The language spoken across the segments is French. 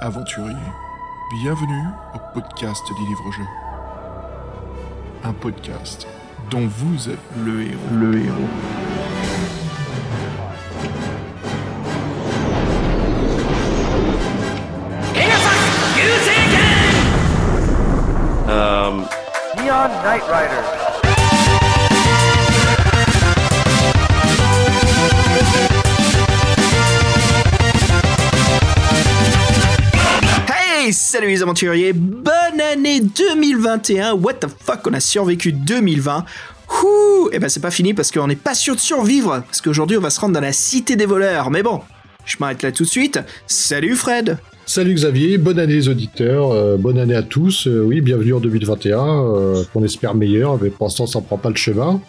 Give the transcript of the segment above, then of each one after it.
aventuriers, bienvenue au podcast des livres-jeux. Un podcast dont vous êtes le héros. Le héros. Um, Neon Knight Rider. Salut les aventuriers, bonne année 2021. What the fuck, on a survécu 2020. Ouh, et ben c'est pas fini parce qu'on n'est pas sûr de survivre. Parce qu'aujourd'hui on va se rendre dans la cité des voleurs. Mais bon, je m'arrête là tout de suite. Salut Fred. Salut Xavier, bonne année les auditeurs, euh, bonne année à tous. Euh, oui, bienvenue en 2021, euh, qu'on espère meilleur, mais pour l'instant ça prend pas le chemin.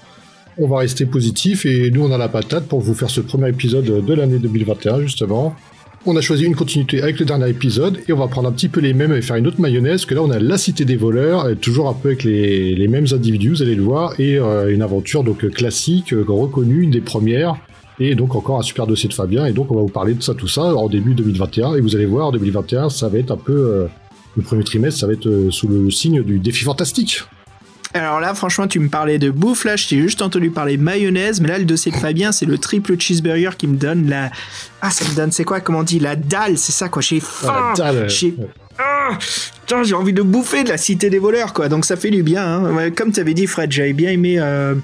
On va rester positif et nous on a la patate pour vous faire ce premier épisode de l'année 2021 justement. On a choisi une continuité avec le dernier épisode et on va prendre un petit peu les mêmes et faire une autre mayonnaise que là on a la cité des voleurs, toujours un peu avec les, mêmes individus, vous allez le voir, et euh, une aventure donc classique, euh, reconnue, une des premières, et donc encore un super dossier de Fabien, et donc on va vous parler de ça, tout ça en début 2021, et vous allez voir, en 2021 ça va être un peu... euh, le premier trimestre, ça va être sous le signe du défi fantastique. Alors là, franchement, tu me parlais de bouffe, là, je t'ai juste entendu parler mayonnaise, mais là, le dossier de Fabien, c'est le triple cheeseburger qui me donne la... Ah, ça me donne, c'est quoi, comment on dit, la dalle, c'est ça, quoi, j'ai faim, Ah, la dalle, j'ai... Ah, j'ai envie de bouffer de la cité des voleurs, quoi, donc ça fait du bien, hein. Comme t'avais dit, Fred, j'avais bien aimé... Euh...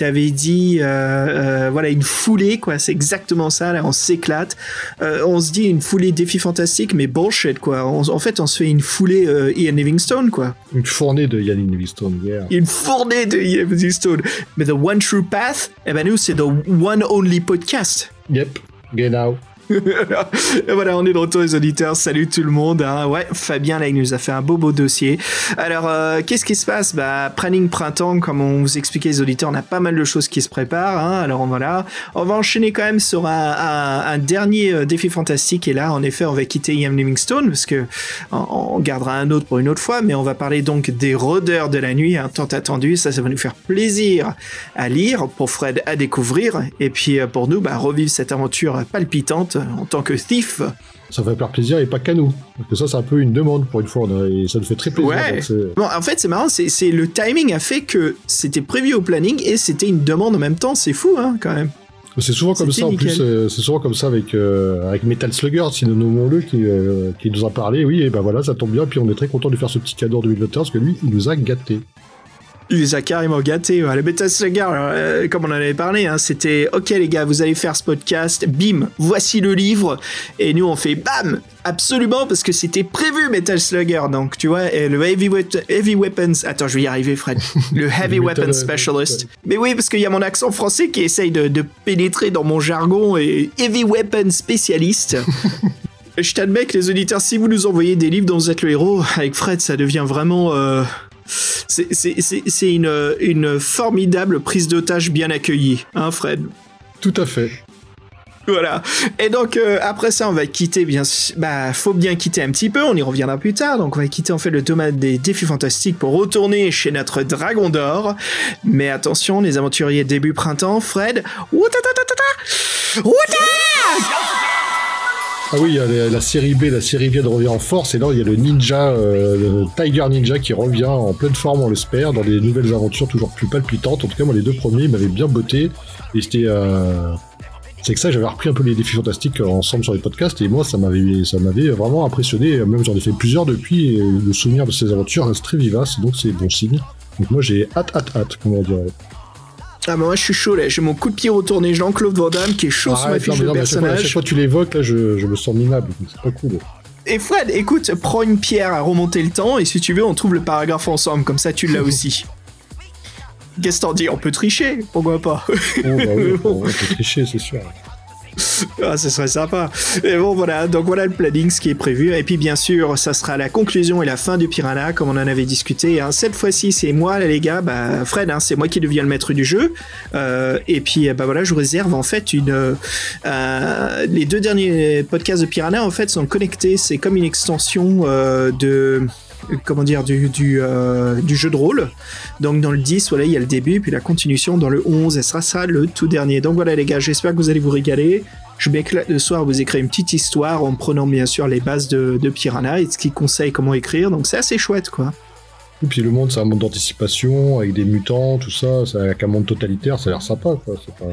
T'avais dit, euh, euh, voilà, une foulée, quoi. C'est exactement ça. Là, on s'éclate. Euh, on se dit une foulée défi fantastique, mais bullshit, quoi. On- en fait, on se fait une foulée Ian Livingstone, quoi. Une fournée de Yannick Livingstone hier. une fournée de Ian Livingstone. Mais The One True Path, eh ben nous, c'est The One Only Podcast. Yep, genau. Et voilà, on est de retour les auditeurs. Salut tout le monde. hein. Ouais, Fabien là, il nous a fait un beau beau dossier. Alors, euh, qu'est-ce qui se passe? Bah, planning printemps, comme on vous expliquait les auditeurs, on a pas mal de choses qui se préparent. hein. Alors voilà, on va enchaîner quand même sur un, un- un dernier euh, défi fantastique. Et là, en effet, on va quitter Ian Livingstone parce que on, on gardera un autre pour une autre fois. Mais on va parler donc des rôdeurs de la nuit, hein, tant attendu. Ça, ça va nous faire plaisir à lire, pour Fred à découvrir, et puis euh, pour nous, bah, revivre cette aventure palpitante en tant que thief. Ça va faire plaisir et pas qu'à nous. Parce que ça, c'est un peu une demande pour une fois, et ça nous fait très plaisir. Ouais. donc c'est- Bon, en fait, c'est marrant, c'est c'est- le timing a fait que c'était prévu au planning et c'était une demande en même temps. C'est fou, hein, quand même. C'est souvent comme ça, en plus, euh, c'est souvent comme ça avec, euh, avec Metal Slugger, si nous nommons-le, qui, euh, qui nous a parlé. Oui, et ben voilà, ça tombe bien, puis on est très content de faire ce petit cadeau en 2021, parce que lui, il nous a gâtés. Il les a carrément gâtés. ouais. Le Beta Slugger, alors, euh, comme on en avait parlé, hein, c'était OK, les gars, vous allez faire ce podcast. Bim, voici le livre. Et nous, on fait bam Absolument, parce que c'était prévu, Metal Slugger. Donc, tu vois, et le Heavy, Weapons. Attends, je vais y arriver, Fred. Le Heavy Le Weapons Specialist. Mais oui, parce qu'il y a mon accent français qui essaye de, de pénétrer dans mon jargon et Heavy Weapons Spécialiste. Je t'admets que les auditeurs, si vous nous envoyez des livres dont vous êtes le héros, avec Fred, ça devient vraiment. euh, c'est- une, une formidable prise d'otage bien accueillie, hein, Fred? Tout à fait. voilà. Et donc euh, après ça, on va quitter bien. sûr- Bah, faut bien quitter un petit peu. On y reviendra plus tard. Donc on va quitter en fait le domaine des défis fantastiques pour retourner chez notre dragon d'or. Mais attention, les aventuriers début printemps, Fred. Ouata Ah oui, il y a la, série B, la série B revient en force, et là, il y a le ninja, euh, le Tiger Ninja qui revient en pleine forme, on l'espère, dans des nouvelles aventures toujours plus palpitantes. En tout cas, moi, les deux premiers, m'avaient bien botté, et c'était... euh, C'est que ça, j'avais repris un peu les défis fantastiques euh, ensemble sur les podcasts, et moi, ça m'avait, ça m'avait vraiment impressionné. Même j'en ai fait plusieurs depuis, et le souvenir de ces aventures reste très vivace, donc c'est bon signe. Donc moi, j'ai hâte, hâte, hâte, comme on dirait. Ah bah moi je suis chaud là. J'ai mon coup de pied retourné Jean-Claude Van Damme qui est chaud sur ma fiche de à chaque fois, à chaque personnage. fois que tu l'évoques, là, je, je me sens minable, donc c'est pas cool. Et Fred, écoute, prends une pierre à remonter le temps et si tu veux, on trouve le paragraphe ensemble, comme ça tu l'as aussi. Qu'est-ce que t'en dis? On peut tricher, pourquoi pas? Oh, bah oui, on peut tricher, c'est sûr. Ah, ce serait sympa. Et bon, voilà, donc voilà le planning, ce qui est prévu. Et puis, bien sûr, ça sera la conclusion et la fin du Piranha, comme on en avait discuté. hein. Cette fois-ci, c'est moi, les gars, bah, Fred, hein, c'est moi qui deviens le maître du jeu. Euh, et puis, bah voilà, je réserve en fait une. euh, les deux derniers podcasts de Piranha, en fait, sont connectés. C'est comme une extension euh, de comment dire du du, euh, du jeu de rôle. Donc dans le 10, voilà, il y a le début, puis la continuation dans le 11, et ce sera ça le tout dernier. Donc voilà les gars, j'espère que vous allez vous régaler. je m'éclate le soir à vous écrire une petite histoire en prenant bien sûr les bases de, de Piranha et ce qui conseille comment écrire. Donc c'est assez chouette, quoi. Et puis le monde, c'est un monde d'anticipation, avec des mutants, tout ça, c'est avec un monde totalitaire, ça a l'air sympa, quoi. C'est pas...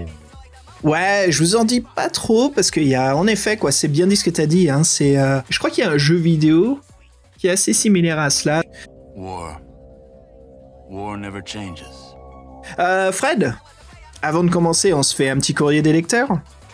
Ouais, je vous en dis pas trop parce qu'il y a, en effet, quoi, c'est bien dit ce que t'as dit. Hein, c'est, euh, je crois qu'il y a un jeu vidéo qui est assez similaire à cela. War. War never changes. Euh, Fred, avant de commencer, on se fait un petit courrier des lecteurs.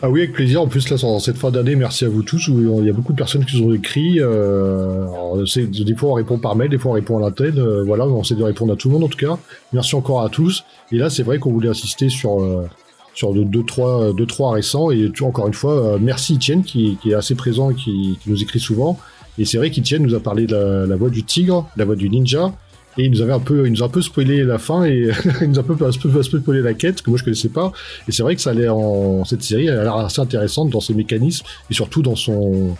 Ah oui, avec plaisir. En plus, là, en cette fin d'année, merci à vous tous. où Il y a beaucoup de personnes qui nous ont écrit. Euh, alors, des fois, on répond par mail, des fois, on répond à l'antenne. Euh, voilà, on essaie de répondre à tout le monde, en tout cas. Merci encore à tous. Et là, c'est vrai qu'on voulait insister sur, euh, sur deux, deux, trois, deux, trois récents. Et encore une fois, euh, merci Etienne, qui, qui est assez présent et qui, qui nous écrit souvent. Et c'est vrai qu'Etienne nous a parlé de la, voix du tigre, la voix du ninja. Et il nous avait un peu, nous a un peu spoilé la fin et il nous a un peu, un peu, un peu spoilé la quête que moi je connaissais pas. Et c'est vrai que ça a l'air en cette série, elle a l'air assez intéressante dans ses mécanismes et surtout dans son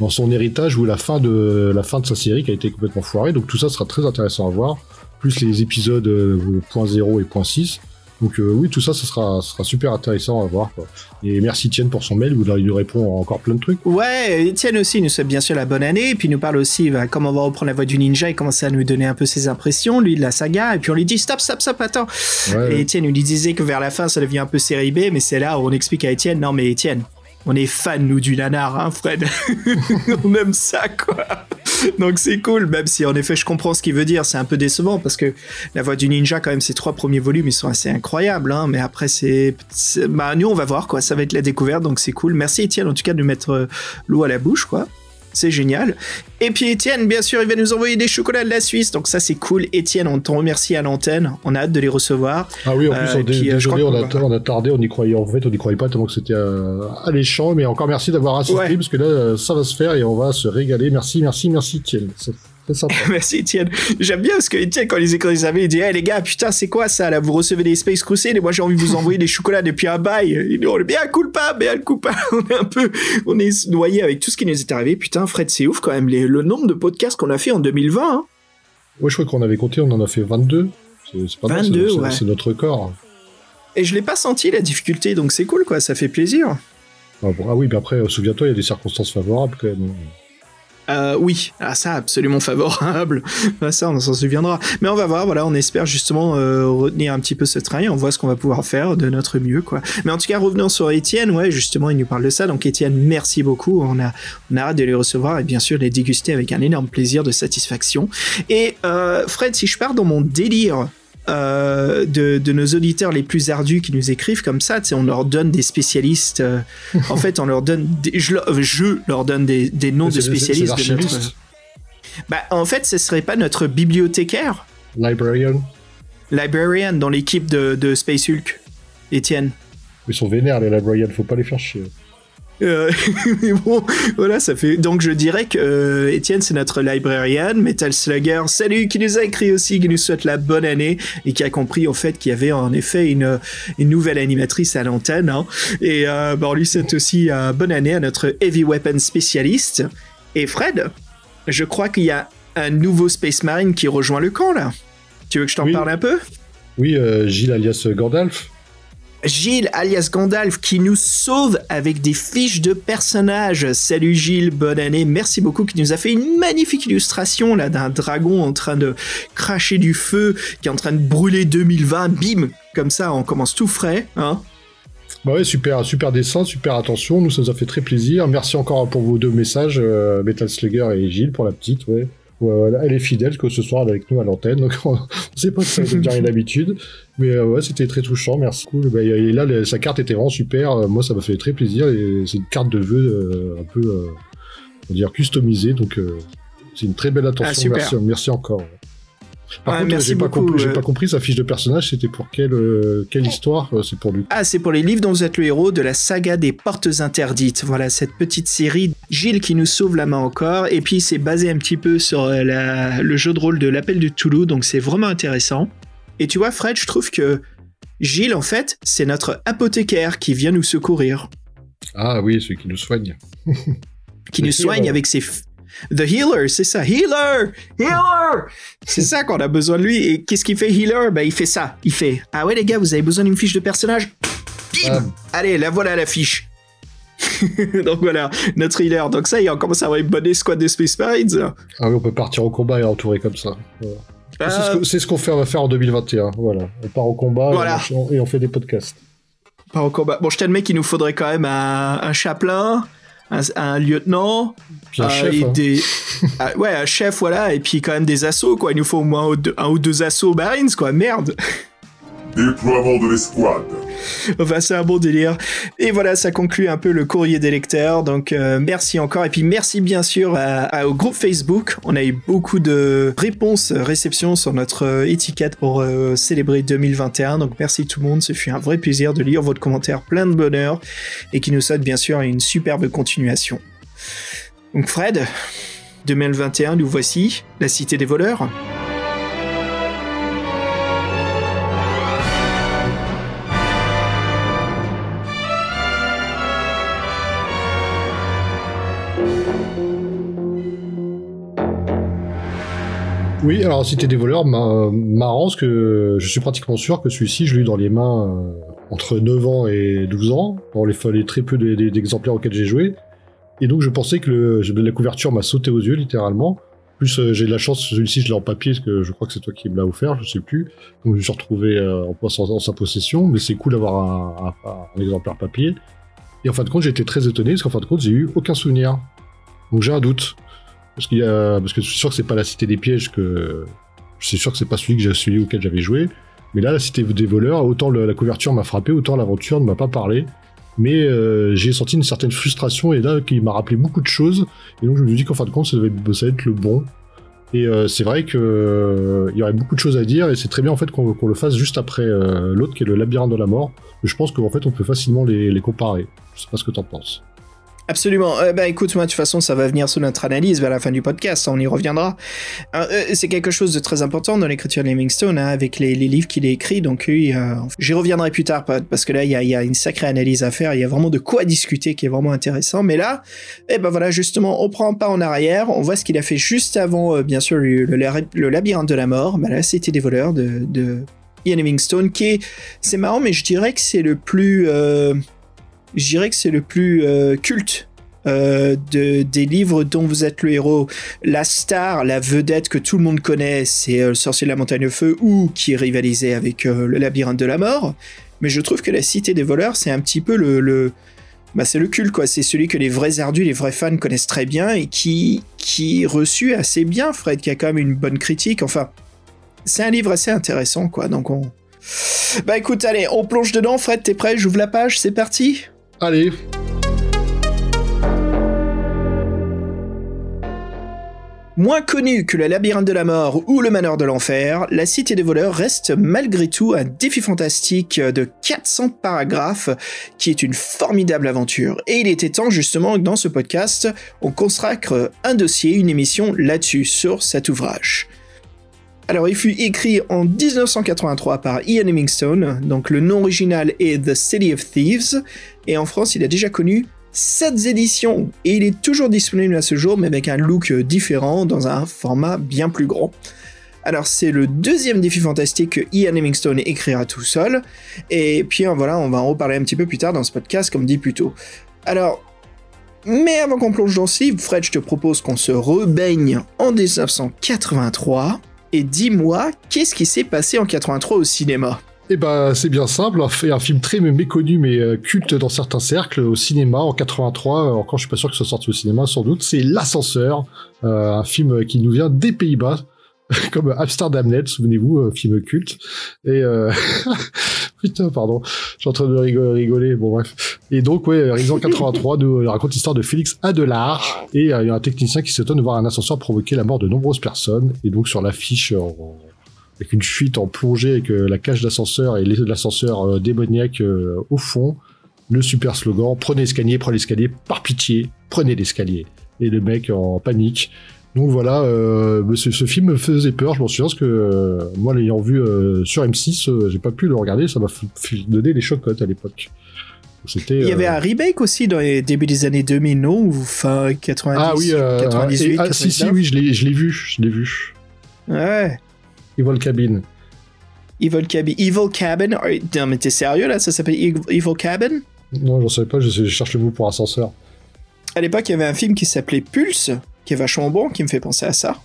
dans son héritage ou la fin de la fin de sa série qui a été complètement foirée. Donc tout ça sera très intéressant à voir, plus les épisodes euh, point 0 et point 6. Donc euh, oui, tout ça, ça sera, ça sera super intéressant à voir. Quoi. Et merci Tienne pour son mail où là, il nous répond encore plein de trucs. Ouais, Étienne aussi nous souhaite bien sûr la bonne année, et puis il nous parle aussi bah, comment on va reprendre la voix du ninja et commencer à nous donner un peu ses impressions, lui de la saga, et puis on lui dit stop, stop, stop, attends. Ouais. Et Étienne nous disait que vers la fin ça devient un peu série B, mais c'est là où on explique à Étienne, non mais Étienne, on est fan nous du nanar, hein Fred. On aime ça quoi. Donc c'est cool, même si en effet je comprends ce qu'il veut dire, c'est un peu décevant parce que la voix du ninja quand même ces trois premiers volumes ils sont assez incroyables, hein, mais après c'est... Bah nous on va voir quoi, ça va être la découverte donc c'est cool. Merci Étienne en tout cas de mettre euh, l'eau à la bouche quoi. C'est génial. Et puis Étienne, bien sûr, il va nous envoyer des chocolats de la Suisse, donc ça c'est cool. Étienne, on t'en remercie à l'antenne, on a hâte de les recevoir. Ah oui, en plus, Euh, on- puis, euh, désolé, crois on a, on a tardé, on y croyait. En fait, on n'y croyait pas tellement que c'était euh, alléchant. Mais encore merci d'avoir assisté Ouais. parce que là, euh, ça va se faire et on va se régaler. Merci, merci, merci, Tienne. Sympa. Merci Étienne. J'aime bien parce que Étienne, quand les écoles avaient, il dit Hey les gars, putain, c'est quoi ça là? Vous recevez des Space Crusade et moi j'ai envie de vous envoyer des chocolats depuis un bail. Il dit On est bien cool pas, bien cool pas. On est un peu, on est noyé avec tout ce qui nous est arrivé. Putain, Fred, c'est ouf quand même les- le nombre de podcasts qu'on a fait en 2020. hein. Ouais, je crois qu'on avait compté, on en a fait 22. C'est pas mal, 22, c'est- c'est- ouais. c'est notre record. Et je l'ai pas senti la difficulté, donc c'est cool quoi, ça fait plaisir. Ah, bon, ah oui, mais après, euh, souviens-toi, il y a des circonstances favorables quand même. Euh, oui, ah, ça absolument favorable. Ah, ça, on s'en souviendra. Mais on va voir. Voilà, on espère justement euh, retenir un petit peu ce train on voit ce qu'on va pouvoir faire de notre mieux, quoi. Mais en tout cas, revenons sur Étienne. Ouais, justement, il nous parle de ça. Donc, Étienne, merci beaucoup. On a, on a hâte de les recevoir et bien sûr les déguster avec un énorme plaisir de satisfaction. Et euh, Fred, si je pars dans mon délire. Euh, de, de nos auditeurs les plus ardus qui nous écrivent comme ça, on leur donne des spécialistes. euh, en fait, on leur donne, des- je, leur- je leur donne des, des noms de spécialistes. de notre- bah, en fait, ce serait pas notre bibliothécaire, Librarian. librarian dans l'équipe de, de Space Hulk, Étienne. Ils sont vénères, les Librarians, faut pas les faire chier. Euh, mais bon, voilà, ça fait. Donc je dirais que euh, Étienne, c'est notre librarian, Metal Slugger, salut, qui nous a écrit aussi, qui nous souhaite la bonne année et qui a compris au fait qu'il y avait en effet une, une nouvelle animatrice à l'antenne. hein. Et euh, bah, on lui souhaite aussi euh, bonne année à notre Heavy Weapon spécialiste. Et Fred, je crois qu'il y a un nouveau Space Marine qui rejoint le camp là. Tu veux que je t'en Oui. parle un peu? Oui, Gilles alias Gandalf. Gilles, alias Gandalf, qui nous sauve avec des fiches de personnages. Salut Gilles, bonne année. Merci beaucoup, qui nous a fait une magnifique illustration là d'un dragon en train de cracher du feu, qui est en train de brûler 2020. Bim, comme ça, on commence tout frais, hein. Bah ouais, super, super dessin, super attention. Nous, ça nous a fait très plaisir. Merci encore pour vos deux messages, euh, Metal Slugger et Gilles, pour la petite, ouais. Elle est fidèle, que ce soir elle est avec nous à l'antenne, donc on sait pas si ça devient une habitude. Mais euh, ouais, c'était très touchant, merci. Cool. Bah, et là, sa carte était vraiment super. Euh, moi, ça m'a fait très plaisir. Et c'est une carte de vœux euh, un peu, on va dire, customisée. Donc, euh, c'est une très belle attention. Ah, merci encore. Par Ouais, contre, j'ai pas, compris- euh. pas compris sa fiche de personnage. C'était pour quelle, euh, quelle histoire Euh, C'est pour lui. Ah, c'est pour les livres dont vous êtes le héros de la saga des portes interdites. Voilà, cette petite série. Gilles qui nous sauve la main encore. Et puis, c'est basé un petit peu sur la- le jeu de rôle de l'appel du Toulouse. Donc, c'est vraiment intéressant. Et tu vois, Fred, je trouve que Gilles, en fait, c'est notre apothicaire qui vient nous secourir. Ah oui, celui qui nous soigne. Qui nous soigne avec ses... The Healer, c'est ça. Healer! Healer! C'est ça qu'on a besoin de lui. Et qu'est-ce qu'il fait, Healer? Ben, il fait ça. Il fait Ah ouais, les gars, vous avez besoin d'une fiche de personnage? Bim! Allez, la voilà la fiche. donc voilà, notre healer. Donc ça on commence à avoir une bonne escouade de Space Marines. Ah oui, on peut partir au combat et entourer comme ça. Voilà. Ah, C'est ce qu'on fait, on va faire en 2021. Voilà. On part au combat et on- et on fait des podcasts. pas au combat. Bon, je t'admets qu'il nous faudrait quand même un, un chapelain, un, un lieutenant, Puis un euh, chef. et hein. des... ah, ouais, un chef, voilà, et puis quand même des assauts, quoi. Il nous faut au moins deux- un ou deux assauts Marines, quoi. Merde. Déploiement de l'escouade. Enfin, c'est un bon délire. Et voilà, ça conclut un peu le courrier des lecteurs. Donc, euh, merci encore. Et puis, merci bien sûr au groupe Facebook. On a eu beaucoup de réponses, réceptions sur notre euh, étiquette pour euh, célébrer 2021. Donc, merci tout le monde. Ce fut un vrai plaisir de lire votre commentaire plein de bonheur et qui nous souhaite bien sûr une superbe continuation. Donc, Fred, 2021, nous voici, la cité des voleurs. Oui, alors Cité des voleurs, ma- marrant, parce que je suis pratiquement sûr que celui-ci, je l'ai eu dans les mains euh, entre 9 ans et 12 ans, dans les, les très peu d'exemplaires auxquels j'ai joué. Et donc je pensais que la couverture m'a sauté aux yeux, littéralement. Plus euh, j'ai de la chance, celui-ci je l'ai en papier, parce que je crois que c'est toi qui me l'as offert, je sais plus. Donc je me suis retrouvé euh, en, sa possession, mais c'est cool d'avoir un, un- exemplaire papier. Et en fin de compte, été très étonné, parce qu'en fin de compte, j'ai eu aucun souvenir. Donc j'ai un doute. Parce, qu'il y a, parce que je suis sûr que c'est pas la cité des pièges que. Je suis sûr que c'est pas celui que celui auquel j'avais joué. Mais là, la cité des voleurs, autant la couverture m'a frappé, autant l'aventure ne m'a pas parlé. Mais euh, j'ai senti une certaine frustration et là, qui m'a rappelé beaucoup de choses. Et donc, je me suis dit qu'en fin de compte, ça devait, être le bon. Et euh, c'est vrai que euh, il y aurait beaucoup de choses à dire et c'est très bien en fait qu'on qu'on le fasse juste après euh, l'autre qui est le labyrinthe de la mort. Je pense qu'en fait, on peut facilement les, les comparer. Je sais pas ce que t'en penses. Absolument. Euh, bah écoute, moi de toute façon, ça va venir sous notre analyse vers la fin du podcast, on y reviendra. Euh, euh, c'est quelque chose de très important dans l'écriture de Livingstone, hein, avec les, livres qu'il a écrits, donc euh, j'y reviendrai plus tard, pa- parce que là, il y a, une sacrée analyse à faire, il y a vraiment de quoi discuter qui est vraiment intéressant, mais là, eh ben voilà, justement, on prend pas en arrière, on voit ce qu'il a fait juste avant, bien sûr, le, labyrinthe de la mort, bah là, c'était des voleurs de... de... Ian Livingstone, qui est, c'est marrant, mais je dirais que c'est le plus, je dirais que c'est le plus euh, culte euh, de, des livres dont vous êtes le héros. La star, la vedette que tout le monde connaît, c'est euh, le sorcier de la montagne de feu ou qui rivalisait avec le labyrinthe de la mort. Mais je trouve que la cité des voleurs, c'est un petit peu le, le bah c'est le culte quoi. C'est celui que les vrais ardus, les vrais fans connaissent très bien et qui qui est reçu assez bien. Fred, qui a quand même une bonne critique. Enfin, c'est un livre assez intéressant quoi. Donc on bah écoute, allez, on plonge dedans. Fred, t'es prêt? J'ouvre la page, c'est parti. Allez, Moins connu que le labyrinthe de la mort ou le manoir de l'enfer, la cité des voleurs reste malgré tout un défi fantastique de 400 paragraphes qui est une formidable aventure. Et il était temps justement que dans ce podcast, on consacre un dossier, une émission là-dessus, sur cet ouvrage. Alors, il fut écrit en 1983 par Ian Livingstone, donc le nom original est The City of Thieves, et en France, il a déjà connu 7 éditions, et il est toujours disponible à ce jour, mais avec un look différent, dans un format bien plus grand. Alors, c'est le deuxième défi fantastique que Ian Livingstone écrira tout seul, et puis voilà, on va en reparler un petit peu plus tard dans ce podcast, comme dit plus tôt. Alors, mais avant qu'on plonge dans ce livre, Fred, je te propose qu'on se rebaigne en 1983, et dis-moi, qu'est-ce qui s'est passé en 83 au cinéma? Eh ben, c'est bien simple, un, un film très méconnu mais euh, culte dans certains cercles au cinéma en 83. euh, Encore, je suis pas sûr que ce sorti au cinéma, sans doute. C'est L'Ascenseur, euh, un film qui nous vient des Pays-Bas, comme Amsterdam-Net, souvenez-vous, un film culte. Et euh... putain, pardon, je suis en train de rigo- rigoler. Bon bref. Et donc, ouais, en 83, nous raconte l'histoire de Félix Adelard et euh, il y a un technicien qui s'étonne de voir un ascenseur provoquer la mort de nombreuses personnes. Et donc sur l'affiche. Avec une fuite en plongée avec la cage d'ascenseur et l'ascenseur euh, démoniaque euh, au fond. Le super slogan prenez l'escalier, prenez l'escalier, par pitié, prenez l'escalier. Et le mec en panique. Donc voilà, euh, ce, ce film me faisait peur, je m'en souviens parce que euh, moi l'ayant vu euh, sur M6, euh, j'ai pas pu le regarder, ça m'a donné les chocottes à l'époque. Il y avait un remake aussi dans les débuts des années 2000, non? Ou fin 90, Ah oui, euh, 98, et- ah, si si 99? oui, je l'ai vu, je l'ai vu. Ouais. Evil Cabin. Evil Cabin. Evil Cabin? Non, mais t'es sérieux là? Ça s'appelle Evil Cabin? Non, j'en savais pas, je, cherche le mot pour ascenseur. À l'époque, il y avait un film qui s'appelait Pulse, qui est vachement bon, qui me fait penser à ça.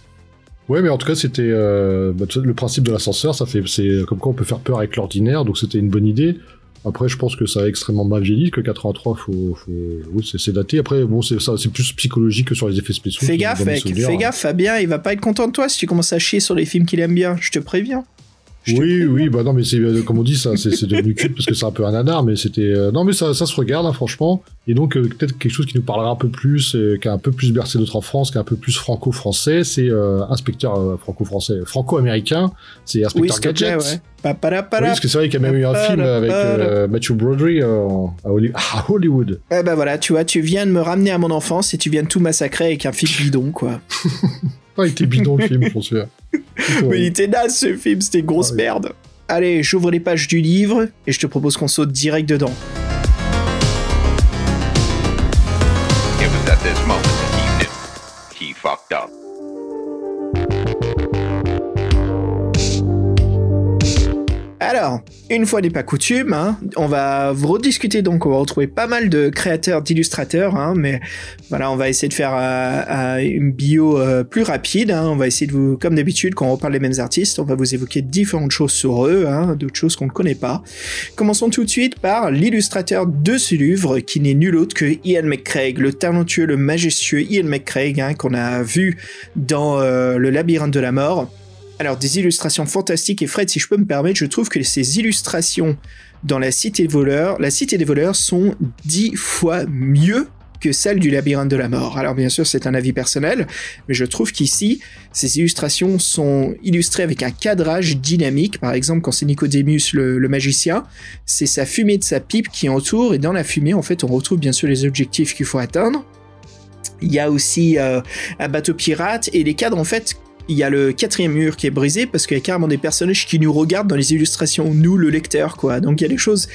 Ouais, mais en tout cas, c'était euh, bah, le principe de l'ascenseur, ça fait, c'est comme quoi on peut faire peur avec l'ordinaire, donc c'était une bonne idée. Après, je pense que ça a extrêmement mal vieilli, que 83, faut, faut... Oui, c'est, daté. Après, bon, c'est ça, c'est plus psychologique que sur les effets spéciaux. Fais gaffe, mec, fais gaffe, Fabien, il va pas être content de toi si tu commences à chier sur les films qu'il aime bien, je te préviens. Oui, oui, bah non, mais c'est euh, comme on dit, ça, c'est, devenu culte parce que c'est un peu un nanar, mais c'était euh, non, mais ça, ça se regarde, hein, franchement. Et donc euh, peut-être quelque chose qui nous parlera un peu plus, euh, qui a un peu plus bercé notre enfance, qui est un peu plus franco-français, c'est euh, inspecteur euh, franco-français, franco-américain, c'est Oui, inspecteur plaît, Gadget. Oui, parce que c'est vrai qu'il y a même eu un film avec euh, Matthew Broderick euh, en- à, Holly- à Hollywood. Eh ben voilà, tu vois, tu viens de me ramener à mon enfance et tu viens de tout massacrer avec un film bidon, quoi. Ah, il était bidon le film, je pense. Mais il était naze ce film, c'était une grosse Ah oui. merde. Allez, j'ouvre les pages du livre et je te propose qu'on saute direct dedans. It was at this moment that he knew he fucked up. Alors, une fois n'est pas coutume, hein, on va rediscuter donc, on va retrouver pas mal de créateurs, d'illustrateurs, hein, mais voilà, on va essayer de faire euh, euh, une bio euh, plus rapide. hein, on va essayer de vous, comme d'habitude, quand on reparle des mêmes artistes, on va vous évoquer différentes choses sur eux, d'autres choses qu'on ne connaît pas. Commençons tout de suite par l'illustrateur de ce livre, qui n'est nul autre que Ian McCraig, le talentueux, le majestueux Ian McCraig, qu'on a vu dans Le Labyrinthe de la Mort. Alors, des illustrations fantastiques, et Fred, si je peux me permettre, je trouve que ces illustrations dans La Cité des voleurs, La Cité des voleurs sont dix fois mieux que celles du Labyrinthe de la Mort. Alors bien sûr, c'est un avis personnel, mais je trouve qu'ici, ces illustrations sont illustrées avec un cadrage dynamique. Par exemple, quand c'est Nicodemus, le, le magicien, c'est sa fumée de sa pipe qui entoure, et dans la fumée, en fait, on retrouve bien sûr les objectifs qu'il faut atteindre. Il y a aussi euh, un bateau pirate, et les cadres, en fait, il y a le quatrième mur qui est brisé parce qu'il y a carrément des personnages qui nous regardent dans les illustrations, nous le lecteur, quoi. Donc il y a des choses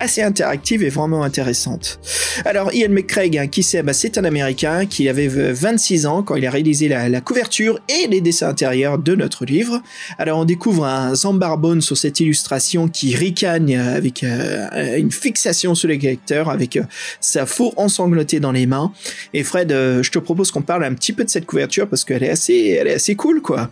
assez interactives et vraiment intéressantes. Alors Ian McCraig, hein, qui c'est bah, C'est un Américain qui avait euh, 26 ans quand il a réalisé la, couverture et les dessins intérieurs de notre livre. Alors on découvre un Zambarbone sur cette illustration qui ricagne avec euh, une fixation sur les lecteurs, avec euh, sa fourre ensanglantée dans les mains. Et Fred, euh, je te propose qu'on parle un petit peu de cette couverture parce qu'elle est assez, elle est assez cool, quoi.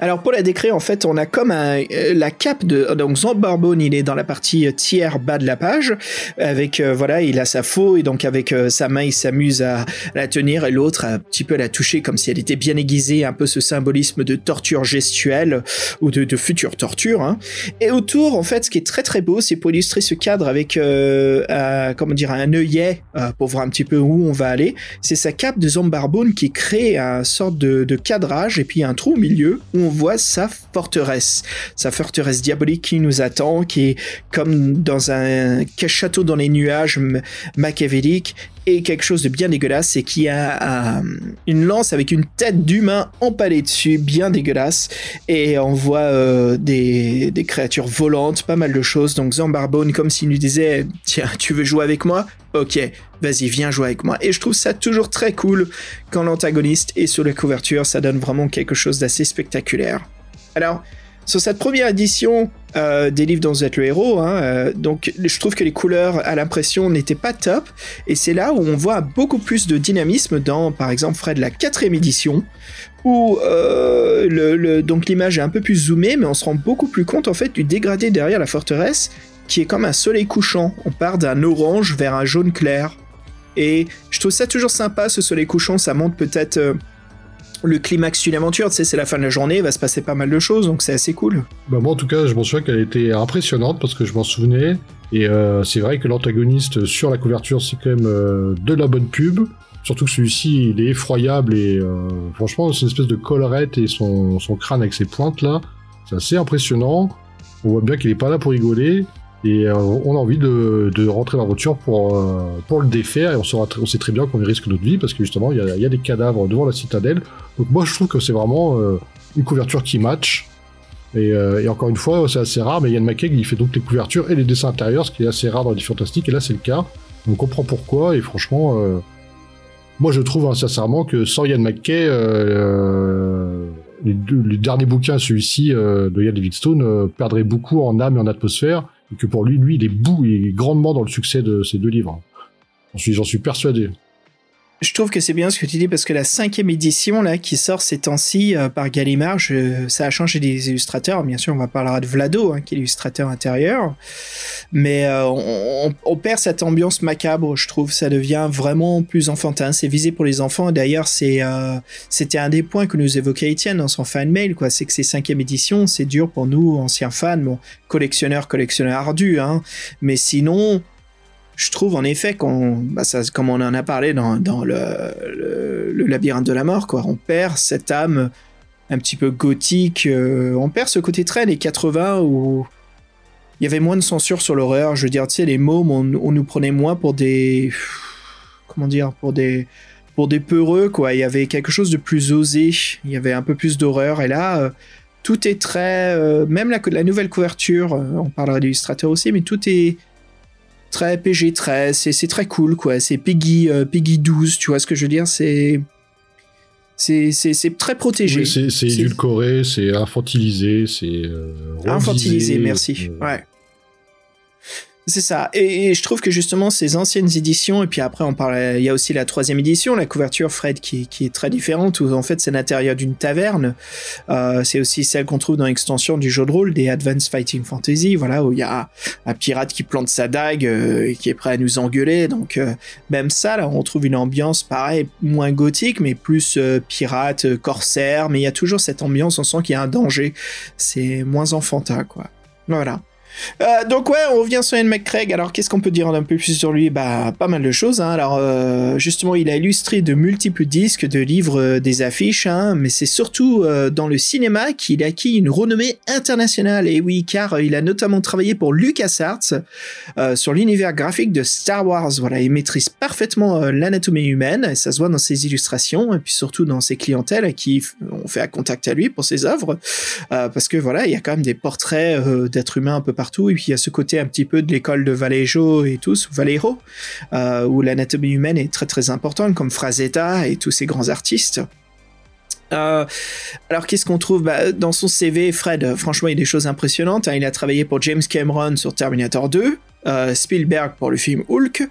Alors pour la décrire, en fait, on a comme un, euh, la cape de donc Zambarbone, il est dans la partie euh, tiers bas de la page, avec euh, voilà, il a sa faux et donc avec euh, sa main, il s'amuse à la tenir et l'autre un petit peu la toucher comme si elle était bien aiguisée, un peu ce symbolisme de torture gestuelle ou de, de future torture. Hein. Et autour, en fait, ce qui est très très beau, c'est pour illustrer ce cadre avec euh, un- comment dire un œillet pour voir un petit peu où on va aller. C'est sa cape de Zambarbone qui crée un sorte de, de cadrage et puis un trou au milieu où on voit sa forteresse, sa forteresse diabolique qui nous attend, qui est comme dans un château dans les nuages machiavélique et quelque chose de bien dégueulasse, c'est qu'il y a euh, une lance avec une tête d'humain empalée dessus, bien dégueulasse, et on voit euh, des, des créatures volantes, pas mal de choses. Donc Zambarbone, comme s'il nous disait, tiens, tu veux jouer avec moi? Ok, vas-y, viens jouer avec moi. Et je trouve ça toujours très cool quand l'antagoniste est sur la couverture, ça donne vraiment quelque chose d'assez spectaculaire. Alors, sur cette première édition euh, des livres dont vous êtes le héros, hein, euh, donc je trouve que les couleurs à l'impression n'étaient pas top, et c'est là où on voit beaucoup plus de dynamisme dans, par exemple, Fred, la quatrième édition, où euh, donc l'image est un peu plus zoomée, mais on se rend beaucoup plus compte en fait du dégradé derrière la forteresse, qui est comme un soleil couchant. On part d'un orange vers un jaune clair. Et je trouve ça toujours sympa, ce soleil couchant, ça montre peut-être le climax d'une aventure, c'est la fin de la journée, il va se passer pas mal de choses, donc c'est assez cool. Bah moi en tout cas, je m'en souviens qu'elle était impressionnante parce que je m'en souvenais. Et euh, c'est vrai que l'antagoniste sur la couverture, c'est quand même euh, de la bonne pub. Surtout que celui-ci, il est effroyable et euh, franchement, c'est une espèce de collerette et son, son crâne avec ses pointes là, c'est assez impressionnant. On voit bien qu'il est pas là pour rigoler et euh, on a envie de, de rentrer dans la voiture pour, euh, pour le défaire et on, saura on sait très bien qu'on risque notre vie parce que justement, il y y a des cadavres devant la citadelle. Donc moi, je trouve que c'est vraiment euh, une couverture qui match. Et, euh, et encore une fois, c'est assez rare, mais Yann McKay, il fait donc les couvertures et les dessins intérieurs, ce qui est assez rare dans les fantastiques, et là c'est le cas. On comprend pourquoi, et franchement, euh, moi je trouve hein, sincèrement que sans Yann McKay, euh, les, les derniers bouquins, celui-ci de Yann Livingstone, perdraient beaucoup en âme et en atmosphère, que pour lui, lui, il est bout, il est grandement dans le succès de ces deux livres. J'en suis, j'en suis persuadé. Je trouve que c'est bien ce que tu dis parce que la cinquième édition là qui sort ces temps-ci euh, par Gallimard, je- ça a changé des illustrateurs. Bien sûr, on va parler de Vlado, hein, qui est l'illustrateur intérieur, mais euh, on, on- perd cette ambiance macabre. Je trouve ça devient vraiment plus enfantin. C'est visé pour les enfants. D'ailleurs, c'est euh, c'était un des points que nous évoquait Étienne dans son fan mail, quoi. C'est que ces cinquième éditions, c'est dur pour nous anciens fans, bon collectionneurs, collectionneurs ardus, hein. Mais sinon, je trouve en effet qu'on, bah comme on en a parlé dans, dans le, le, labyrinthe de la mort, quoi, on perd cette âme un petit peu gothique, euh, on perd ce côté très années 80 où il y avait moins de censure sur l'horreur. Je veux dire, tu sais, les mômes, on, on nous prenait moins pour des, comment dire, pour des, pour des peureux, quoi. Il y avait quelque chose de plus osé, il y avait un peu plus d'horreur, et là. euh, tout est très, euh, même la, nouvelle couverture, on parlera d'illustrateur aussi, mais tout est, très PG 13, c'est c'est très cool quoi, c'est Peggy euh, Peggy 12, tu vois ce que je veux dire, c'est c'est c'est c'est très protégé. Oui, c'est c'est C'est- édulcoré, c'est infantilisé, c'est euh, Infantilisé, merci. euh, Ouais. C'est ça. Et, je trouve que justement ces anciennes éditions, et puis après on parle, il y a aussi la troisième édition, la couverture Fred qui, est très différente, où en fait c'est l'intérieur d'une taverne. Euh, c'est aussi celle qu'on trouve dans l'extension du jeu de rôle des Advanced Fighting Fantasy, voilà, où il y a un pirate qui plante sa dague euh, et qui est prêt à nous engueuler. Donc euh, même ça, là, on trouve une ambiance pareil, moins gothique, mais plus pirate, corsaire, mais il y a toujours cette ambiance, on sent qu'il y a un danger. C'est moins enfantin, quoi. Voilà. Euh, donc ouais, on revient sur Ian McCraig. Alors qu'est-ce qu'on peut dire un peu plus sur lui? Bah pas mal de choses. Hein. Alors euh, justement, il a illustré de multiples disques, de livres, euh, des affiches, hein, mais c'est surtout dans le cinéma qu'il a acquis une renommée internationale. Et oui, car il a notamment travaillé pour LucasArts sur l'univers graphique de Star Wars. Voilà, il maîtrise parfaitement l'anatomie humaine. Et ça se voit dans ses illustrations et puis surtout dans ses clientèles qui f- on fait à contact à lui pour ses œuvres. Parce que voilà, il y a quand même des portraits d'êtres humains un peu partout, et puis il y a ce côté un petit peu de l'école de Vallejo et tous, Vallejo, euh, où l'anatomie humaine est très très importante, comme Frazetta et tous ces grands artistes. Euh, alors qu'est-ce qu'on trouve? Bah, dans son CV Fred euh, franchement il y a des choses impressionnantes hein. il a travaillé pour James Cameron sur Terminator 2 euh, Spielberg pour le film Hulk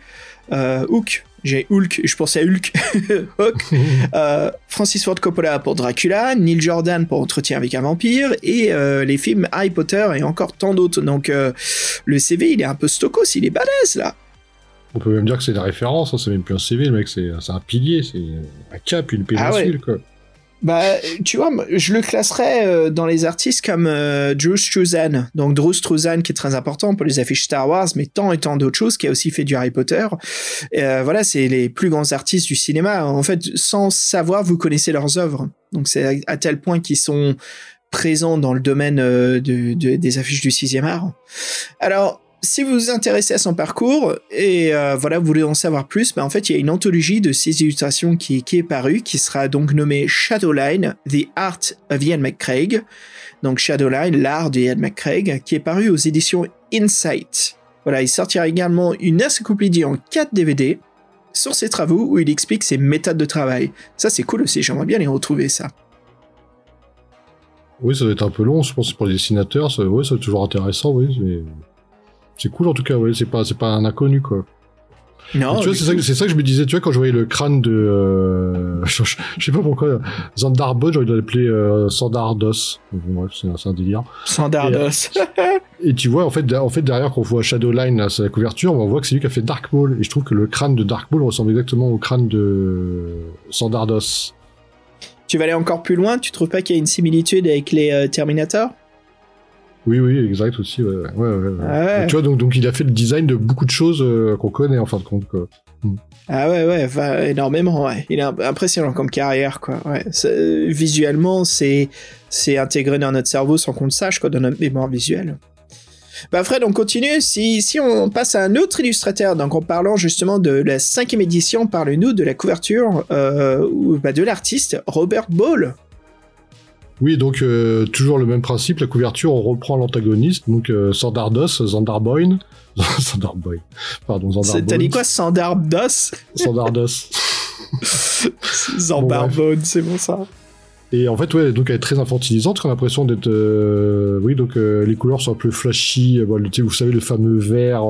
Hook j'ai Hulk je pensais à Hulk Hulk euh, Francis Ford Coppola pour Dracula, Neil Jordan pour Entretien avec un vampire, et euh, les films Harry Potter et encore tant d'autres. Donc euh, le CV, il est un peu stocos, il est balèze là. On peut même dire que c'est des références, hein, c'est même plus un CV, le mec, c'est un pilier, c'est un cap, une Ah ouais. péninsule, quoi. Bah, tu vois, je le classerais euh, dans les artistes comme euh, Drew Struzan. Donc Drew Struzan qui est très important pour les affiches Star Wars, mais tant et tant d'autres choses, qui a aussi fait du Harry Potter. Euh, voilà, c'est les plus grands artistes du cinéma. En fait, sans savoir, vous connaissez leurs œuvres. Donc c'est à, tel point qu'ils sont présents dans le domaine euh, de- des affiches du sixième art. Alors, si vous vous intéressez à son parcours et euh, voilà, vous voulez en savoir plus, bah, en fait, il y a une anthologie de ses illustrations qui, est parue, qui sera donc nommée Shadowline, The Art of Ian McCraig. Donc Shadowline, l'art de Ian McCraig, qui est paru aux éditions Insight. Voilà, il sortira également une encyclopédie en 4 DVD sur ses travaux où il explique ses méthodes de travail. Ça, c'est cool aussi, j'aimerais bien les retrouver, ça. Oui, ça doit être un peu long, je pense, pour les dessinateurs, ça, ouais, c'est toujours intéressant, oui. C'est cool en tout cas, ouais, c'est pas, c'est pas un inconnu, quoi. Non, tu vois, c'est ça, que- c'est ça que je me disais, tu vois, quand je voyais le crâne de. euh, je, sais pas pourquoi, Zandarbot, j'aurais dû l'appeler euh, Sandardos. Bon, bref, c'est un, c'est un délire. Sandardos. Et tu vois, en fait, de- en fait derrière, quand on voit Shadowline, là, sur la couverture, on voit que c'est lui qui a fait Dark Maul. Et je trouve que le crâne de Dark Maul ressemble exactement au crâne de Sandardos. tu vas aller encore plus loin, tu trouves pas qu'il y a une similitude avec les euh, Terminator? Oui, oui, exact aussi, ouais, ouais, ouais, ouais. Ah ouais. Tu vois, donc, donc il a fait le design de beaucoup de choses euh, qu'on connaît, en fin de compte, quoi. Ah ouais, ouais, enfin, énormément, ouais. Il est imp- impressionnant comme carrière, quoi. Visuellement, c'est, c'est intégré dans notre cerveau sans qu'on le sache, quoi, dans notre mémoire visuelle. Bah Fred, on continue. Si, si on passe à un autre illustrateur, donc en parlant justement de la cinquième édition, parle-nous de la couverture euh, ou bah, de l'artiste Robert Ball. Oui, donc euh, toujours le même principe, la couverture, on reprend l'antagoniste, donc euh, Sandardos, Zandarboyne, Zandarboyne, pardon, Zandarboyne. T'as dit quoi, Sandardos? Sandardos. Zambarbone, c'est bon ça. Et en fait, ouais, donc elle est très infantilisante, qu'on a l'impression d'être, euh, oui, donc euh, les couleurs sont un peu flashy. bon, le- vous savez le fameux vert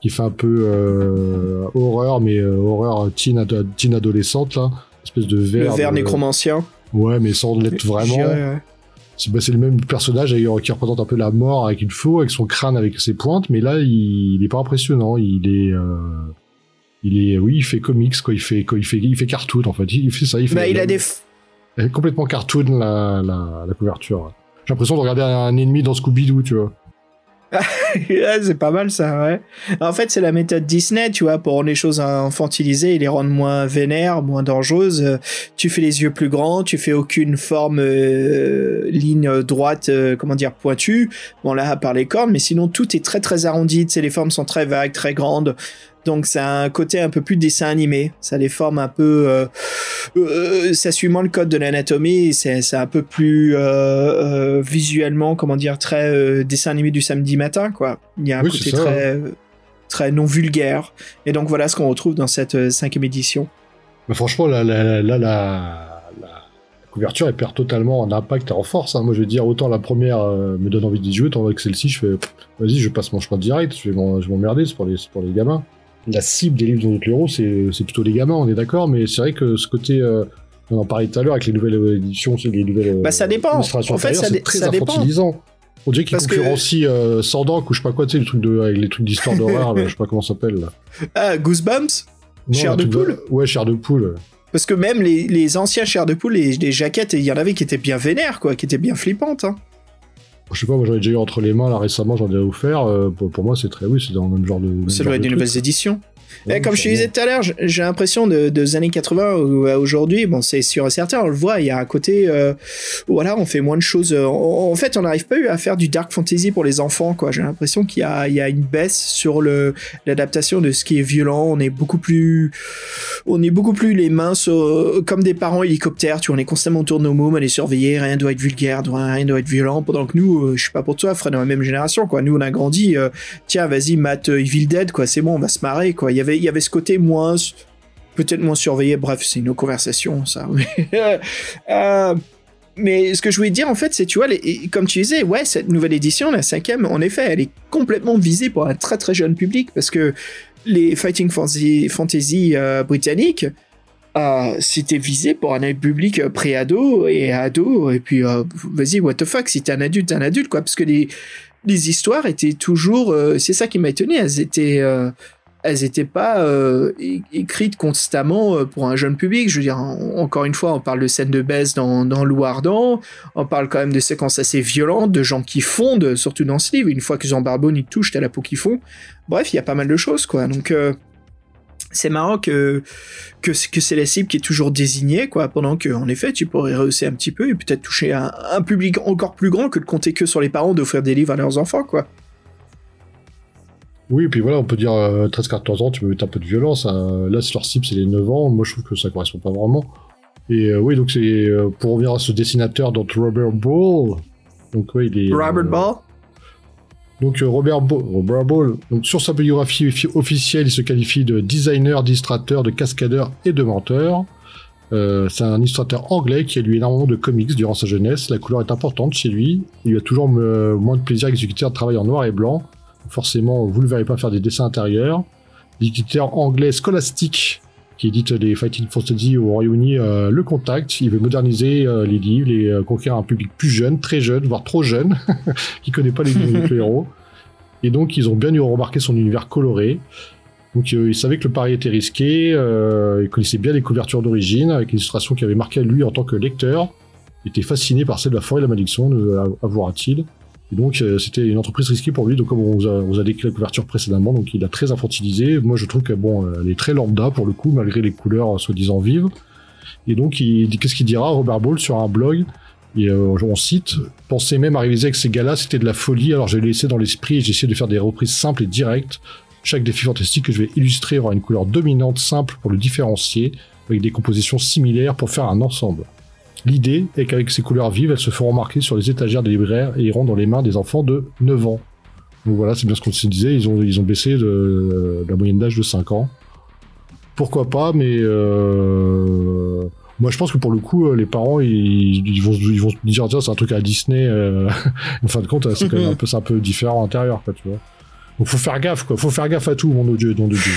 qui fait un peu horreur, mais horreur teen, ado- teen adolescente là, espèce de Le vert. vert de- nécromancien. Ouais, mais sans l'être vraiment. ouais. C'est bah, le même personnage qui représente un peu la mort avec une faux, avec son crâne avec ses pointes, mais là il, il est pas impressionnant. Il est, euh, il est, oui, il fait comics quoi. Il fait, quoi, il fait, il fait cartoon en fait. Il, fait ça. Il fait. Bah, il a des. f- Elle est complètement cartoon la, la, la couverture. J'ai l'impression de regarder un ennemi dans Scooby-Doo, tu vois. C'est pas mal ça, ouais. En fait, c'est la méthode Disney, tu vois, pour rendre les choses infantilisées et les rendre moins vénères, moins dangereuses. Tu fais les yeux plus grands, tu fais aucune forme euh, ligne droite, euh, comment dire, pointue. Bon, là, à part les cornes, mais sinon, tout est très très arrondi. Tu sais, les formes sont très vagues, très grandes. Donc, a un côté un peu plus dessin animé. Ça a des formes un peu. Euh, euh, ça suit moins le code de l'anatomie. C'est c'est un peu plus euh, euh, visuellement, comment dire, très euh, dessin animé du samedi matin, quoi. Il y a un Oui, côté c'est ça, très, très non vulgaire. Et donc, voilà ce qu'on retrouve dans cette cinquième édition. Mais franchement, là, là, la, la, la couverture, elle perd totalement en impact et en force. hein. Moi, je veux dire, autant la première me donne envie d'y jouer, tant que celle-ci, je fais, vas-y, je passe mon chemin direct, je vais m'emmerder, c'est pour, les- c'est pour les gamins. La cible des livres de notre héros, c'est c'est plutôt les gamins, on est d'accord, mais c'est vrai que ce côté, euh, on en parlait tout à l'heure avec les nouvelles euh, éditions, les nouvelles Bah, ça dépend. illustrations En fait, ça c'est très ça dépend. On dirait qu'il Parce que- concurrencie euh, Sandok ou je sais pas quoi, tu sais, les trucs de, avec les trucs d'histoire d'horreur, je sais pas comment ça s'appelle. là. Ah, Goosebumps? Non, Chair de poule? Ouais, chair de poule. Parce que même les, les anciens chairs de poule, les, les jaquettes, il y en avait qui étaient bien vénères, quoi, qui étaient bien flippantes. Hein. Je sais pas, moi j'en ai déjà eu entre les mains là récemment, j'en ai offert. euh, pour, pour moi, c'est très, oui, c'est dans le même genre de. Ça doit être de des nouvelles éditions. Eh, comme je te disais tout à l'heure, j'ai l'impression de, des années 80 ou à aujourd'hui, bon, c'est sûr et certain, on le voit, il y a un côté, euh, voilà, on fait moins de choses. euh, En, en fait, on n'arrive pas à faire du dark fantasy pour les enfants, quoi. J'ai l'impression qu'il y a, il y a une baisse sur le l'adaptation de ce qui est violent. On est beaucoup plus, on est beaucoup plus les mains sur- comme des parents hélicoptères. Tu vois, on est constamment autour de nos mômes, à les surveiller. Rien doit être vulgaire, rien doit être violent. Pendant que nous, euh, je sais pas pour toi, Fred, dans la même génération, quoi. Nous, on a grandi. euh, tiens, vas-y, Matt euh, Evil Dead, quoi. C'est bon, on va se marrer, quoi. Il y il y avait ce côté moins, peut-être moins surveillé. Bref, c'est une conversation, ça. Euh, mais ce que je voulais dire, en fait, c'est, tu vois, comme tu disais, ouais, cette nouvelle édition, la cinquième, en effet, elle est complètement visée pour un très très jeune public parce que les Fighting Fantasy, euh, britanniques, euh, c'était visé pour un public pré-ado et ado, et puis vas-y, what the fuck, si t'es un adulte, un adulte, quoi, parce que les, les histoires étaient toujours, c'est ça qui m'a étonné, elles étaient, elles étaient pas euh, écrites constamment euh, pour un jeune public. Je veux dire, en- encore une fois, on parle de scènes de baisse dans, dans Loup Ardent, on parle quand même de séquences assez violentes, de gens qui fondent, surtout dans ce livre. Une fois que Jean Barbone te touche, t'as la peau qui fond. Bref, il y a pas mal de choses, quoi. Donc, euh, c'est marrant que, que, que c'est la cible qui est toujours désignée, quoi, pendant que, en effet, tu pourrais rehausser un petit peu et peut-être toucher un, un public encore plus grand que de compter que sur les parents d'offrir des livres à leurs enfants, quoi. Oui, et puis voilà, on peut dire euh, 13-14 ans, tu peux mettre un peu de violence. hein. Là, leur cible, c'est les 9 ans. Moi, je trouve que ça correspond pas vraiment. Et euh, oui, donc c'est euh, pour revenir à ce dessinateur, donc Robert Ball. Donc, ouais, il est. Robert euh, Ball Donc euh, Robert, Bo- Robert Ball, donc, sur sa biographie offi- officielle, il se qualifie de designer, d'illustrateur, de cascadeur et de menteur. Euh, c'est un illustrateur anglais qui a lu énormément de comics durant sa jeunesse. La couleur est importante chez lui. Il a toujours euh, moins de plaisir à exécuter un travail en noir et blanc. Forcément, vous ne le verrez pas faire des dessins intérieurs. L'éditeur anglais Scholastic, qui édite les Fighting Fantasy au Royaume-Uni, euh, le contacte. Il veut moderniser euh, les livres et euh, conquérir un public plus jeune, très jeune, voire trop jeune, qui connaît pas les de héros. Et donc, ils ont bien eu remarqué son univers coloré. Donc, euh, savaient que le pari était risqué. Euh, ils connaissaient bien les couvertures d'origine, avec l'illustration qui avait marqué lui en tant que lecteur. Il était fasciné par celle de la forêt et la malédiction, avouera-t-il. Et donc, euh, c'était une entreprise risquée pour lui. Donc, comme on vous a, on vous a décrit la couverture précédemment, donc il a très infantilisé. Moi, je trouve que bon, euh, elle est très lambda pour le coup, malgré les couleurs euh, soi-disant vives. Et donc, qu'est-ce qu'il dira, Robert Ball, sur un blog? Et on cite Pensez même à réaliser que ces gars-là, c'était de la folie, alors j'ai laissé dans l'esprit et j'ai essayé de faire des reprises simples et directes. Chaque défi fantastique que je vais illustrer aura une couleur dominante simple pour le différencier, avec des compositions similaires pour faire un ensemble. L'idée est qu'avec ces couleurs vives, elles se feront remarquer sur les étagères des libraires et iront dans les mains des enfants de 9 ans. Donc voilà, c'est bien ce qu'on se disait, ils ont, ils baissé la moyenne d'âge de 5 ans. Pourquoi pas, mais euh, Moi, je pense que pour le coup, euh, les parents, ils, vont, ils vont se dire, tiens, c'est un truc à Disney. euh, en fin de compte, c'est quand même un peu, un peu différent à l'intérieur, quoi, tu vois. Donc, faut faire gaffe, quoi. Faut faire gaffe à tout, mon Dieu, nom de Dieu.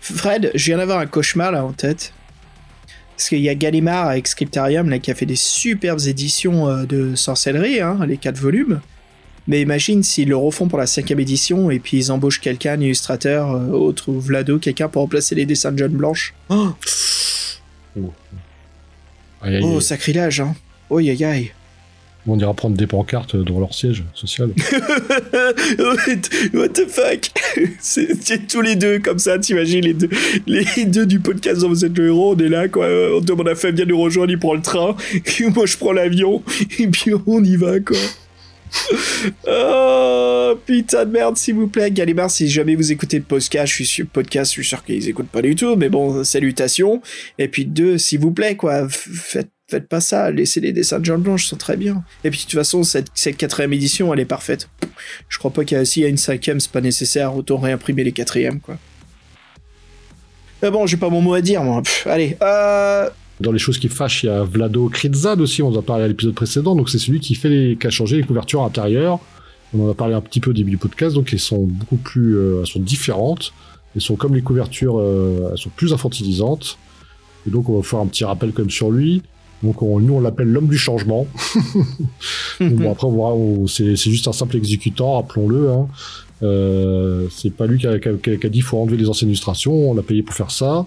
Fred, je viens d'avoir un cauchemar là en tête. Parce qu'il y a Gallimard avec Scriptarium là, qui a fait des superbes éditions euh, de sorcellerie, hein, les quatre volumes. Mais imagine s'ils le refont pour la cinquième édition et puis ils embauchent quelqu'un, un illustrateur, euh, autre ou Vlado, quelqu'un pour remplacer les dessins de John Blanche. Oh, Aïe, aïe, oh sacrilège, hein. Oh, aïe aïe. On ira prendre des pancartes dans leur siège social. What the fuck C'est tous les deux comme ça, t'imagines les deux, les deux du podcast dont vous êtes le héros, on est là quoi, on demande à Fabien de nous rejoindre, il prend le train, moi je prends l'avion, et puis on y va quoi. Oh putain de merde s'il vous plaît, Gallimard, si jamais vous écoutez le podcast, je suis sûr, podcast, je suis sûr qu'ils écoutent pas du tout, mais bon, salutations. Et puis deux, s'il vous plaît quoi, faites Faites pas ça, laissez les dessins de John Blanche, sont très bien. Et puis de toute façon, cette, quatrième édition, elle est parfaite. Je crois pas qu'il y a, s'il y a une cinquième, c'est pas nécessaire, autant réimprimer les quatrièmes, quoi. Mais bon, j'ai pas mon mot à dire, moi. Allez, euh... Dans les choses qui fâchent, il y a Vlado Kritzad aussi, on en a parlé à l'épisode précédent, donc c'est celui qui fait les, qui a changé les couvertures intérieures. On en a parlé un petit peu au début du podcast, donc elles sont beaucoup plus, euh, elles sont différentes. Elles sont comme les couvertures, euh, elles sont plus infantilisantes. Et donc on va faire un petit rappel comme sur lui. Donc on- nous on l'appelle l'homme du changement. Donc, bon après on- c'est juste un simple exécutant, rappelons-le. Hein. Euh, c'est pas lui qui a, qui a- qui a- qui dit faut enlever les anciennes illustrations, on l'a payé pour faire ça.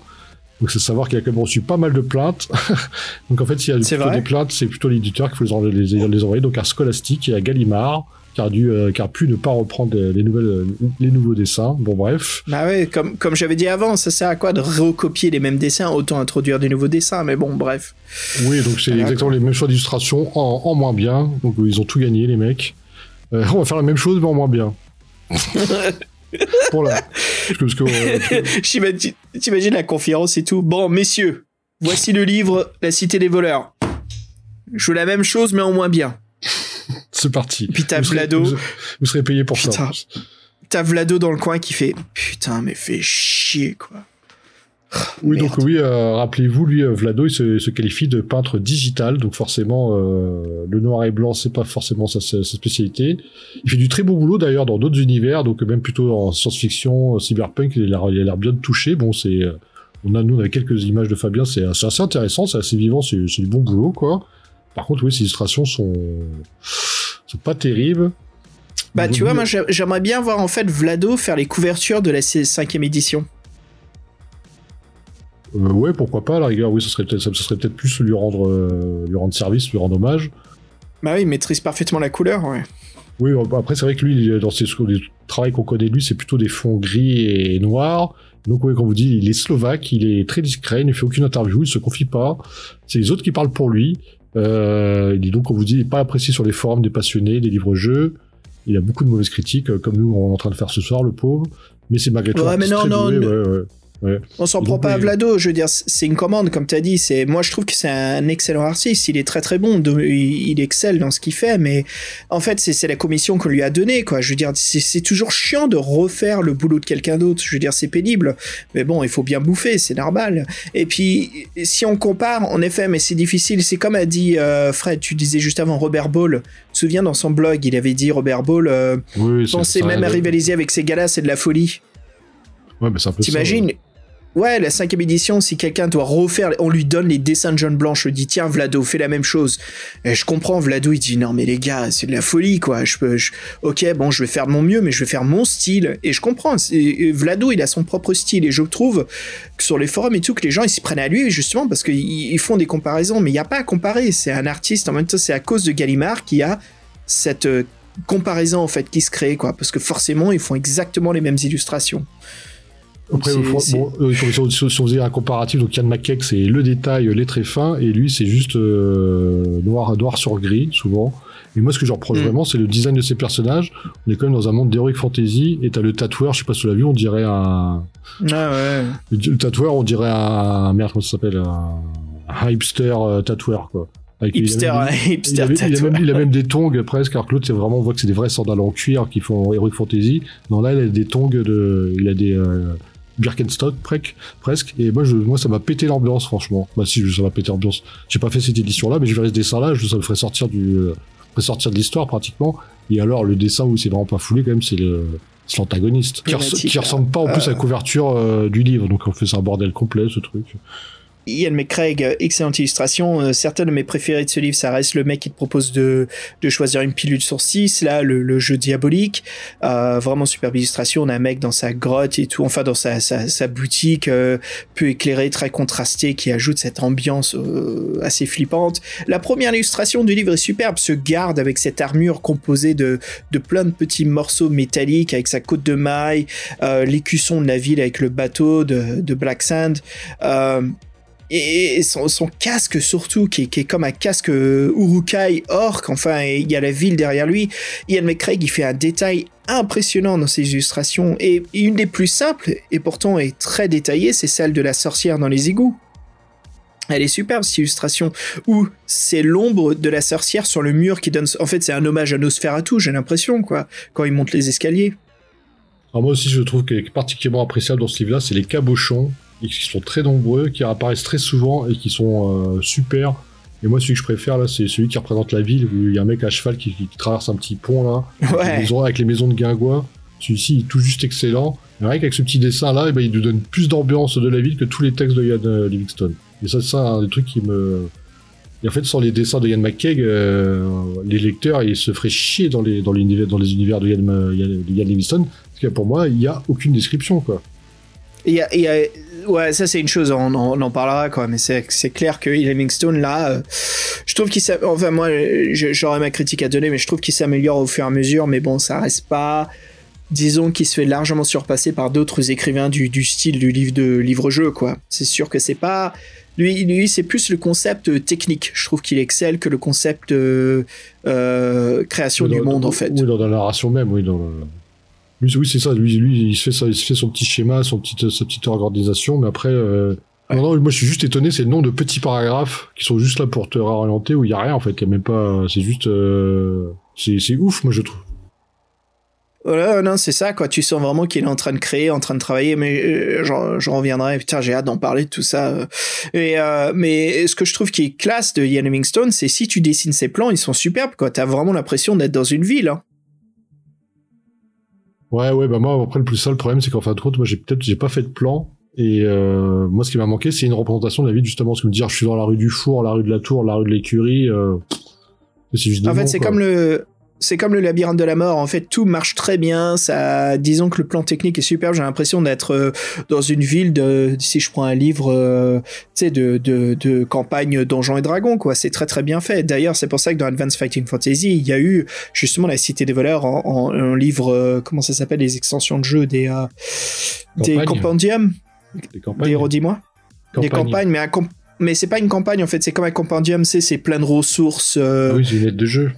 Donc c'est savoir qu'il a quand même reçu pas mal de plaintes. Donc en fait, s'il y a plutôt des plaintes, c'est plutôt l'éditeur qu'il faut les, enlever- les, les envoyer. Donc à Scholastic et à Gallimard, a, dû, euh, a pu ne pas reprendre les, nouvelles, euh, les nouveaux dessins. Bon bref. Bah ouais, comme, comme j'avais dit avant, ça sert à quoi de recopier les mêmes dessins, autant introduire des nouveaux dessins, mais bon, bref. Oui, donc c'est exactement les mêmes choix d'illustration en, en moins bien. Donc ils ont tout gagné les mecs. Euh, on va faire la même chose mais en moins bien. Parce que, parce que, euh, T'imagines la conférence et tout. Bon, messieurs, voici le livre La Cité des voleurs. Je veux la même chose, mais en moins bien. C'est parti. Puis t'as Vous serez- Vlado. Vous, vous serez payé pour Putain. ça. T'as Vlado dans le coin qui fait Putain, mais fait chier, quoi. Oui, Merde. donc oui, euh, rappelez-vous, lui, euh, Vlado, il se, se qualifie de peintre digital, donc forcément, euh, le noir et blanc, c'est pas forcément sa, spécialité. Il fait du très beau boulot d'ailleurs dans d'autres univers, donc même plutôt en science-fiction, cyberpunk, il a l'air- bien de toucher. Bon, c'est, on a nous, on a quelques images de Fabien, c'est assez intéressant, c'est assez vivant, c'est c'est du bon boulot, quoi. Par contre, oui, ces illustrations sont, sont pas terribles. Bah, tu vois, moi, j'ai- j'aimerais bien voir en fait Vlado faire les couvertures de la c- cinquième édition. euh, ouais, pourquoi pas, à la rigueur, oui, ce serait peut-être, ça serait peut-être plus lui rendre, euh, lui rendre service, lui rendre hommage. Bah oui, il maîtrise parfaitement la couleur, ouais. Oui, bon, après, c'est vrai que lui, dans ses les travaux qu'on connaît de lui, c'est plutôt des fonds gris et noirs. Donc, oui, comme vous dites, il est slovaque, il est très discret, il ne fait aucune interview, il se confie pas. C'est les autres qui parlent pour lui. Euh, il est donc, comme vous dit, il est pas apprécié sur les forums des passionnés, des livres-jeux. Il a beaucoup de mauvaises critiques, euh, comme nous, on est en train de faire ce soir, le pauvre. Mais c'est malgré tout Ouais, mais non, non, ouais, ouais. On s'en prend pas à. Vlado, je veux dire, c'est une commande, comme t'as dit. C'est, moi, je trouve que c'est un excellent artiste. Il est très très bon, de- il, il excelle dans ce qu'il fait, mais en fait, c'est, la commission qu'on lui a donnée, quoi. Je veux dire, c'est, toujours chiant de refaire le boulot de quelqu'un d'autre. Je veux dire, c'est pénible, mais bon, il faut bien bouffer, c'est normal. Et puis, si on compare, en effet, mais c'est difficile. C'est comme a dit euh, Fred, tu disais juste avant Robert Ball. Tu te souviens dans son blog, il avait dit Robert Ball, euh, Oui, ça même à rivaliser avec ces gars-là, c'est de la folie. Ouais, mais c'est un peu T'imagines ouais. La cinquième édition, si quelqu'un doit refaire, on lui donne les dessins de John Blanche, on dit tiens Vlado, fais la même chose. Et je comprends, Vlado il dit non mais les gars, c'est de la folie quoi. Je peux, ok bon, je vais faire de mon mieux, mais je vais faire mon style. Et je comprends. et Vlado il a son propre style et je trouve que sur les forums et tout que les gens ils s'y prennent à lui justement parce qu'ils ils font des comparaisons, mais il y a pas à comparer. C'est un artiste en même temps, c'est à cause de Gallimard qui a cette euh, comparaison en fait qui se crée quoi, parce que forcément ils font exactement les mêmes illustrations. Après, bon, euh, si on, faisait un comparatif, donc Yann McKeck, c'est le détail, les traits fins, et lui, c'est juste euh, noir, noir sur gris, souvent. Et moi, ce que je reproche Mm. vraiment, c'est le design de ces personnages. On est quand même dans un monde d'heroic fantasy, et t'as le tatoueur, je sais pas si tu l'as vu, on dirait un... Ah ouais. Le, tatoueur, on dirait un... Merde, comment ça s'appelle un, un hipster euh, tatoueur, quoi. Avec- il a Hipster, même hein, il hipster a, il, a tatoueur. même, il a même des tongs presque, alors que l'autre, c'est vraiment, on voit que c'est des vrais sandales en cuir qui font Heroic Fantasy. Non, là, il a des tongs de, il a des, euh, Birkenstock prec- presque. Et moi, je, moi, ça m'a pété l'ambiance, franchement. Bah si, ça m'a pété l'ambiance. J'ai pas fait cette édition-là, mais je verrai ce dessin-là, je- ça me ferait sortir du, euh, ferait sortir de l'histoire pratiquement. Et alors, le dessin où c'est vraiment pas foulé, quand même, c'est le, c'est l'antagoniste. Qui, res- qui ressemble pas en plus à la couverture euh, du livre, donc on fait ça un bordel complet, ce truc. Ian McCraig, euh, excellente illustration. Euh, certains de mes préférés de ce livre, ça reste le mec qui te propose de, de choisir une pilule sur 6, là, le, jeu diabolique. Euh, vraiment superbe illustration. On a un mec dans sa grotte et tout, enfin dans sa, sa, boutique, peu éclairé, très contrasté, qui ajoute cette ambiance assez flippante. La première illustration du livre est superbe. Ce garde avec cette armure composée de, de plein de petits morceaux métalliques, avec sa côte de maille, l'écusson de la ville avec le bateau de Black Sand. Et son, casque surtout qui est, comme un casque Urukai orc enfin il y a la ville derrière lui. Ian McCraig il fait un détail impressionnant dans ses illustrations. Et une des plus simples et pourtant est très détaillée c'est celle de la sorcière dans les égouts. Elle est superbe cette illustration où c'est l'ombre de la sorcière sur le mur qui donne en fait c'est un hommage à Nosferatu j'ai l'impression quoi quand il monte les escaliers. Alors moi aussi, je trouve que est particulièrement appréciable dans ce livre-là, c'est les cabochons, et qui sont très nombreux, qui apparaissent très souvent et qui sont euh, super. Et moi, celui que je préfère, là, c'est celui qui représente la ville, où il y a un mec à cheval qui, qui traverse un petit pont, là, avec, les ouais maisons, avec les maisons de Guingois. Celui-ci, il est tout juste excellent. Et rien qu'avec ce petit dessin-là, eh ben, il nous donne plus d'ambiance de la ville que tous les textes de Ian euh, Livingstone. Et ça, c'est un des trucs qui me... Et en fait, sans les dessins de Ian McKeag, euh, les lecteurs, ils se feraient chier dans les, dans l'univers, dans les univers de Ian, de Ian Livingstone. Parce que pour moi, il n'y a aucune description, quoi. Il y a- il y a- ouais, ça c'est une chose, on, en- on en parlera quoi, mais c'est clair que Livingstone là, euh, je trouve qu'il enfin moi j'aurais ma critique à donner, mais je trouve qu'il s'améliore au fur et à mesure, mais bon ça reste pas, disons qu'il se fait largement surpasser par d'autres écrivains du, du style du livre de livre-jeu quoi. C'est sûr que c'est pas lui, lui c'est plus le concept euh, technique. Je trouve qu'il excelle que le concept euh, euh, création du dans- monde en fait. Oui, dans la narration même, oui. Dans le... lui, oui, c'est ça. Lui, lui, il se fait ça, il se fait son petit schéma, son petite, sa petite organisation, mais après. euh, Non, non, moi je suis juste étonné, c'est le nombre de petits paragraphes qui sont juste là pour te réorienter où il y a rien en fait, il y a même pas, c'est juste, euh, c'est ouf, moi je trouve. Voilà, non, c'est ça, quoi. Tu sens vraiment qu'il est en train de créer, en train de travailler, mais euh, j'en j'en reviendrai. Putain, j'ai hâte d'en parler de tout ça. euh. Et, euh, mais ce que je trouve qui est classe de Ian Livingstone, c'est si tu dessines ses plans, ils sont superbes, quoi. T'as vraiment l'impression d'être dans une ville. hein. Ouais, ouais, bah moi après le plus ça, le problème c'est qu'en fin de compte, moi j'ai peut-être, j'ai pas fait de plan. Et euh, moi, ce qui m'a manqué, c'est une représentation de la ville, justement, ce que me dire, je suis dans la rue du Four, la rue de la Tour, la rue de l'Écurie. Euh, c'est juste En fait, c'est comme le. C'est comme le labyrinthe de la mort. En fait, tout marche très bien. Ça, disons que le plan technique est superbe. J'ai l'impression d'être euh, dans une ville de, si je prends un livre, euh, tu sais, de, de, de campagne Donjons et Dragons, quoi. C'est très très bien fait. D'ailleurs, c'est pour ça que dans Advanced Fighting Fantasy, il y a eu justement la Cité des voleurs en, en, en livre, euh, comment ça s'appelle, les extensions de jeu des, euh, des compendiums, Des campagnes. des redis-moi, des Campagnes. mais un comp- mais c'est pas une campagne en fait, c'est comme un compendium, c'est c'est plein de ressources. Ah oui, c'est une aide de jeu.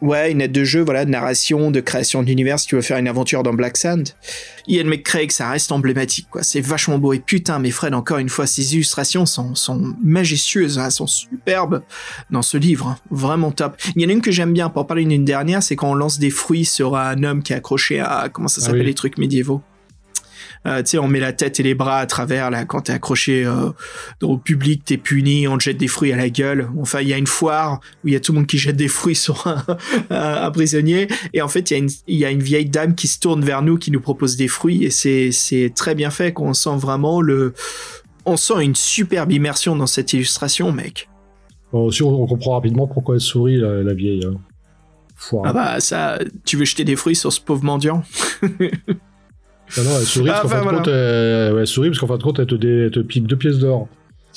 Ouais, une aide de jeu, voilà, de narration, de création d'univers, si tu veux faire une aventure dans Black Sand. Ian McCraig, ça reste emblématique, quoi. C'est vachement beau. Et putain, mes Fred, encore une fois, ces illustrations sont, sont majestueuses, hein, sont superbes dans ce livre. hein. Vraiment top. Il y en a une que j'aime bien, pour parler d'une dernière, c'est quand on lance des fruits sur un homme qui est accroché à, comment ça Ah s'appelle, oui. les trucs médiévaux? Euh, tu sais, on met la tête et les bras à travers, là, quand t'es accroché euh, au public, t'es puni, on te jette des fruits à la gueule. Enfin, il y a une foire où il y a tout le monde qui jette des fruits sur un, un- un prisonnier. Et en fait, il y, a une, il y a une vieille dame qui se tourne vers nous, qui nous propose des fruits. Et c'est, très bien fait, qu'on sent vraiment le... On sent une superbe immersion dans cette illustration, mec. Bon, aussi, on, on comprend rapidement pourquoi elle sourit, la, la vieille. hein. Foire. Ah bah, ça... Tu veux jeter des fruits sur ce pauvre mendiant? Ah non, elle sourit, Ah, parce qu'en fin de voilà. compte, elle, ouais, elle sourit parce qu'en fin de compte, elle te, dé- elle te pique deux pièces d'or.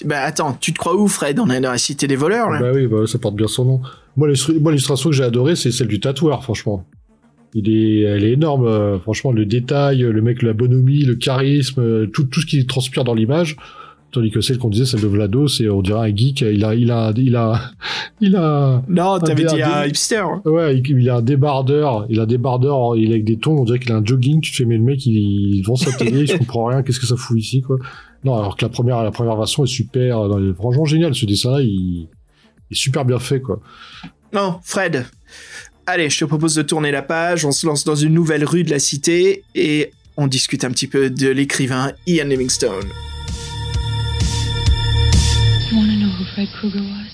Bah attends, tu te crois où, Fred On est dans la cité des voleurs, là? Bah oui, bah, ça porte bien son nom. Moi, l'illustration que j'ai adorée, c'est celle du tatoueur, franchement. Il est, elle est énorme, euh, franchement, le détail, le mec, la bonhomie, le charisme, euh, tout, tout ce qui transpire dans l'image. Tandis que celle qu'on disait, celle de Vlado, c'est, on dirait un geek, il a, il a, il a, il a, Non, t'avais dit un hipster. hein. ouais, il, il a un débardeur, il a un débardeur, il est avec des tons, on dirait qu'il a un jogging, tu te fais, mais le mec, il, il vend sa télé, il comprend rien, qu'est-ce que ça fout ici, quoi. Non, alors que la première, la première version est super, euh, franchement génial, ce dessin-là, il, il est super bien fait, quoi. Non, Fred. Allez, je te propose de tourner la page. On se lance dans une nouvelle rue de la cité et on discute un petit peu de l'écrivain Ian Livingstone. You want to know who Fred Krueger was?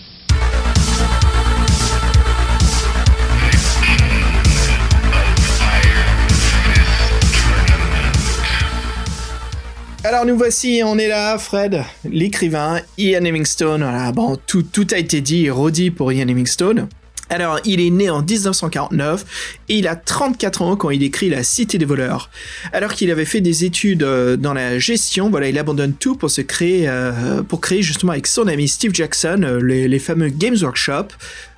Alors nous voici, on est là, Fred, l'écrivain Ian Livingstone. Voilà, bon, tout, tout a été dit et redit pour Ian Livingstone. Alors, il est né en 1949 et il a 34 ans quand il écrit La Cité des voleurs. Alors qu'il avait fait des études euh, dans la gestion, voilà, il abandonne tout pour se créer, euh, pour créer justement avec son ami Steve Jackson euh, les, les fameux Games Workshop,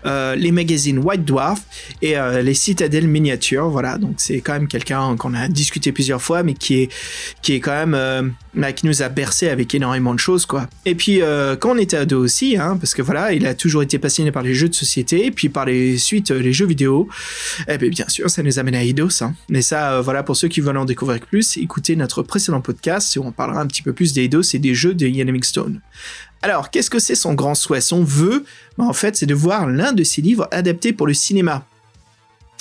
euh, les magazines White Dwarf et euh, les Citadelles miniatures. Voilà, donc c'est quand même quelqu'un qu'on a discuté plusieurs fois, mais qui est qui est quand même euh, bah, qui nous a bercé avec énormément de choses, quoi. Et puis quand on était ado aussi, hein, parce que voilà, il a toujours été passionné par les jeux de société, et puis par les suites les jeux vidéo. Eh bien, bien sûr, ça nous amène à Eidos. Hein. Mais ça, voilà, pour ceux qui veulent en découvrir plus, écoutez notre précédent podcast où on parlera un petit peu plus d'Eidos et des jeux de Ian Livingstone. Alors, qu'est-ce que c'est son grand souhait Son vœu, bah, en fait, c'est de voir l'un de ses livres adapté pour le cinéma.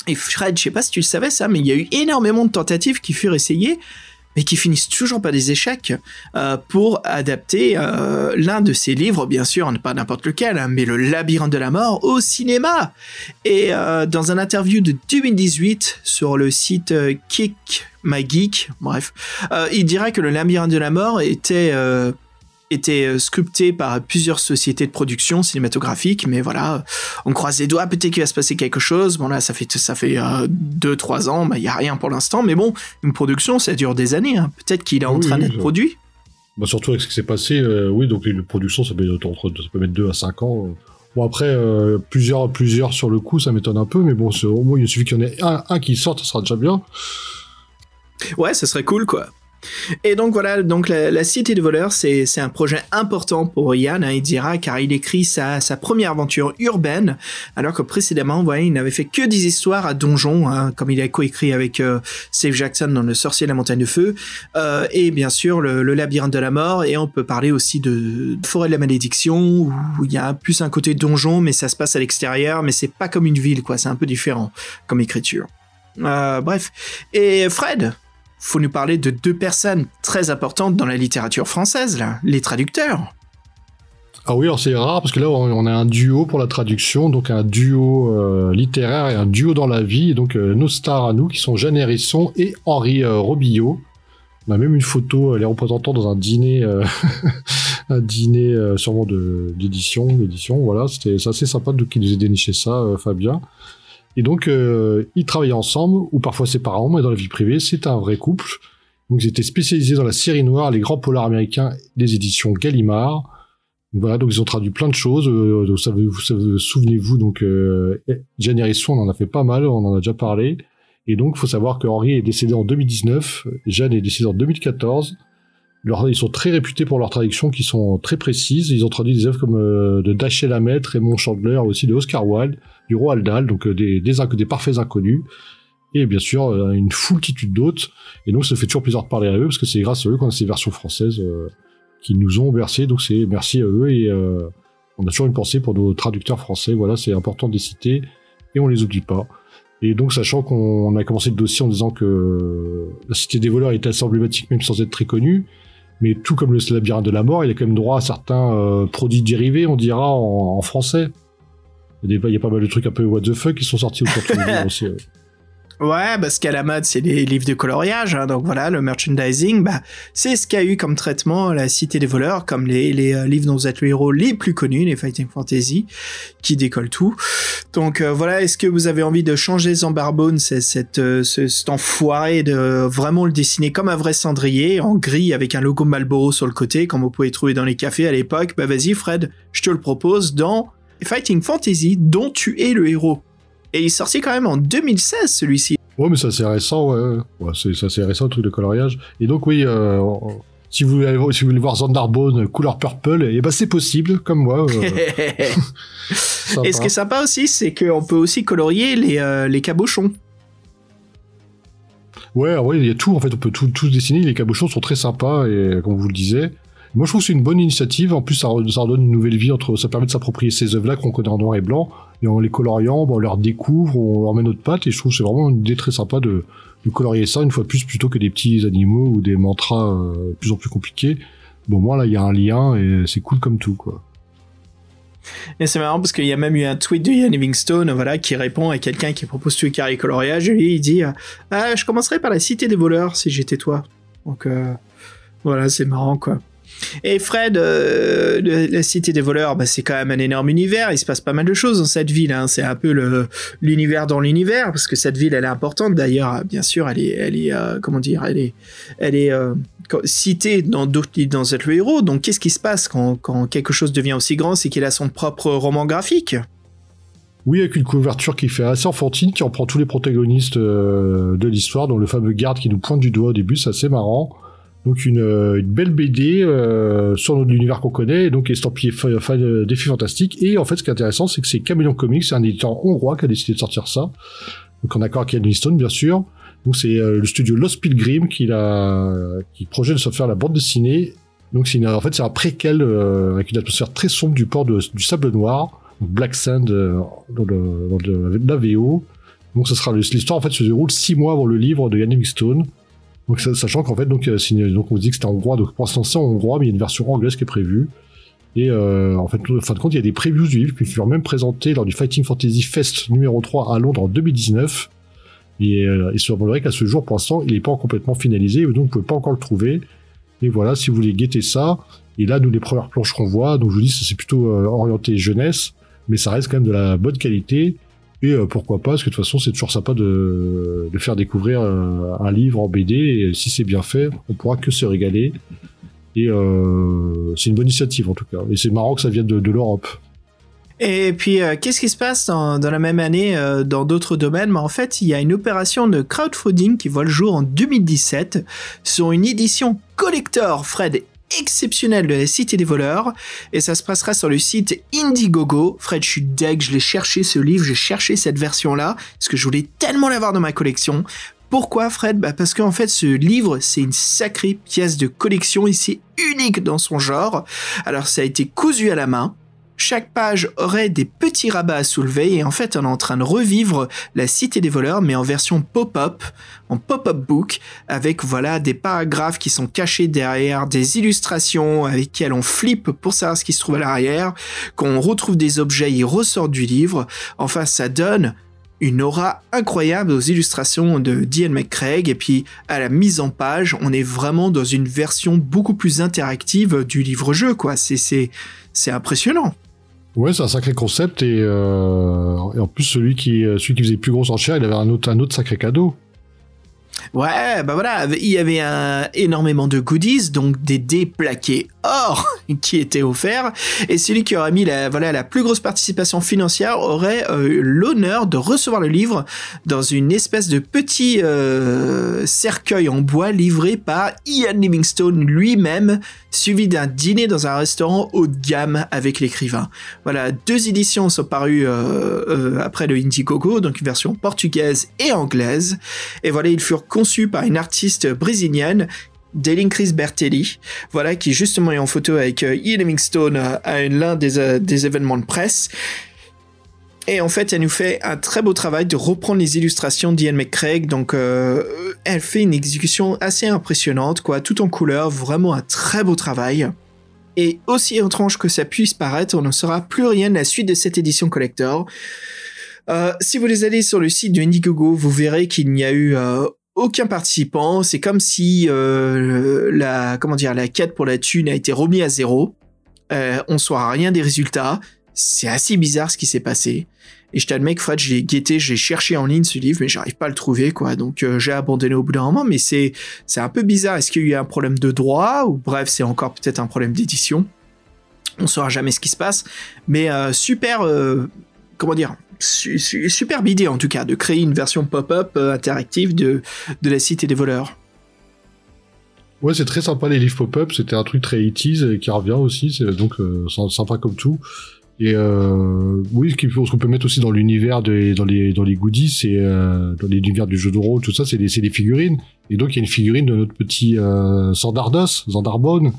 Et Fred, je sais pas si tu le savais ça, mais il y a eu énormément de tentatives qui furent essayées, mais qui finissent toujours par des échecs euh, pour adapter euh, l'un de ses livres, bien sûr, pas n'importe lequel, hein, mais le Labyrinthe de la mort au cinéma. Et euh, dans un interview de 2018 sur le site Kick bref, il dirait que le Labyrinthe de la mort était était euh, sculpté par plusieurs sociétés de production cinématographique, mais voilà, on croise les doigts, peut-être qu'il va se passer quelque chose. Bon là, ça fait ça fait euh, deux trois ans, bah il y a rien pour l'instant, mais bon, une production, ça dure des années. hein. Peut-être qu'il est en Oui, train oui, d'être ça- produit. Bah, surtout avec ce qui s'est passé, euh, oui, donc une production, ça peut, entre, ça peut mettre 2 à 5 ans. euh. Bon, après, euh, plusieurs, plusieurs sur le coup, ça m'étonne un peu, mais bon, au moins, il suffit qu'il y en ait un, un qui sorte, ça sera déjà bien. Ouais, ce serait cool, quoi. Et donc voilà, donc la, Cité de voleurs, c'est un projet important pour Yann, hein, il dira, car il écrit sa, sa première aventure urbaine, alors que précédemment, voilà, il n'avait fait que des histoires à donjons, hein, comme il a coécrit avec euh, Steve Jackson dans Le Sorcier de la Montagne de Feu, euh, et bien sûr le, Labyrinthe de la Mort, et on peut parler aussi de, de Forêt de la Malédiction, où il y a plus un côté donjon, mais ça se passe à l'extérieur, mais c'est pas comme une ville, quoi, c'est un peu différent comme écriture. Euh, bref. Et Fred, faut nous parler de deux personnes très importantes dans la littérature française, là, les traducteurs. Ah oui, alors c'est rare parce que là on a un duo pour la traduction, donc un duo euh, littéraire et un duo dans la vie. Et donc euh, nos stars à nous qui sont Jeanne Hérisson et Henri euh, Robillot. On a même une photo euh, les représentant dans un dîner, un dîner sûrement d'édition, d'édition. Voilà, c'était assez sympa de nous ait déniché ça, Fabien. Et donc euh, ils travaillaient ensemble ou parfois séparément, mais dans la vie privée, c'est un vrai couple. Donc ils étaient spécialisés dans la série noire, les grands polars américains des éditions Gallimard. Voilà, donc ils ont traduit plein de choses. Euh, donc ça, vous, ça vous- souvenez-vous, donc euh, Jane Harrison, on en a fait pas mal, on en a déjà parlé. Et donc, faut savoir que Henri est décédé en 2019, Jeanne est décédée en 2014. Leur- ils sont très réputés pour leurs traductions qui sont très précises. Ils ont traduit des œuvres comme euh, de Dashiell Hammett, Raymond Chandler, aussi de Oscar Wilde, du Roald Dahl, donc euh, des, des, des parfaits inconnus. Et bien sûr, euh, une foultitude d'autres. Et donc, ça fait toujours plaisir de parler à eux, parce que c'est grâce à eux qu'on a ces versions françaises euh, qui nous ont versé. Donc, c'est merci à eux. Et euh, on a toujours une pensée pour nos traducteurs français. Voilà, c'est important de les citer. Et on les oublie pas. Et donc, sachant qu'on a commencé le dossier en disant que la Cité des voleurs était assez emblématique, même sans être très connue, mais tout comme le labyrinthe de la mort, il a quand même droit à certains euh, produits dérivés, on dira, en, en français. Il y, y a pas mal de trucs un peu what the fuck qui sont sortis autour de aussi. ouais. Ouais, parce qu'à la mode, c'est les livres de coloriage, hein, donc voilà, le merchandising, bah, c'est ce qu'a eu comme traitement la Cité des voleurs, comme les, les euh, livres dont vous êtes le héros les plus connus, les Fighting Fantasy, qui décollent tout. Donc euh, voilà, est-ce que vous avez envie de changer Zambarbone, c'est cette, euh, ce- cet enfoiré, de vraiment le dessiner comme un vrai cendrier, en gris avec un logo Marlboro sur le côté, comme vous pouvez trouver dans les cafés à l'époque Bah vas-y Fred, je te le propose dans Fighting Fantasy, dont tu es le héros. Et il est sorti quand même en 2016 celui-ci. Ouais, mais ça c'est récent, ouais. ouais c'est ça c'est récent le truc de coloriage. Et donc oui, euh, on- si vous voulez, si vous voulez voir Zandarbone couleur purple, et ben c'est possible, comme moi. euh. Et ce qui est sympa aussi, c'est qu'on peut aussi colorier les, euh, les cabochons. Ouais, ouais, il y a tout. En fait, on peut tout, tout dessiner. Les cabochons sont très sympas et comme vous le disiez. Moi, je trouve que c'est une bonne initiative. En plus, ça, ça redonne une nouvelle vie entre. Ça permet de s'approprier ces œuvres-là qu'on connaît en noir et blanc et en les coloriant, on leur découvre, on leur met notre patte, et je trouve que c'est vraiment une idée très sympa de, de colorier ça une fois de plus plutôt que des petits animaux ou des mantras euh, plus en plus compliqués. Bon, moi là, il y a un lien et c'est cool comme tout. Et c'est marrant parce qu'il y a même eu un tweet de Ian Livingstone, voilà, qui répond à quelqu'un qui propose le carré coloriage. Et il dit, ah, je commencerai par la cité des voleurs si j'étais toi. Donc, voilà, c'est marrant, quoi. Et Fred, euh, le- la cité des voleurs, bah, c'est quand même un énorme univers. Il se passe pas mal de choses dans cette ville. Hein. C'est un peu le l'univers dans l'univers parce que cette ville, elle est importante. D'ailleurs, bien sûr, elle est, elle est, euh, comment dire, elle est, elle est euh, citée dans d'autres dans The Héros. Donc, qu'est-ce qui se passe quand, quand quelque chose devient aussi grand, c'est qu'il a son propre roman graphique. Oui, avec une couverture qui fait assez enfantine, qui reprend tous les protagonistes de l'histoire, dont le fameux garde qui nous pointe du doigt au début, c'est assez marrant. Donc une, euh, belle BD euh, sur l'univers qu'on connaît, donc estampillé fa- fa- euh, défi fantastique. Et en fait, ce qui est intéressant, c'est que c'est Caméléon Comics, c'est un éditeur hongrois qui a décidé de sortir ça. Donc en accord avec Ian Livingstone, bien sûr. Donc c'est euh, le studio Lost Pilgrim qui, qui projette de se faire la bande dessinée. Donc c'est en fait c'est un préquel euh, avec une atmosphère très sombre du port du Sable Noir. Black Sand euh, dans, le, la VO. Donc ce sera l'histoire en fait se déroule six mois avant le livre de Ian Livingstone. Donc sa- sachant qu'en fait donc, euh, donc on se dit que c'était en hongrois donc pour l'instant c'est en hongrois mais il y a une version anglaise qui est prévue. Et euh, en fait, en fin de compte, il y a des previews du livre qui furent même présentés lors du Fighting Fantasy Fest numéro 3 à Londres en 2019. Et euh, il semblerait qu'à ce jour, pour l'instant, il n'est pas complètement finalisé, donc vous pouvez pas encore le trouver. Et voilà, si vous voulez guetter ça, et là, nous, les premières planches qu'on voit, donc je vous dis, c'est plutôt euh, orienté jeunesse, mais ça reste quand même de la bonne qualité. Et euh, pourquoi pas, parce que de toute façon, c'est toujours sympa de, faire découvrir euh, un livre en BD, et si c'est bien fait, on pourra que se régaler. Et euh, c'est une bonne initiative en tout cas. Et c'est marrant que ça vienne de, l'Europe. Et puis, qu'est-ce qui se passe dans, la même année dans d'autres domaines? Mais en fait, il y a une opération de crowdfunding qui voit le jour en 2017 sur une édition collector, Fred, exceptionnelle de la Cité des voleurs. Et ça se passera sur le site Indiegogo. Fred, je suis deg, je l'ai cherché ce livre, j'ai cherché cette version-là, parce que je voulais tellement l'avoir dans ma collection. Pourquoi Fred? Bah Parce qu'en fait ce livre c'est une sacrée pièce de collection et c'est unique dans son genre. Alors ça a été cousu à la main, chaque page aurait des petits rabats à soulever et en fait on est en train de revivre la cité des voleurs mais en version pop-up, en pop-up book avec voilà des paragraphes qui sont cachés derrière des illustrations avec lesquelles on flippe pour savoir ce qui se trouve à l'arrière, qu'on retrouve des objets, ils ressortent du livre. Enfin ça donne une aura incroyable aux illustrations de Diane McCraig et puis à la mise en page, on est vraiment dans une version beaucoup plus interactive du livre-jeu quoi. C'est impressionnant. Ouais, c'est un sacré concept et, euh, en plus celui qui celui qui faisait plus grosse enchère, il avait un autre un autre sacré cadeau. Ouais, bah voilà, il y avait un, énormément de goodies, donc des dés plaqués or qui étaient offerts, et celui qui aurait mis la, voilà, la plus grosse participation financière aurait euh, l'honneur de recevoir le livre dans une espèce de petit euh, cercueil en bois livré par Ian Livingstone lui-même, suivi d'un dîner dans un restaurant haut de gamme avec l'écrivain. Voilà, deux éditions sont parues euh, euh, après le Indiegogo, donc une version portugaise et anglaise. Et voilà, ils furent conçus par une artiste brésilienne, Delin Chris Bertelli, voilà, qui justement est en photo avec euh, Ian Livingstone euh, à l'un des, euh, des événements de presse. Et en fait, elle nous fait un très beau travail de reprendre les illustrations d'Ian McCraig. Donc, euh, elle fait une exécution assez impressionnante, quoi, tout en couleur, vraiment un très beau travail. Et aussi étrange que ça puisse paraître, on ne saura plus rien de la suite de cette édition collector. Si vous les allez sur le site de Indiegogo, vous verrez qu'il n'y a eu aucun participant. C'est comme si euh, la comment dire la quête pour la thune a été remise à zéro. Euh, on saura rien des résultats. C'est assez bizarre ce qui s'est passé. Et je t'admets que Fred, je l'ai guetté, j'ai cherché en ligne ce livre, mais j'arrive pas à le trouver, quoi. Donc euh, j'ai abandonné au bout d'un moment, mais c'est c'est un peu bizarre. Est-ce qu'il y a eu un problème de droit ou bref, c'est encore peut-être un problème d'édition. On saura jamais ce qui se passe, mais super, comment dire, su- su- superbe idée en tout cas de créer une version pop-up euh, interactive de de la cité des voleurs. Ouais, c'est très sympa les livres pop-up, c'était un truc très 80s et qui revient aussi, c'est donc euh, sympa comme tout. Et euh, oui, ce qu'on peut mettre aussi dans l'univers des dans les dans les goodies, c'est dans l'univers du jeu de rôle, tout ça, c'est des c'est des figurines. Et donc il y a une figurine de notre petit euh, Zandardos, Zandarbone.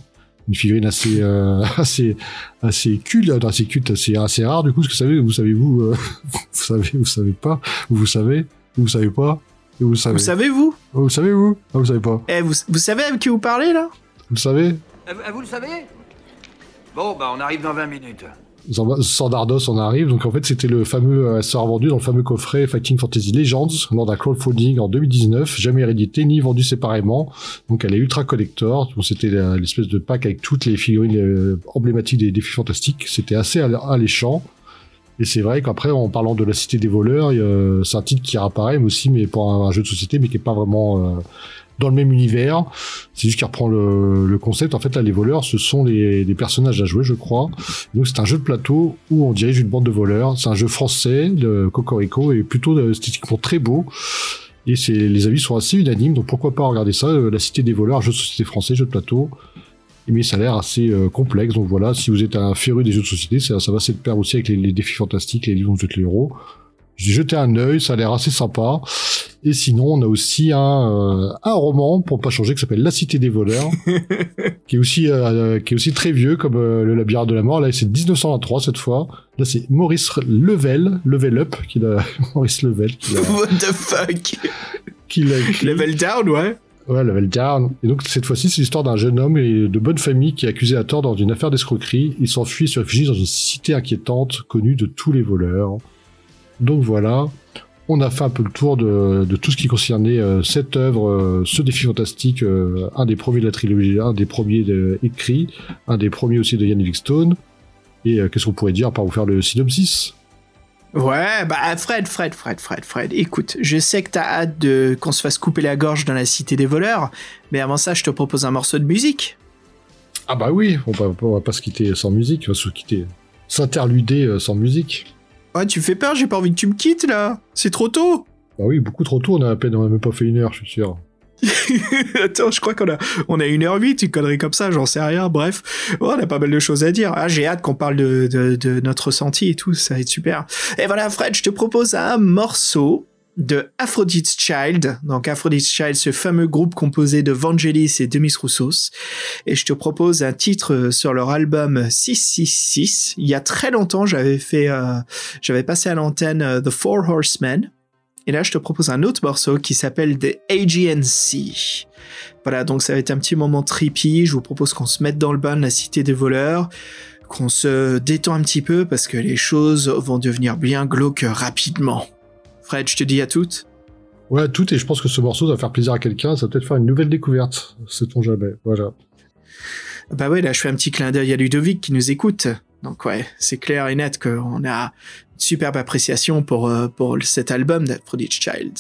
Une figurine assez euh, assez assez culte, euh, assez culte, assez assez rare du coup. Ce que vous savez, vous savez vous, euh, vous savez, vous savez pas, vous savez, vous savez pas, et vous savez. Vous savez, vous? Oh, vous savez vous? Ah, vous savez pas. Eh, vous, vous savez avec qui vous parlez, là? Vous le savez? Vous, le savez? Bon, bah on arrive dans 20 minutes. Sandardos en arrive. Donc en fait, c'était le fameux euh, sort vendu dans le fameux coffret Fighting Fantasy Legends lors d'un crowdfunding en 2019, jamais réédité ni vendu séparément. Donc elle est ultra collector. C'était la- l'espèce de pack avec toutes les figurines euh, emblématiques des défis fantastiques. C'était assez all- alléchant. Et c'est vrai qu'après, en parlant de la cité des voleurs, c'est un titre qui réapparaît, mais aussi mais pour un, un jeu de société, mais qui est pas vraiment euh, dans le même univers. C'est juste qu'il reprend le, le concept. En fait, là, les voleurs, ce sont les, personnages à jouer, je crois. Donc c'est un jeu de plateau où on dirige une bande de voleurs. C'est un jeu français, le Cocorico, et plutôt esthétiquement très beau. Et c'est, les avis sont assez unanimes, donc pourquoi pas regarder ça, euh, La Cité des voleurs, jeu de société français, jeu de plateau. Mais ça a l'air assez euh, complexe, donc voilà, si vous êtes un féru des jeux de société, ça, ça va se pair aussi avec les, les défis fantastiques, les livres dont vous. J'ai jeté un œil, ça a l'air assez sympa. Et sinon, on a aussi un, euh, un roman, pour pas changer, qui s'appelle La Cité des voleurs, qui est aussi euh, qui est aussi très vieux comme euh, le labyrinthe de la mort là c'est 1923 cette fois là c'est Maurice Level Level Up qui l'a Maurice Level qui l'a What the fuck? qui l'a. Level down, ouais. ouais Level Down et donc cette fois-ci c'est l'histoire d'un jeune homme et de bonne famille qui est accusé à tort dans une affaire d'escroquerie il s'enfuit et se réfugie dans une cité inquiétante connue de tous les voleurs donc voilà on a fait un peu le tour de, de tout ce qui concernait euh, cette œuvre, euh, ce défi fantastique, euh, un des premiers de la trilogie, un des premiers de, écrits, un des premiers aussi de Ian Livingstone. Et qu'est-ce qu'on pourrait dire par vous faire le synopsis? Ouais, bah Fred, Fred, Fred, Fred, Fred, écoute, je sais que t'as hâte de qu'on se fasse couper la gorge dans la cité des voleurs, mais avant ça, je te propose un morceau de musique. Ah bah oui, on va, on va pas se quitter sans musique, on va se quitter, s'interluder sans musique. Ouais, tu fais peur, j'ai pas envie que tu me quittes là. C'est trop tôt. Bah oui, beaucoup trop tôt, on a à peine, on a même pas fait une heure, je suis sûr. Attends, je crois qu'on a, on a 1h08, une connerie comme ça, j'en sais rien, bref. Oh, on a pas mal de choses à dire. Ah, j'ai hâte qu'on parle de, de, de notre ressenti et tout, ça va être super. Et voilà, Fred, je te propose un morceau de Aphrodite's Child. Donc, Aphrodite's Child, ce fameux groupe composé de Vangelis et Demis Roussos. Et je te propose un titre sur leur album 666. Il y a très longtemps, j'avais fait, euh, j'avais passé à l'antenne euh, The Four Horsemen. Et là, je te propose un autre morceau qui s'appelle The AGNC. Voilà, donc ça va être un petit moment trippy. Je vous propose qu'on se mette dans le bain de la cité des voleurs, qu'on se détend un petit peu parce que les choses vont devenir bien glauques rapidement. Fred, je te dis à toutes. Ouais, tout, et je pense que ce morceau va faire plaisir à quelqu'un, ça va peut-être faire une nouvelle découverte, sait-on jamais, voilà. Bah ouais, là, je fais un petit clin d'œil à Ludovic qui nous écoute. Donc ouais, c'est clair et net qu'on a une superbe appréciation pour, euh, pour cet album d'Aphrodite Child.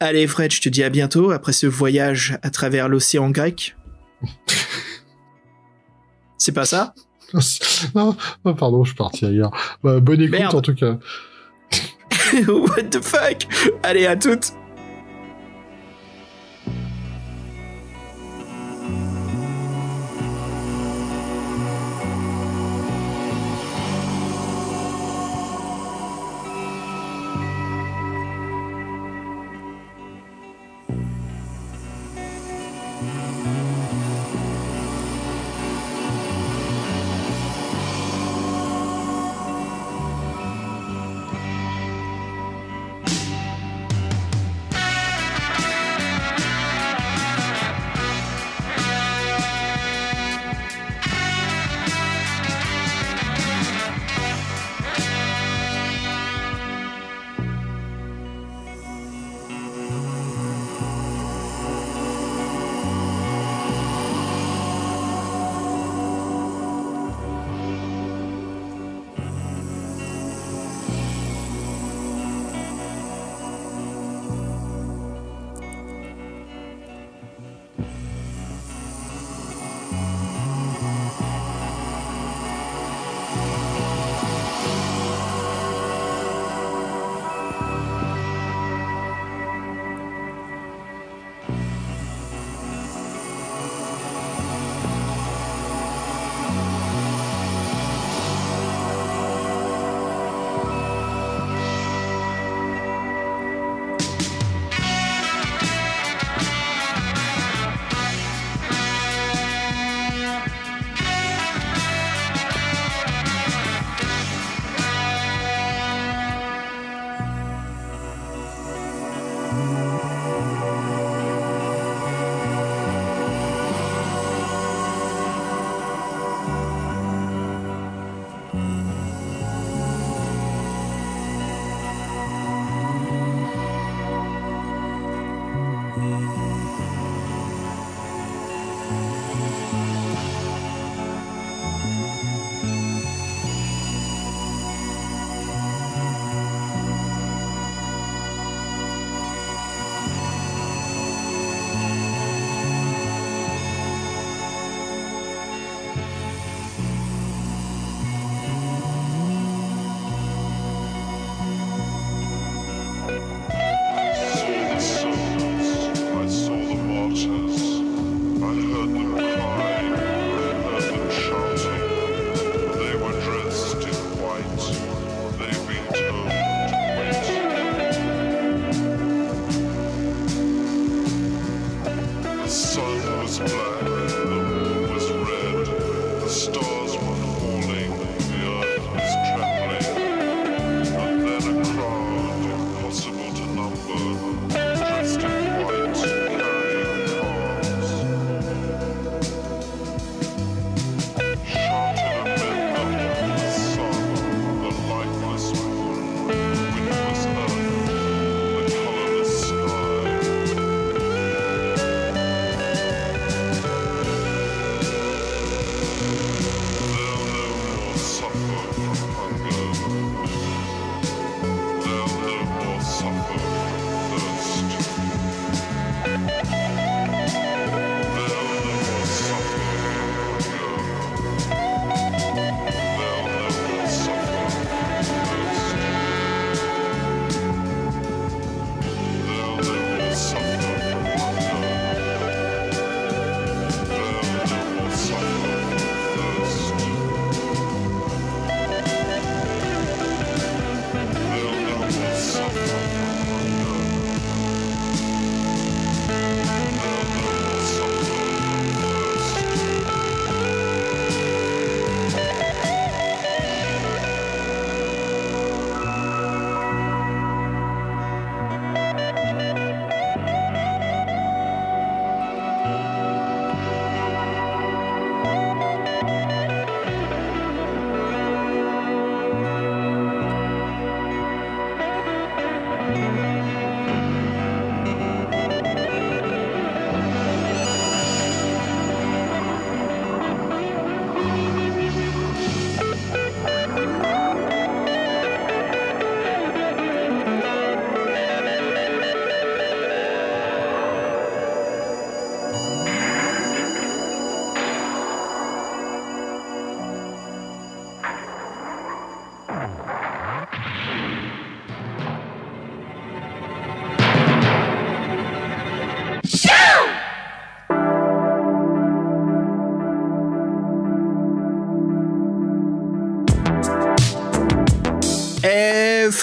Allez Fred, je te dis à bientôt après ce voyage à travers l'océan grec. C'est pas ça? Non, non, pardon, je suis parti ailleurs. Bah, bonne écoute Merde. en tout cas. What the fuck? Allez, à toutes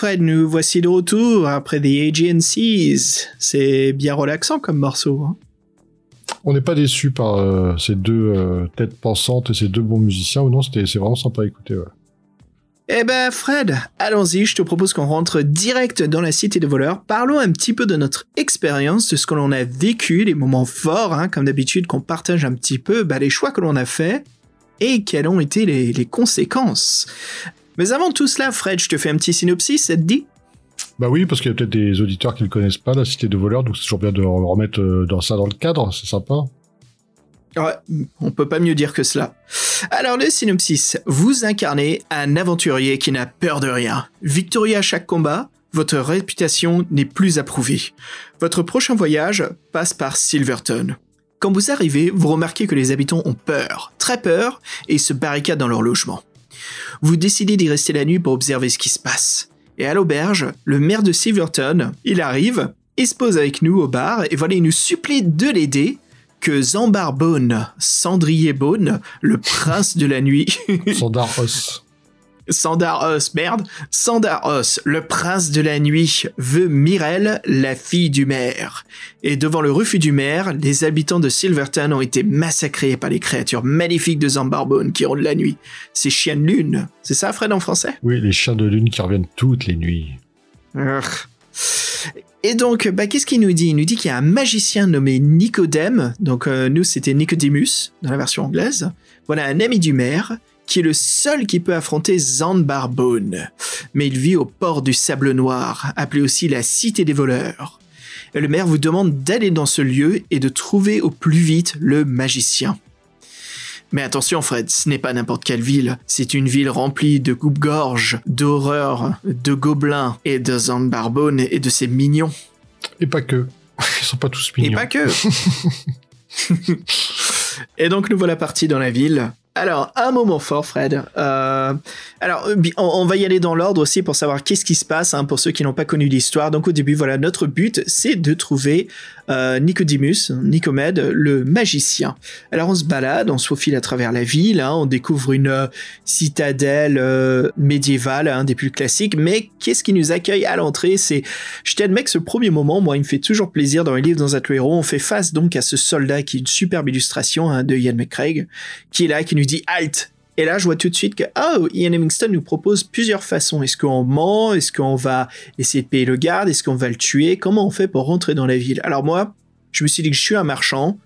Fred, nous voici de retour après The Aegean Seas. C'est bien relaxant comme morceau. Hein. On n'est pas déçu par euh, ces deux euh, têtes pensantes et ces deux bons musiciens. Ou non, c'est vraiment sympa à écouter. Ouais. Eh ben, Fred, allons-y. Je te propose qu'on rentre direct dans la cité des voleurs. Parlons un petit peu de notre expérience, de ce que l'on a vécu, les moments forts, hein, comme d'habitude, qu'on partage un petit peu bah, les choix que l'on a faits et quelles ont été les, les conséquences. Mais avant tout cela, Fred, je te fais un petit synopsis, ça te dit? Bah oui, parce qu'il y a peut-être des auditeurs qui ne connaissent pas, la cité des voleurs, donc c'est toujours bien de remettre euh, dans ça dans le cadre, c'est sympa. Ouais, on peut pas mieux dire que cela. Alors le synopsis, vous incarnez un aventurier qui n'a peur de rien. Victorieux à chaque combat, votre réputation n'est plus approuvée. Votre prochain voyage passe par Silverton. Quand vous arrivez, vous remarquez que les habitants ont peur, très peur, et se barricadent dans leur logement. Vous décidez d'y rester la nuit pour observer ce qui se passe. Et à l'auberge, le maire de Silverton, il arrive, il se pose avec nous au bar, et voilà, il nous supplie de l'aider, que Zambar Bone, Cendrier Bone, le prince de la nuit, Os. Sandar Os, merde, Sandar Os, le prince de la nuit, veut Mirelle, la fille du maire. Et devant le refus du maire, les habitants de Silverton ont été massacrés par les créatures maléfiques de Zambar Bone qui rôdent la nuit. Ces chiens de lune. C'est ça, Fred, en français? Oui, les chiens de lune qui reviennent toutes les nuits. Urgh. Et donc, bah, qu'est-ce qu'il nous dit? Il nous dit qu'il y a un magicien nommé Nicodème, donc euh, nous c'était Nicodemus dans la version anglaise. Voilà un ami du maire qui est le seul qui peut affronter Zanbar Bone. Mais il vit au port du Sable Noir, appelé aussi la Cité des voleurs. Et le maire vous demande d'aller dans ce lieu et de trouver au plus vite le magicien. Mais attention Fred, ce n'est pas n'importe quelle ville, c'est une ville remplie de coupe-gorge, d'horreurs, de gobelins et de Zambarbone et de ses mignons. Et pas que. Ils sont pas tous Et mignons. pas que. et donc nous voilà partis dans la ville. Alors, un moment fort, Fred. Euh, alors, euh, on, va y aller dans l'ordre aussi pour savoir qu'est-ce qui se passe hein, pour ceux qui n'ont pas connu l'histoire. Donc, au début, voilà, notre but, c'est de trouver euh, Nicodemus, Nicomède, le magicien. Alors, on se balade, on se faufile à travers la ville, hein, on découvre une euh, citadelle médiévale, un des plus classiques. Mais qu'est-ce qui nous accueille à l'entrée? C'est je t'admets que ce premier moment, moi, il me fait toujours plaisir dans les livres dans un héros. On fait face donc à ce soldat qui est une superbe illustration hein, de Ian McCraig, qui est là, qui nous dit halt. Et là, je vois tout de suite que oh, Ian Livingstone nous propose plusieurs façons. Est-ce qu'on ment? Est-ce qu'on va essayer de payer le garde? Est-ce qu'on va le tuer? Comment on fait pour rentrer dans la ville? Alors moi, je me suis dit que je suis un marchand.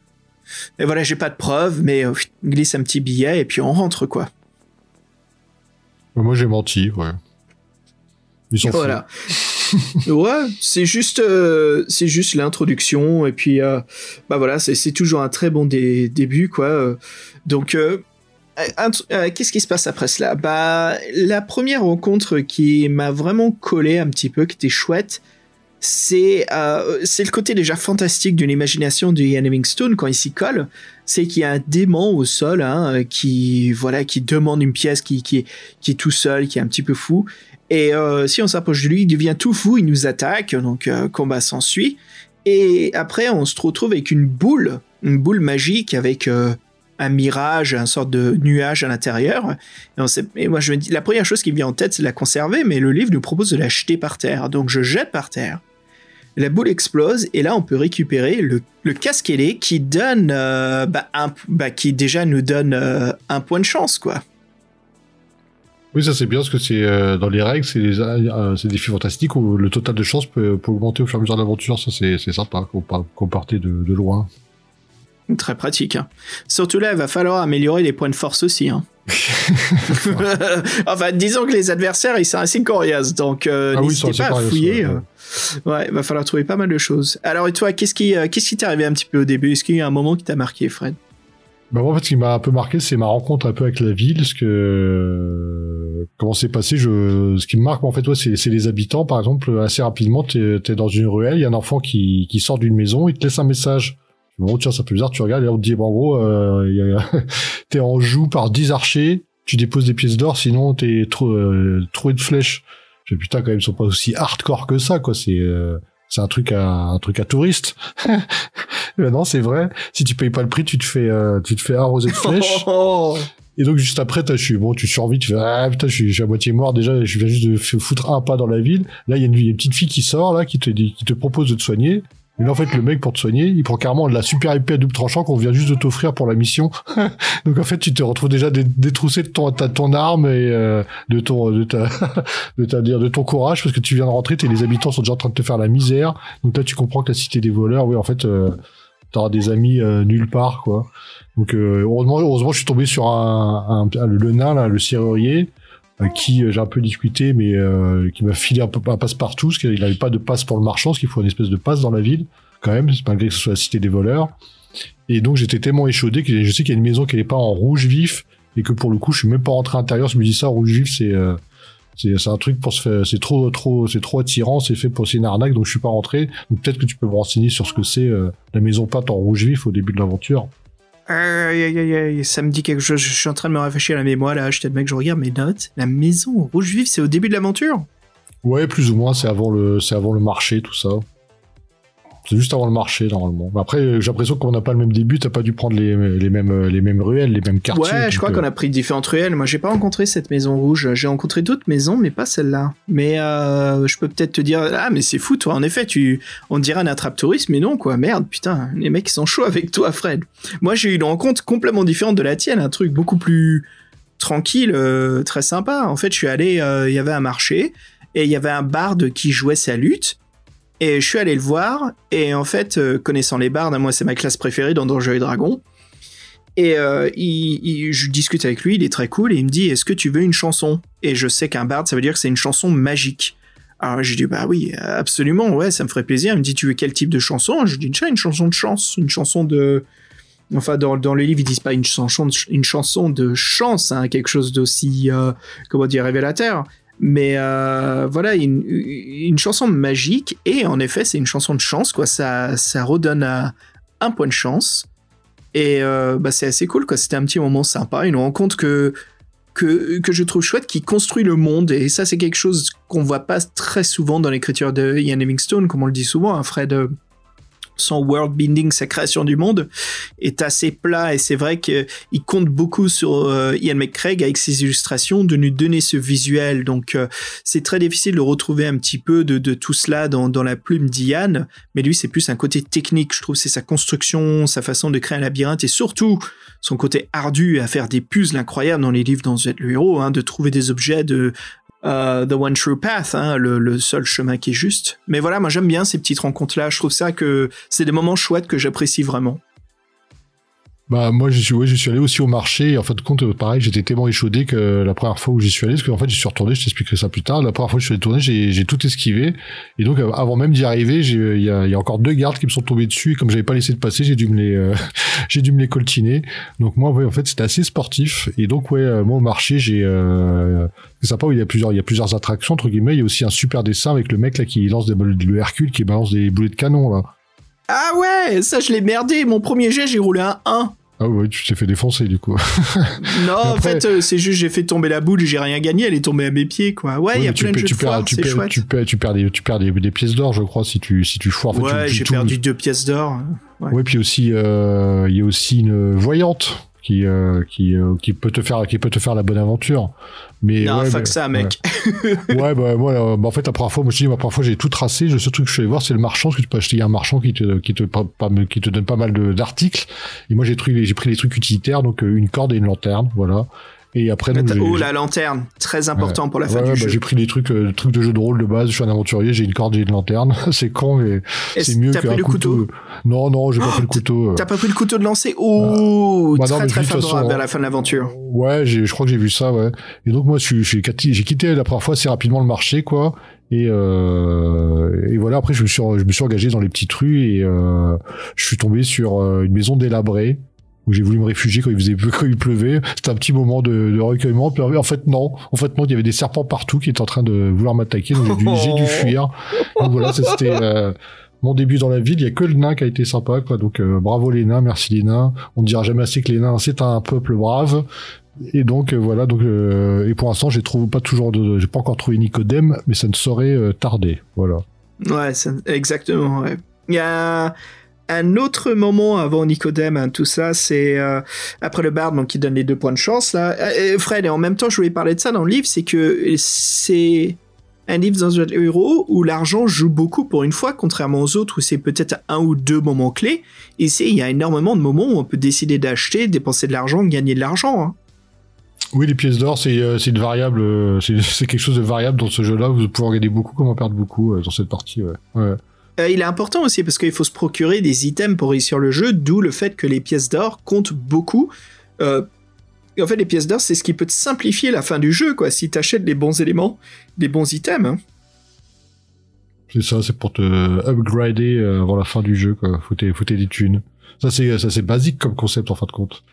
Et voilà, j'ai pas de preuves, mais euh, glisse un petit billet et puis on rentre quoi. Moi j'ai menti, ouais. Ils sont Voilà. ouais, c'est juste, euh, c'est juste l'introduction et puis euh, bah voilà, c'est toujours un très bon dé- début quoi. Donc euh, euh, qu'est-ce qui se passe après cela? Bah la première rencontre qui m'a vraiment collé un petit peu, qui était chouette. C'est euh, le côté déjà fantastique d'une imagination de Ian Livingstone quand il s'y colle, c'est qu'il y a un démon au sol hein, qui voilà qui demande une pièce qui qui est, tout seul, qui est un petit peu fou et si on s'approche de lui, il devient tout fou, il nous attaque, donc combat s'ensuit. Et après, on se retrouve avec une boule, une boule magique avec un mirage, un sorte de nuage à l'intérieur. Et, et moi, je me dis, la première chose qui me vient en tête, c'est de la conserver, mais le livre nous propose de la jeter par terre. Donc je jette par terre. La boule explose et là on peut récupérer le, le casque ailé qui donne, euh, bah, un, bah, qui déjà nous donne euh, un point de chance quoi. Oui, ça c'est bien parce que c'est euh, dans les règles, c'est des, films fantastiques où le total de chance peut, augmenter au fur et à mesure de l'aventure. Ça c'est sympa qu'on par- qu'on partait de loin. Très pratique. hein. Surtout là, il va falloir améliorer les points de force aussi. hein. enfin, disons que les adversaires, ils sont assez coriaces, donc euh, Ah oui, n'hésitez sont pas à fouiller. ouais. euh. Ouais, il va falloir trouver pas mal de choses. Alors, et toi, qu'est-ce qui, euh, qu'est-ce qui t'est arrivé un petit peu au début? Est-ce qu'il y a un moment qui t'a marqué, Fred? Bah moi, en fait, ce qui m'a un peu marqué, c'est ma rencontre un peu avec la ville, parce que comment c'est passé. Je, ce qui me marque, en fait, ouais, c'est c'est les habitants. Par exemple, assez rapidement, t'es es dans une ruelle, il y a un enfant qui, qui sort d'une maison, il te laisse un message. Bon, tiens, ça fait bizarre. Tu regardes et on te dit, bon, en gros, euh, il y a- t'es en joue par 10 archers, tu déposes des pièces d'or, sinon t'es trop euh, troué de flèches. Je fais, putain, quand même, ils sont pas aussi hardcore que ça, quoi. C'est euh, c'est un truc à un truc à touriste. Mais non, c'est vrai. Si tu payes pas le prix, tu te fais euh, tu te fais arroser de flèches. Oh, Et donc juste après, t'as, je suis bon, tu survis, tu fais ah putain, je suis, je suis à moitié mort déjà, je viens juste de foutre un pas dans la ville. Là, il y a une, il y a une petite fille qui sort là, qui te dit, qui te propose de te soigner. Et là, en fait, le mec pour te soigner, il prend carrément de la super épée à double tranchant qu'on vient juste de t'offrir pour la mission. donc en fait, tu te retrouves déjà dé- détroussé de ton, ton arme et euh, de ton, de ta, de ton courage parce que tu viens de rentrer, et les habitants sont déjà en train de te faire la misère. Donc là, tu comprends que la cité des voleurs, oui, en fait, euh, t'auras des amis euh, nulle part, quoi. Donc euh, heureusement, heureusement, je suis tombé sur un, le nain là, le serrurier, qui euh, j'ai un peu discuté, mais euh, qui m'a filé un, un passe-partout, parce qu'il n'avait pas de passe pour le marchand, parce qu'il faut une espèce de passe dans la ville, quand même, malgré que ce soit la cité des voleurs. Et donc j'étais tellement échaudé que je sais qu'il y a une maison qui n'est pas en rouge vif, et que pour le coup, je suis même pas rentré à l'intérieur. Je me dis ça, rouge vif, c'est euh, c'est un truc pour se faire, c'est trop trop c'est trop attirant, c'est fait pour c'est une arnaque, donc je suis pas rentré. Peut-être que tu peux me renseigner sur ce que c'est euh, la maison peinte en rouge vif au début de l'aventure. Aïe, aïe, aïe, ça me dit quelque chose. Je suis en train de me rafraîchir la mémoire là. Le mec, je regarde mes notes. La maison rouge vif, c'est au début de l'aventure? Ouais, plus ou moins, c'est c'est avant le marché, tout ça. C'est juste avant le marché, normalement. Après, euh, j'ai l'impression qu'on n'a pas le même début, t'as pas dû prendre les, les mêmes, euh, les mêmes ruelles, les mêmes quartiers. ouais, je crois euh, qu'on a pris différentes ruelles. Moi, j'ai pas rencontré cette maison rouge. J'ai rencontré d'autres maisons, mais pas celle-là. Mais euh, je peux peut-être te dire, ah, mais c'est fou, toi. En effet, tu, on dirait un attrape-touriste, mais non, quoi. Merde, putain, les mecs ils sont chauds avec toi, Fred. Moi, j'ai eu une rencontre complètement différente de la tienne, un truc beaucoup plus tranquille, euh, très sympa. En fait, je suis allé, euh, il y avait un marché et il y avait un barde qui jouait sa lutte. Et je suis allé le voir, et en fait, euh, connaissant les bardes, moi c'est ma classe préférée dans Donjons et Dragons. Et euh, je discute avec lui, il est très cool, et il me dit Est-ce que tu veux une chanson? Et je sais qu'un barde, ça veut dire que c'est une chanson magique. Alors j'ai dit Bah oui, absolument, ouais, ça me ferait plaisir. Il me dit Tu veux quel type de chanson? Je dis une chanson de chance, une chanson de. Enfin, dans, dans le livre, ils disent pas une chanson une chanson de chance, hein, quelque chose d'aussi, euh, comment dire, révélateur. Mais euh, voilà, une, chanson magique, et en effet, c'est une chanson de chance, quoi. Ça, ça redonne à un point de chance. Et euh, bah, c'est assez cool, quoi. C'était un petit moment sympa, une rencontre que, que, que je trouve chouette, qui construit le monde. Et ça, c'est quelque chose qu'on voit pas très souvent dans l'écriture de Ian Livingstone, comme on le dit souvent, hein, Fred. Son world building, sa création du monde, est assez plat. Et c'est vrai qu'il compte beaucoup sur euh, Ian McCraig avec ses illustrations de nous donner ce visuel. Donc euh, c'est très difficile de retrouver un petit peu de, tout cela dans, dans la plume d'Ian, mais lui c'est plus un côté technique, je trouve, c'est sa construction, sa façon de créer un labyrinthe et surtout son côté ardu à faire des puzzles incroyables dans les livres dont vous hein, de trouver des objets de euh, The One True Path, hein, le, le seul chemin qui est juste. Mais voilà, moi j'aime bien ces petites rencontres-là. Je trouve ça que c'est des moments chouettes que j'apprécie vraiment. Bah moi je suis ouais, je suis allé aussi au marché. Et en fin de compte euh, pareil j'étais tellement échaudé que la première fois où j'y suis allé parce qu'en fait j'y suis retourné je t'expliquerai ça plus tard. La première fois que je suis retourné j'ai j'ai tout esquivé. Et donc euh, avant même d'y arriver j'ai il y a, y a encore deux gardes qui me sont tombés dessus. Et comme j'avais pas laissé de passer j'ai dû me les euh, j'ai dû me les coltiner. Donc moi ouais en fait c'était assez sportif. Et donc ouais euh, moi au marché j'ai euh, c'est sympa où il y a plusieurs il y a plusieurs attractions entre guillemets. Il y a aussi un super dessin avec le mec là qui lance des le Hercule qui balance des boulets de canon là Ah ouais, ça je l'ai merdé. Mon premier jet, j'ai roulé un 1. ah ouais tu t'es fait défoncer du coup Non, en fait, euh, c'est juste j'ai fait tomber la boule, j'ai rien gagné, elle est tombée à mes pieds, quoi. Ouais, il y a plein de jeux tu de foire, tu perds, chouette. tu perds, tu perds des, tu perds des, des pièces d'or, je crois, si tu, si tu foires. En fait, Ouais, j'ai perdu deux pièces d'or. Ouais. Ouais, puis aussi, euh, il y a aussi une voyante qui, euh, qui, euh, qui peut te faire, qui peut te faire la bonne aventure. Mais non, ouais, fuck mais- ça, mec. Ouais, bah, moi, euh, bah, en fait, la première fois, moi, je dis, la première fois, j'ai tout tracé. Le seul truc que je suis allé voir, c'est le marchand, parce que tu peux acheter il y a un marchand qui te, qui te, pas, pas- qui te donne pas mal d'articles. Et moi, j'ai pris, j'ai pris les trucs utilitaires, donc euh, une corde et une lanterne, voilà. Et après, donc, j'ai- Oh, la lanterne, très important pour la fin Ouais, du bah, jeu. j'ai pris des trucs, euh, trucs de jeu de rôle de base. Je suis un aventurier, j'ai une corde et une lanterne. c'est con, mais c'est mieux qu'un pris le couteau. couteau? Non, non, j'ai pas Oh, pris le couteau. euh. T'as pas pris le couteau de lancer? Oh, Bah non, très mais très favorable vers la fin de l'aventure. Ouais, j'ai, je crois que j'ai vu ça, ouais. Et donc moi, je suis- j'ai quitté, j'ai quitté la première fois assez rapidement le marché, quoi. Et, euh, et voilà. Après, je me suis, je me suis engagé dans les petites rues et euh, je suis tombé sur euh, une maison délabrée où j'ai voulu me réfugier quand il faisait quand il pleuvait. C'était un petit moment de, de recueillement. Puis en fait, non. En fait, non. Il y avait des serpents partout qui étaient en train de vouloir m'attaquer. Donc j'ai dû, dû fuir. Donc voilà, c'était. euh, mon début dans la ville, il y a que le nain qui a été sympa, quoi. Donc euh, bravo les nains, merci les nains. On ne dira jamais assez que les nains, c'est un peuple brave. Et donc euh, voilà, donc euh, et pour l'instant, j'ai trouvé pas toujours de, j'ai pas encore trouvé Nicodème, mais ça ne saurait tarder. Voilà. Ouais, ça- exactement. Ouais. Il y a un autre moment avant Nicodème, hein, tout ça, c'est euh, après le bard donc qui donne les deux points de chance là. Euh, Fred, et en même temps, je voulais parler de ça dans le livre, c'est que c'est un livre dans un héros où l'argent joue beaucoup pour une fois, contrairement aux autres où c'est peut-être un ou deux moments clés. Ici, il y a énormément de moments où on peut décider d'acheter, dépenser de l'argent, gagner de l'argent. hein. Oui, les pièces d'or, c'est euh, variable, euh, c'est quelque chose de variable dans ce jeu-là. Vous pouvez en gagner beaucoup comme en perdre beaucoup euh, dans cette partie. Euh, il est important aussi parce qu'il faut se procurer des items pour réussir le jeu, d'où le fait que les pièces d'or comptent beaucoup. Euh, en fait, les pièces d'or, c'est ce qui peut te simplifier la fin du jeu, quoi, si t'achètes les bons éléments, les bons items. hein. C'est ça, c'est pour te upgrader euh, avant la fin du jeu. Quoi. Faut des thunes. Ça c'est basique comme concept en fin de compte.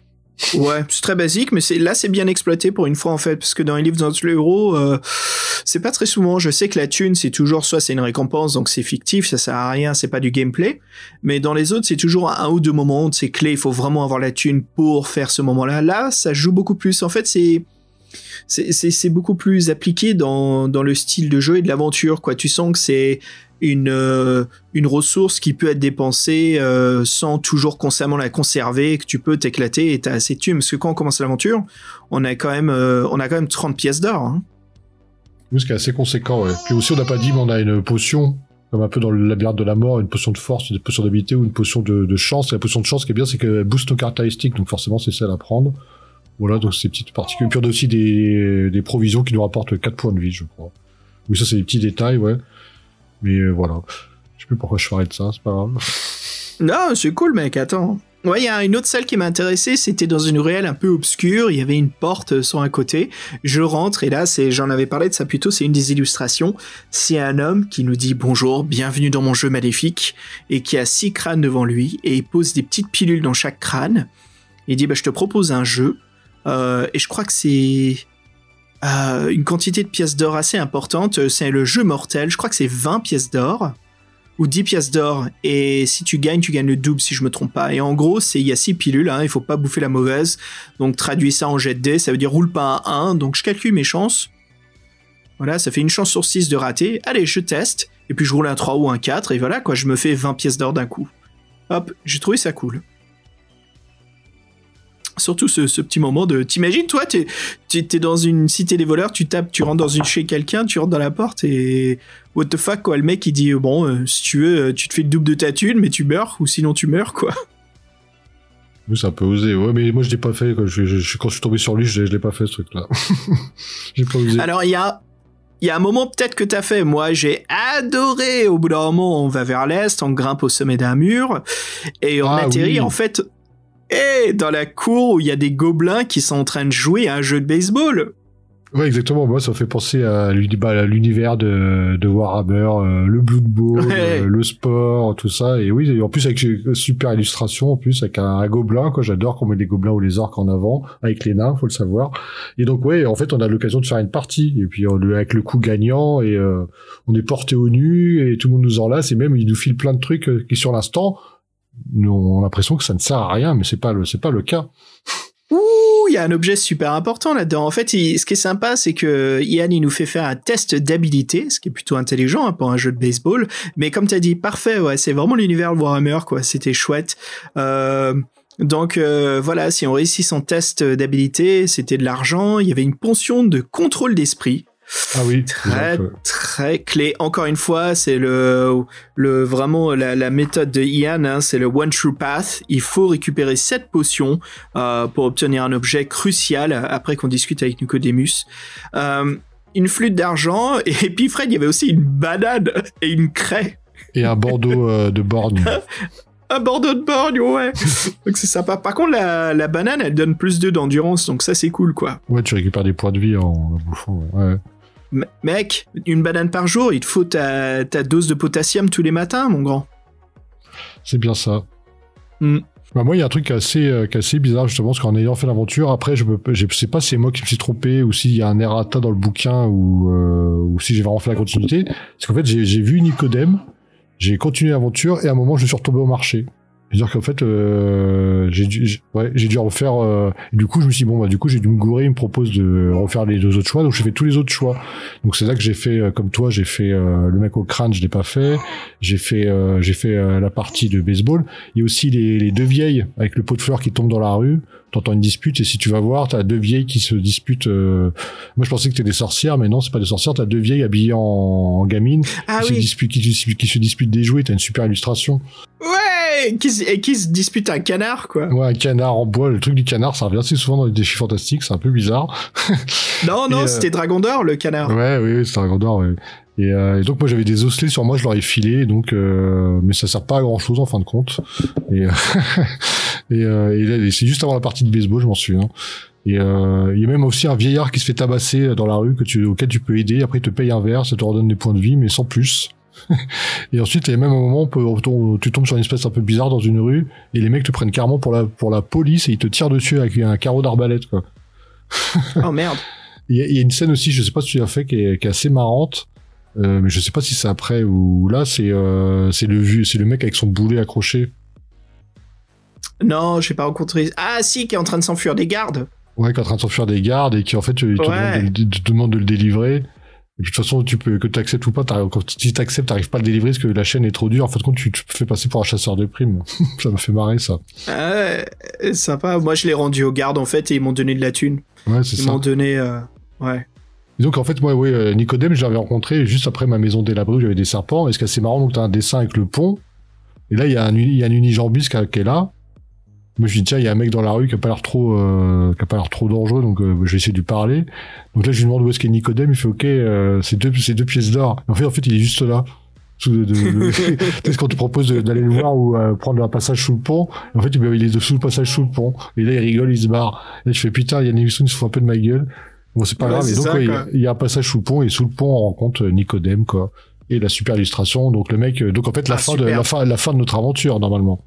Ouais, c'est très basique, mais c'est là c'est bien exploité pour une fois en fait, parce que dans les livres dans l'euro, euh, c'est pas très souvent. Je sais que la thune c'est toujours soit c'est une récompense, donc c'est fictif, ça sert à rien, c'est pas du gameplay. Mais dans les autres, c'est toujours un ou deux moments, c'est clé, il faut vraiment avoir la thune pour faire ce moment-là. Là, ça joue beaucoup plus. En fait, c'est c'est beaucoup plus appliqué dans, dans le style de jeu et de l'aventure. quoi. Tu sens que c'est une, euh, une ressource qui peut être dépensée euh, sans toujours constamment la conserver, que tu peux t'éclater et t'as assez de thunes. Parce que quand on commence l'aventure, on a quand même, euh, on a quand même 30 pièces d'or. hein. Oui, ce qui est assez conséquent. Ouais. Puis aussi, on n'a pas dit, mais on a une potion, comme un peu dans le labyrinthe de la mort, une potion de force, une potion d'habilité ou une potion de, chance. Et la potion de chance, ce qui est bien, c'est qu'elle booste nos caractéristiques, donc forcément, c'est celle à prendre. Voilà, donc c'est petites particules. Puis on a aussi des, des provisions qui nous rapportent 4 points de vie, je crois. Oui, ça, c'est des petits détails, ouais. Mais euh, voilà. Je sais plus pourquoi je parlais de ça, c'est pas grave. Non, c'est cool, mec, attends. Ouais, il y a une autre salle qui m'a intéressé, c'était dans une ruelle un peu obscure, il y avait une porte euh, sur un côté. Je rentre et là, j'en avais parlé de ça plus tôt, c'est une des illustrations. C'est un homme qui nous dit bonjour, bienvenue dans mon jeu maléfique, et qui a six crânes devant lui, et il pose des petites pilules dans chaque crâne. Il dit, bah, je te propose un jeu, euh, et je crois que c'est euh, une quantité de pièces d'or assez importante. C'est le jeu mortel, je crois que c'est 20 pièces d'or ou 10 pièces d'or et si tu gagnes tu gagnes le double si je me trompe pas. Et en gros c'est il y a 6 pilules hein, il faut pas bouffer la mauvaise. Donc traduis ça en jet de dés ça veut dire roule pas un 1 donc je calcule mes chances. Voilà ça fait une chance sur 6 de rater. Allez je teste et puis je roule un 3 ou un 4 et voilà quoi je me fais 20 pièces d'or d'un coup. Hop j'ai trouvé ça cool Surtout ce, ce petit moment de. T'imagines, toi, t'es t'es- t'es dans une cité des voleurs, tu tapes, tu rentres dans une chez quelqu'un, tu rentres dans la porte et. What the fuck, quoi. Le mec, il dit Bon, euh, si tu veux, euh, tu te fais le double de ta thune, mais tu meurs, ou sinon tu meurs, quoi. Oui, c'est un peu osé. Ouais, mais moi, je l'ai pas fait. Quand je, je- quand je suis tombé sur lui, je, je l'ai pas fait, ce truc-là. j'ai pas osé. Alors, il y a. Il y a un moment peut-être que t'as fait. Moi, j'ai adoré. Au bout d'un moment, on va vers l'est, on grimpe au sommet d'un mur et on Ah, atterrit oui. en fait. Et dans la cour où il y a des gobelins qui sont en train de jouer à un jeu de baseball. Ouais, exactement. Moi, ça me fait penser à bah, l'univers de, de Warhammer, euh, le Blood Bowl, Ouais. euh, le sport, tout ça. Et oui, en plus avec une super illustration, en plus avec un, un gobelin. Quoi, j'adore qu'on met les gobelins ou les orques en avant avec les nains, faut le savoir. Et donc ouais, en fait, on a l'occasion de faire une partie. Et puis on- avec le coup gagnant et euh, on est porté au nu et tout le monde nous enlace et même il nous file plein de trucs qui sur l'instant, nous, on a l'impression que ça ne sert à rien, mais c'est pas le c'est pas le cas. Ouh, il y a un objet super important là-dedans. En fait, ce qui est sympa, c'est que Ian, il nous fait faire un test d'habilité, ce qui est plutôt intelligent hein, pour un jeu de baseball. Mais comme tu as dit, parfait, ouais, c'est vraiment l'univers Warhammer, quoi. C'était chouette. Euh, donc euh, voilà, si on réussit son test d'habilité, c'était de l'argent. Il y avait une pension de contrôle d'esprit. Ah oui. Très, très clé. Encore une fois, c'est le, le vraiment la, la méthode de Ian, hein, c'est le one true path. Il faut récupérer cette potion euh, pour obtenir un objet crucial après qu'on discute avec Nicodemus. Euh, une flûte d'argent et puis Fred, il y avait aussi une banane et une craie. et un bandeau euh, de borgne. Un bordeaux de borgne, ouais. donc c'est sympa. Par contre, la, la banane, elle donne plus 2 d'endurance, donc ça c'est cool, quoi. Ouais, tu récupères des points de vie en, en bouffant. Ouais. Mec, une banane par jour, il te faut ta, ta dose de potassium tous les matins, mon grand. C'est bien ça. Hmm. Bah moi, il y a un truc assez, euh, qui est assez bizarre, justement, parce qu'en ayant fait l'aventure, après, je, je sais pas si c'est moi qui me suis trompé ou s'il y a un errata dans le bouquin ou, euh, ou si j'ai vraiment fait la continuité. Parce qu'en fait, j'ai j'ai vu Nicodème, j'ai continué l'aventure et à un moment, je suis retombé au marché. C'est-à-dire qu'en fait, euh, j'ai dû, ouais, dû refaire. euh, du coup, je me suis dit, bon, bah, du coup, j'ai dû me gourer. Il me propose de refaire les deux autres choix. Donc, j'ai fait tous les autres choix. Donc, c'est là que j'ai fait, euh, comme toi, j'ai fait euh, le mec au crâne, je l'ai pas fait. J'ai fait, euh, j'ai fait euh, la partie de baseball. Il y a aussi les, les deux vieilles avec le pot de fleurs qui tombe dans la rue. T'entends une dispute et si tu vas voir, t'as deux vieilles qui se disputent. euh, Moi, je pensais que c'était des sorcières, mais non, c'est pas des sorcières. T'as deux vieilles habillées en, en gamine Ah qui, se disputent, qui, qui se disputent des jouets. T'as une super illustration. Ouais, qui, et qui se dispute un canard, quoi. Ouais, un canard en bois. Le truc du canard, ça revient assez souvent dans les défis fantastiques. C'est un peu bizarre. Non, non, euh, c'était Dragon d'Or, le canard. Ouais, oui, oui, c'est un grandeur. Ouais. Et, euh, et donc moi j'avais des osselets sur moi, je leur ai filé, donc euh, mais ça sert pas à grand chose en fin de compte. Et, euh, et, euh, et c'est juste avant la partie de baseball, je m'en souviens. Et euh, il y a même aussi un vieillard qui se fait tabasser dans la rue que tu, auquel tu peux aider. Après il te paye un verre, ça te redonne des points de vie, mais sans plus. et ensuite il y a même un moment où tu tombes sur une espèce un peu bizarre dans une rue et les mecs te prennent carrément pour la pour la police et ils te tirent dessus avec un carreau d'arbalète quoi. Oh merde. Il y, a, il y a une scène aussi, je sais pas si tu l'as fait, qui est, qui est assez marrante. Euh, mais je sais pas si c'est après ou là, c'est euh, c'est le c'est le mec avec son boulet accroché. Non, j'ai pas rencontré. Ah, si, qui est en train de s'enfuir des gardes. Ouais, qui est en train de s'enfuir des gardes et qui en fait il te, Ouais. demande, de, le- te demande de le délivrer. Et puis de toute façon, tu peux que tu acceptes ou pas, t'arrives- quand si t'acceptes, t'arrives pas à le délivrer parce que la chaîne est trop dure. En fait, compte, tu te fais passer pour un chasseur de primes. ça m'a fait marrer ça. Ah, ouais, sympa. Moi, je l'ai rendu aux gardes, en fait, et ils m'ont donné de la thune. Ouais, c'est Ils ça. m'ont donné. euh, Ouais. Et donc en fait moi oui euh, Nicodème je l'avais rencontré juste après ma maison délabrée où j'avais des serpents et ce qui est assez marrant donc t'as un dessin avec le pont et là il y a un il y a un unijambiste qui, qui est là moi je dis tiens il y a un mec dans la rue qui a pas l'air trop euh, qui a pas l'air trop dangereux donc euh, je vais essayer de lui parler. Donc là je lui demande où est-ce qu'est Nicodème il fait ok euh, c'est deux c'est deux pièces d'or. En fait en fait il est juste là. De, de- le- tu sais quand tu proposes de- d'aller le voir ou euh, prendre un passage sous le pont. En fait il est sous le passage sous le pont. Et là il rigole il se barre. Et là je fais putain il y a émission qui se fout un peu de ma gueule. Bon, c'est pas Ouais, grave. Et donc, ça, ouais, il y a- un passage sous le pont, et sous le pont, on rencontre euh, Nicodème, quoi. Et la super illustration. Donc, le mec, euh, donc en fait, la Ah, fin de, la fin, la fin de notre aventure, normalement.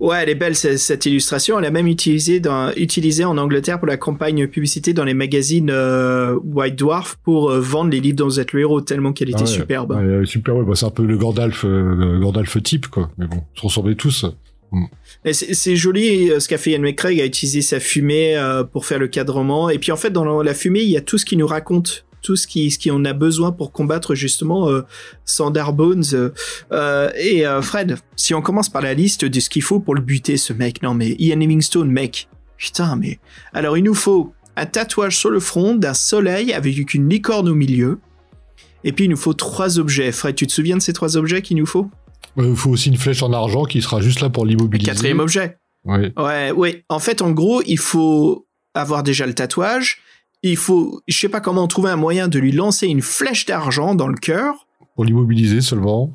Ouais, elle est belle cette, cette illustration. Elle a même utilisé dans, utilisé en Angleterre pour la campagne publicité dans les magazines euh, White Dwarf pour euh, vendre les livres dont vous êtes le héros tellement qu'elle était Ah ouais. superbe. Ouais, super, ouais, bah, c'est un peu le Gandalf, euh, Gandalf type, quoi. Mais bon, se ressemblaient tous. Et c'est joli euh, ce qu'a fait Ian McCraig a utilisé sa fumée euh, pour faire le cadrement. Et puis en fait, dans la- la fumée, il y a tout ce qui nous raconte, tout ce qui, ce qui on a besoin pour combattre justement euh, Sandar Bones. euh, euh, et euh, Fred, si on commence par la liste de ce qu'il faut pour le buter, ce mec, non mais Ian Livingstone, mec, putain, mais alors il nous faut un tatouage sur le front d'un soleil avec une licorne au milieu. Et puis il nous faut trois objets. Fred, tu te souviens de ces trois objets qu'il nous faut? Il faut aussi une flèche en argent qui sera juste là pour l'immobiliser. Quatrième objet. Ouais. Ouais, ouais. En fait, en gros, il faut avoir déjà le tatouage. Il faut, je sais pas comment trouver un moyen de lui lancer une flèche d'argent dans le cœur, Pour l'immobiliser seulement.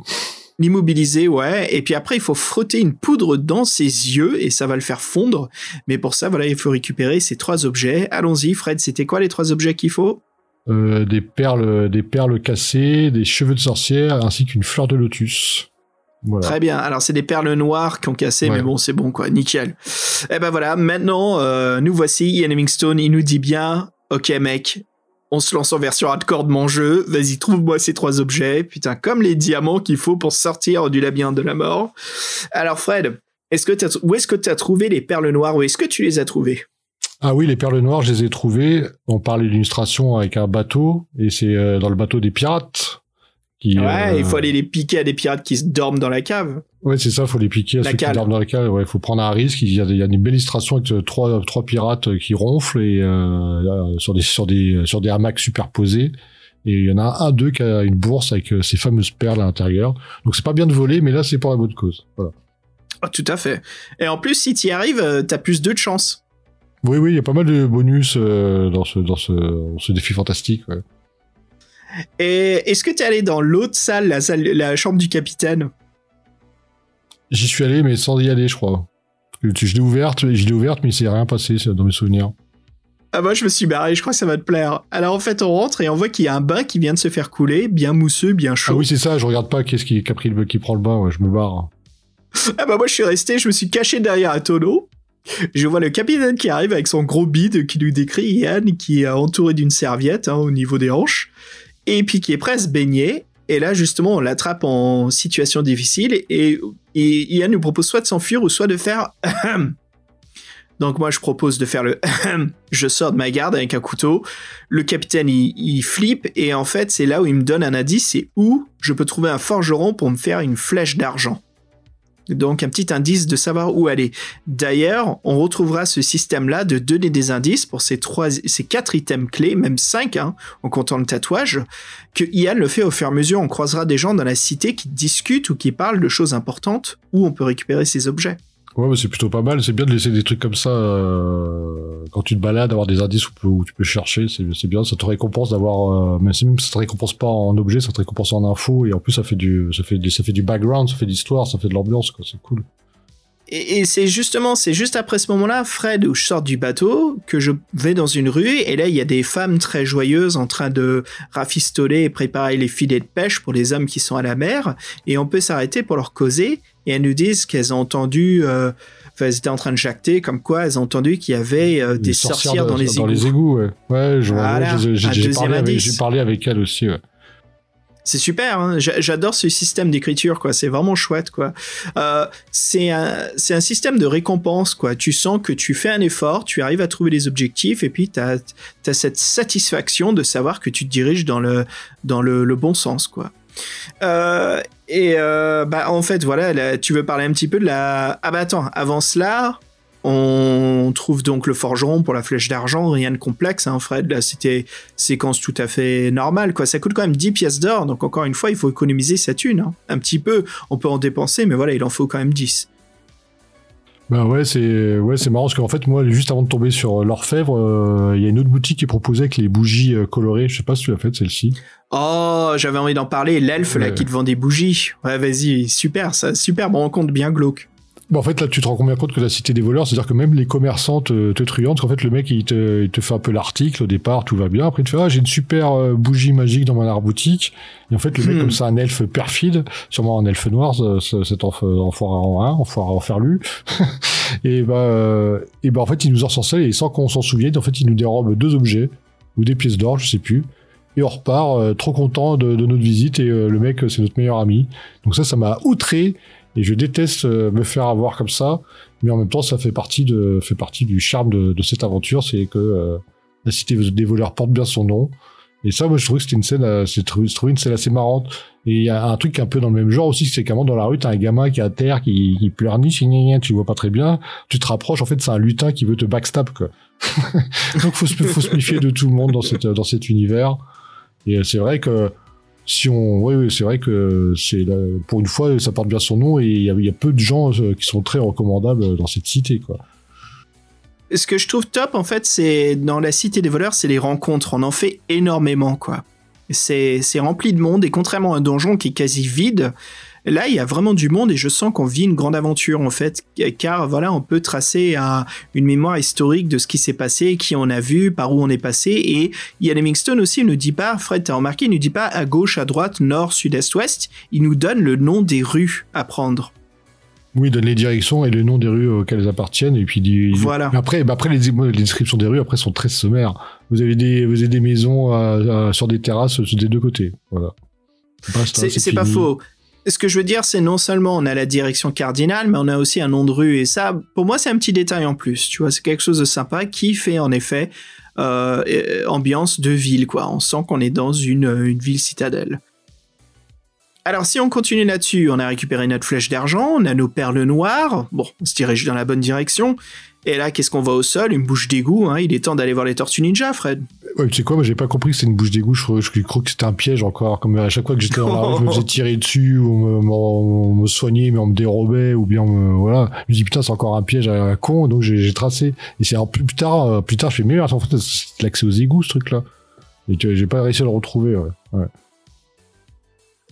l'immobiliser, ouais. Et puis après, il faut frotter une poudre dans ses yeux et ça va le faire fondre. Mais pour ça, voilà, il faut récupérer ces trois objets. Allons-y, Fred. C'était quoi les trois objets qu'il faut? Euh, des perles, des perles cassées, des cheveux de sorcière, ainsi qu'une fleur de lotus. Voilà. Très bien. Alors, c'est des perles noires qui ont cassé, Ouais. mais bon, c'est bon, quoi. Nickel. Eh ben voilà. Maintenant, euh, nous voici. Ian Livingstone, il nous dit bien, ok, mec. On se lance en version hardcore de mon jeu. Vas-y, trouve-moi ces trois objets. Putain, comme les diamants qu'il faut pour sortir du labyrinthe de la mort. Alors, Fred, où est-ce que tu trouvé les perles noires? Où est-ce que tu les as trouvées? Ah oui, les perles noires, je les ai trouvées. On parlait d'illustration avec un bateau, et c'est euh, dans le bateau des pirates. Qui, Ouais, euh, il faut aller les piquer à des pirates qui se dorment dans la cave. Ouais, c'est ça, faut les piquer à La ceux cale. qui dorment dans la cale. Ouais, faut prendre un risque. Il y a, il y a une belle illustration avec euh, trois, trois pirates euh, qui ronflent et euh, là, sur des sur des sur des hamacs superposés. Et il y en a un d'eux qui a une bourse avec ces fameuses perles à l'intérieur. Donc c'est pas bien de voler, mais là c'est pour la bonne cause. Voilà. Ah, tout à fait. Et en plus, si tu y arrives, t'as plus deux de chance. Oui, oui, il y a pas mal de bonus euh, dans ce dans ce, ce défi fantastique. Ouais. Et est-ce que t'es allé dans l'autre salle, la salle, la chambre du capitaine? J'y suis allé, mais sans y aller, je crois. Je, l'ai ouverte, je l'ai ouverte, mais il s'est rien passé ça, dans mes souvenirs. Ah moi je me suis barré, je crois que ça va te plaire. Alors en fait on rentre et on voit qu'il y a un bain qui vient de se faire couler, bien mousseux, bien Ah chaud. oui, c'est ça. Je regarde pas qu'est-ce qui, qui a pris le qui prend le bain. Ouais, je me barre. Ah bah moi je suis resté, je me suis caché derrière un tonneau. Je vois le capitaine qui arrive avec son gros bide qui nous décrit Yann qui est entouré d'une serviette hein, au niveau des hanches et puis qui est se baigner. Et là, justement, on l'attrape en situation difficile et, et Ian nous propose soit de s'enfuir ou soit de faire. Donc moi, je propose de faire le. je sors de ma garde avec un couteau. Le capitaine, il, il flippe et en fait, c'est là où il me donne un indice, c'est où je peux trouver un forgeron pour me faire une flèche d'argent. Donc un petit indice de savoir où aller. D'ailleurs, on retrouvera ce système-là de donner des indices pour ces trois, ces quatre items clés, même cinq, hein, en comptant le tatouage, que Ian le fait au fur et à mesure. On croisera des gens dans la cité qui discutent ou qui parlent de choses importantes où on peut récupérer ces objets. Ouais, mais c'est plutôt pas mal. C'est bien de laisser des trucs comme ça euh, quand tu te balades, avoir des indices où, tu peux- chercher. C'est bien. Ça te récompense d'avoir. Euh, même ça te récompense pas en objet, ça te récompense en info. Et en plus, ça fait du, ça fait, du- ça fait du background, ça fait de l'histoire, ça fait de l'ambiance. C'est cool. Et, et c'est justement, c'est juste après ce moment-là, Fred, où je sors du bateau, que je vais dans une rue, et là, il y a des femmes très joyeuses en train de rafistoler et préparer les filets de pêche pour les hommes qui sont à la mer, et on peut s'arrêter pour leur causer, et elles nous disent qu'elles ont entendu, euh, enfin, elles étaient en train de jacter, comme quoi elles ont entendu qu'il y avait euh, des sorcières, de- dans les égouts. égouts. ouais. Ouais. Voilà, j'ai- parlé, parlé avec elle aussi. Ouais. C'est super, hein. J'a- j'adore ce système d'écriture, quoi. C'est vraiment chouette, quoi. Euh, c'est un, système de récompense, quoi. Tu sens que tu fais un effort, tu arrives à trouver les objectifs, et puis t'as as cette satisfaction de savoir que tu te diriges dans le, bon sens, quoi. Euh, et euh, bah en fait voilà, là, tu veux parler un petit peu de la. Ah bah attends, avant cela, on trouve donc le forgeron pour la flèche d'argent, rien de complexe, hein, Fred. Là, c'était séquence tout à fait normale, quoi. Ça coûte quand même 10 pièces d'or, donc encore une fois, il faut économiser sa thune. hein. Un petit peu, on peut en dépenser, mais voilà, il en faut quand même 10. Bah ouais, c'est ouais, c'est marrant parce qu'en fait, moi, juste avant de tomber sur l'orfèvre, euh, il y a une autre boutique qui proposait avec les bougies euh, colorées. Je sais pas si tu l'as fait celle-ci. Oh, j'avais envie d'en parler, l'elfe là qui te vend des bougies. Ouais, vas-y, super, ça, super, bon, on compte bien glauque. Bah, en fait, là, tu te rends bien compte que la cité des voleurs, c'est-à-dire que même les commerçants te, te truandent, parce qu'en fait, le mec, il te, il te fait un peu l'article au départ, tout va bien. Après, il te fait, ah, j'ai une super euh, bougie magique dans mon art-boutique. Et en fait, le mec, Hmm. comme ça, un elfe perfide, sûrement un elfe noir, ce- ce- cet enf- enfoiré en un, enfoiré en ferlu. et bah, euh, et bah, en fait, il nous en sorcelle, et sans qu'on s'en souvienne, en fait, il nous dérobe deux objets, ou des pièces d'or, je sais plus. Et on repart, euh, trop content de, de notre visite, et euh, le mec, c'est notre meilleur ami. Donc ça, ça m'a outré, et je déteste euh, me faire avoir comme ça, mais en même temps, ça fait partie de, fait partie du charme de, de cette aventure, c'est que euh, la cité des voleurs porte bien son nom. Et ça, moi, je trouve que c'était une scène, euh, c'est trouvé, trouvais une scène assez marrante. Et il y a un truc un peu dans le même genre aussi, c'est qu'à un moment dans la rue, t'as un gamin qui est à terre, qui, qui pleurniche, tu vois pas très bien. Tu te rapproches, en fait, c'est un lutin qui veut te backstab, quoi. Donc, faut se, faut se méfier de tout le monde dans cette, dans cet univers. Et euh, c'est vrai que, si on, oui, c'est vrai que c'est pour une fois, ça porte bien son nom et il y a, peu de gens euh, qui sont très recommandables dans cette cité, quoi. Ce que je trouve top, en fait, c'est dans la cité des voleurs, c'est les rencontres. On en fait énormément, quoi. C'est rempli de monde et contrairement à un donjon qui est quasi vide, là, il y a vraiment du monde et je sens qu'on vit une grande aventure, en fait. Car, voilà, on peut tracer un- une mémoire historique de ce qui s'est passé, qui on a vu, par où on est passé. Et Ian Hemingstone aussi il ne dit pas, Fred, t'as remarqué, il ne dit pas à gauche, à droite, nord, sud, est, ouest. Il nous donne le nom des rues à prendre. Oui, il donne les directions et les noms des rues auxquelles elles appartiennent. Et puis, il dit- Voilà. Après, bah après les, descriptions des rues, après, sont très sommaires. Vous avez des, vous avez des maisons euh, euh, sur des terrasses euh, des deux côtés. Voilà. C'est c'est pas fini. faux. Ce que je veux dire, c'est non seulement on a la direction cardinale, mais on a aussi un nom de rue. Et ça, pour moi, c'est un petit détail en plus. Tu vois, c'est quelque chose de sympa qui fait en effet euh, euh, ambiance de ville. Quoi. On sent qu'on est dans une, euh, une ville citadelle. Alors, si on continue là-dessus, on a récupéré notre flèche d'argent, on a nos perles noires. Bon, on se dirige dans la bonne direction. Et là, qu'est-ce qu'on voit au sol? Une bouche d'égout. Hein. Il est temps d'aller voir les tortues ninja, Fred. Ouais, tu sais quoi, moi, j'ai pas compris que c'était une bouche d'égout. Je, crois- je crois que c'était un piège encore. Comme à chaque fois que j'étais dans la rue, je me faisais tirer dessus, ou on me, soignait, mais on me dérobait, ou bien on me, voilà. Je me dis, putain, c'est encore un piège à la con, donc j'ai tracé. Et c'est plus, plus tard, euh, plus tard, je fais, mais en fait, c'est l'accès aux égouts, ce truc-là. Et j'ai pas réussi à le retrouver, ouais. ouais.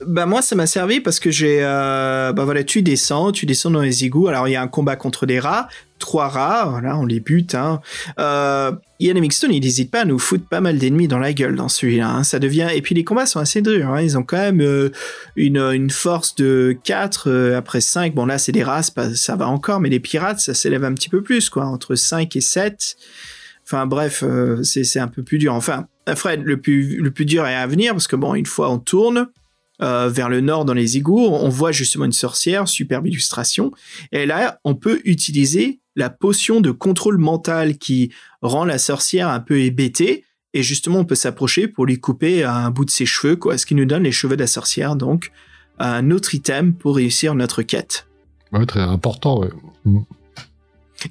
Bah moi ça m'a servi parce que j'ai euh, bah voilà tu descends tu descends dans les égouts alors il y a un combat contre des rats trois rats voilà on les bute hein. euh, Ian Hemingstone il n'hésite pas à nous foutre pas mal d'ennemis dans la gueule dans celui-là hein. ça devient et puis les combats sont assez durs hein. ils ont quand même euh, une, force de 4 euh, après 5 bon là c'est des rats ça va encore mais les pirates ça s'élève un petit peu plus quoi entre 5 et 7 Enfin bref, euh, c'est un peu plus dur. Enfin, Fred, le plus dur est à venir parce que bon, une fois on tourne, euh, vers le nord dans les égouts, on voit justement une sorcière, superbe illustration. Et là, on peut utiliser la potion de contrôle mental qui rend la sorcière un peu hébétée. Et justement, on peut s'approcher pour lui couper un bout de ses cheveux, quoi, ce qui nous donne les cheveux de la sorcière, donc un autre item pour réussir notre quête. Ouais, très important, ouais. Mm.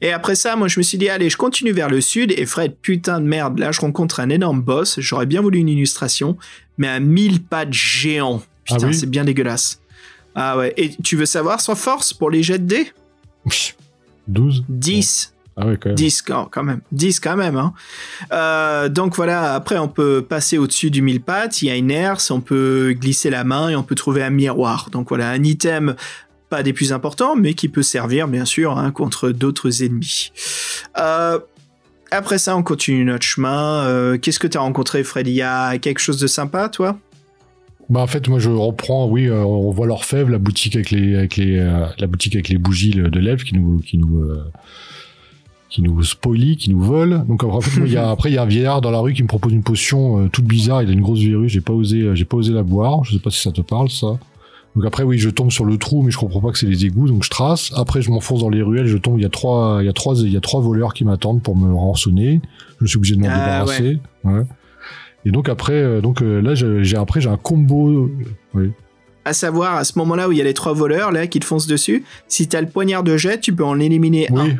Et après ça, moi, je me suis dit, allez, je continue vers le sud. Et Fred, putain de merde, là, je rencontre un énorme boss. J'aurais bien voulu une illustration, mais un mille pattes géant. Putain, Ah oui c'est bien dégueulasse. Ah ouais. Et tu veux savoir son force pour les jets de dés? 12 10. Ah ouais, quand même. 10 quand, quand même. 10 quand même. Hein. Euh, donc voilà, après on peut passer au-dessus du mille pattes, il y a une herse, on peut glisser la main et on peut trouver un miroir. Donc voilà, un item pas des plus importants, mais qui peut servir bien sûr hein, contre d'autres ennemis. Euh, après ça, on continue notre chemin. Euh, Qu'est-ce que tu as rencontré, Fred Il y a quelque chose de sympa, toi? Bah en fait moi je reprends oui euh, on voit l'orfèvre la boutique avec les avec les euh, la boutique avec les bougies le- de lèvres qui nous qui nous euh, qui nous spoilie, qui nous vole. Donc moi, il y a, après il y a un vieillard dans la rue qui me propose une potion euh, toute bizarre. Il a une grosse verrue. J'ai pas osé, euh, j'ai pas osé la boire. Je sais pas si ça te parle ça. Donc après oui, je tombe sur le trou, mais je comprends pas que c'est les égouts, donc je trace. Après je m'enfonce dans les ruelles, je tombe. Il y a trois, il y a trois, il y a trois voleurs qui m'attendent pour me rançonner. Je suis obligé de m'en Ah, débarrasser. Ouais. Et donc après, euh, donc euh, là j'ai après j'ai un combo. euh, Oui. À savoir, à ce moment-là où il y a les trois voleurs là qui te foncent dessus, si t'as le poignard de jet, tu peux en éliminer un. Oui.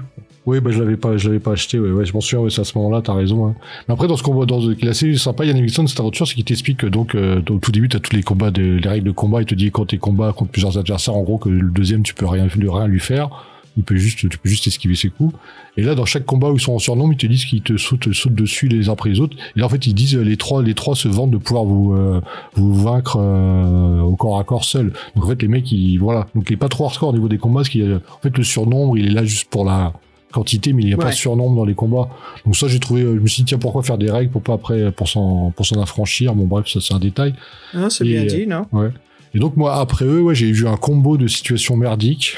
Oui, bah je l'avais pas, je l'avais pas acheté. Ouais, ouais, je m'en souviens. Ouais, c'est à ce moment-là, t'as raison. hein. Mais après, dans ce combat, dans ce assez sympa, Yann Nixon, cette aventure, c'est qu'il t'explique que donc euh, au tout début, t'as tous les combats, de, les règles de combat. Il te dit quand t'es combat contre plusieurs adversaires, en gros, que le deuxième, tu peux rien, rien lui faire. Il peut juste, tu peux juste esquiver ses coups. Et là, dans chaque combat où ils sont en surnombre, ils te disent qu'ils te sautent, sautent dessus les uns après les autres. Et là, en fait, ils disent les trois, les trois se vantent de pouvoir vous, euh, vous vaincre euh, au corps à corps seul. Donc en fait, les mecs, ils, voilà. Donc il est pas trop hardcore au niveau des combats, parce qu'il y a- en fait, le surnombre, il est là juste pour la quantité, mais il n'y a pas de surnombre dans les combats. Donc ça, j'ai trouvé, euh, je me suis dit, tiens, pourquoi faire des règles pour pas après, pour s'en, pour s'en affranchir? Bon, bref, ça, c'est un détail. Ah, c'est bien euh, dit, non? Ouais. Et donc moi après eux, ouais, j'ai eu un combo de situations merdiques.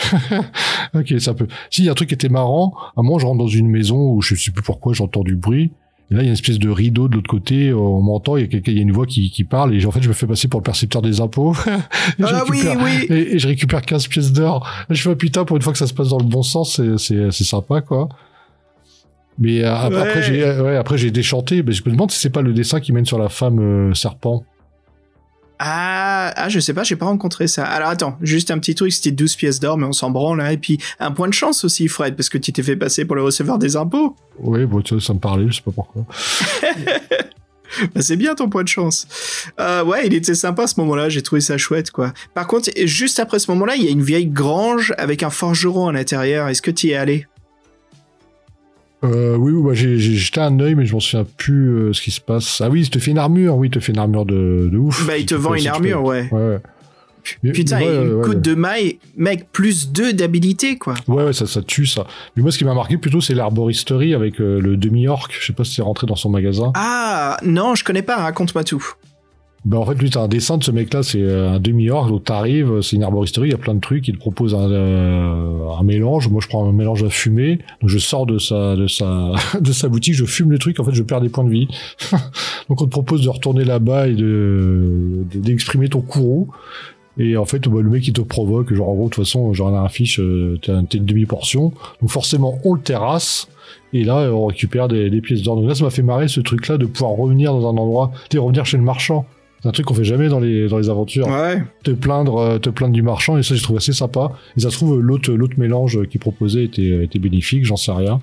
ok, ça peut. Si y a un truc qui était marrant, à un moment je rentre dans une maison où je sais plus pourquoi j'entends du bruit. Et là il y a une espèce de rideau de l'autre côté, euh, on m'entend, il y a quelqu'un, il y a une voix qui, qui parle et en fait je me fais passer pour le percepteur des impôts. Et Ah oui, récupère- oui et, et je récupère 15 pièces d'or. Je fais putain pour une fois que ça se passe dans le bon sens, c'est c'est c'est sympa quoi. Mais euh, après, Ouais. après j'ai ouais, après j'ai déchanté, mais je me demande si c'est pas le dessin qui mène sur la femme euh, serpent. Ah, ah, je sais pas, j'ai pas rencontré ça. Alors attends, juste un petit truc, c'était 12 pièces d'or, mais on s'en branle, là. Et puis, un point de chance aussi, Fred, parce que tu t'es fait passer pour le receveur des impôts. Oui, bon, tu vois, ça me parlait, je sais pas pourquoi. Bah, c'est bien ton point de chance. Euh, ouais, il était sympa à ce moment-là, j'ai trouvé ça chouette, quoi. Par contre, juste après ce moment-là, il y a une vieille grange avec un forgeron à l'intérieur. Est-ce que tu y es allé? Euh, oui, oui, bah, j'ai jeté un œil, mais je m'en souviens plus euh, ce qui se passe. Ah oui, il te fait une armure, oui, il te fait une armure de, de ouf. Bah, il te vend une peux- armure, ouais. Ouais, ouais. Mais- Putain, ouais, une ouais, de maille, mec, plus 2 d'habilité, quoi. Ouais, ouais, ça, ça tue, ça. Mais moi, ce qui m'a marqué plutôt, c'est l'arboristerie avec euh, le demi-orc. Je sais pas si c'est rentré dans son magasin. Ah, non, je connais pas, raconte-moi tout. Bah, en fait, lui, t'as un dessin de ce mec-là, c'est euh, un demi-orc, donc t'arrives, c'est une arboristerie, il y a plein de trucs, il te propose un, euh, un mélange. Moi, je prends un mélange à fumer, donc je sors de sa, de sa, de sa boutique, je fume le truc, en fait, je perds des points de vie. donc, on te propose de retourner là-bas et de, de- d'exprimer ton courroux. Et en fait, bah, le mec, il te provoque, genre, en gros, de toute façon, genre, on a un fiche, euh, t'as une demi-portion. Donc, forcément, on le terrasse. Et là, euh, on récupère des, pièces d'or. Donc là, ça m'a fait marrer ce truc-là de pouvoir revenir dans un endroit, tu revenir chez le marchand. C'est un truc qu'on fait jamais dans les, dans les aventures. Ouais. Te plaindre, euh, te plaindre du marchand, et ça, j'ai trouvé assez sympa. Et ça se trouve, l'autre, l'autre mélange qu'il proposait était, était bénéfique, j'en sais rien.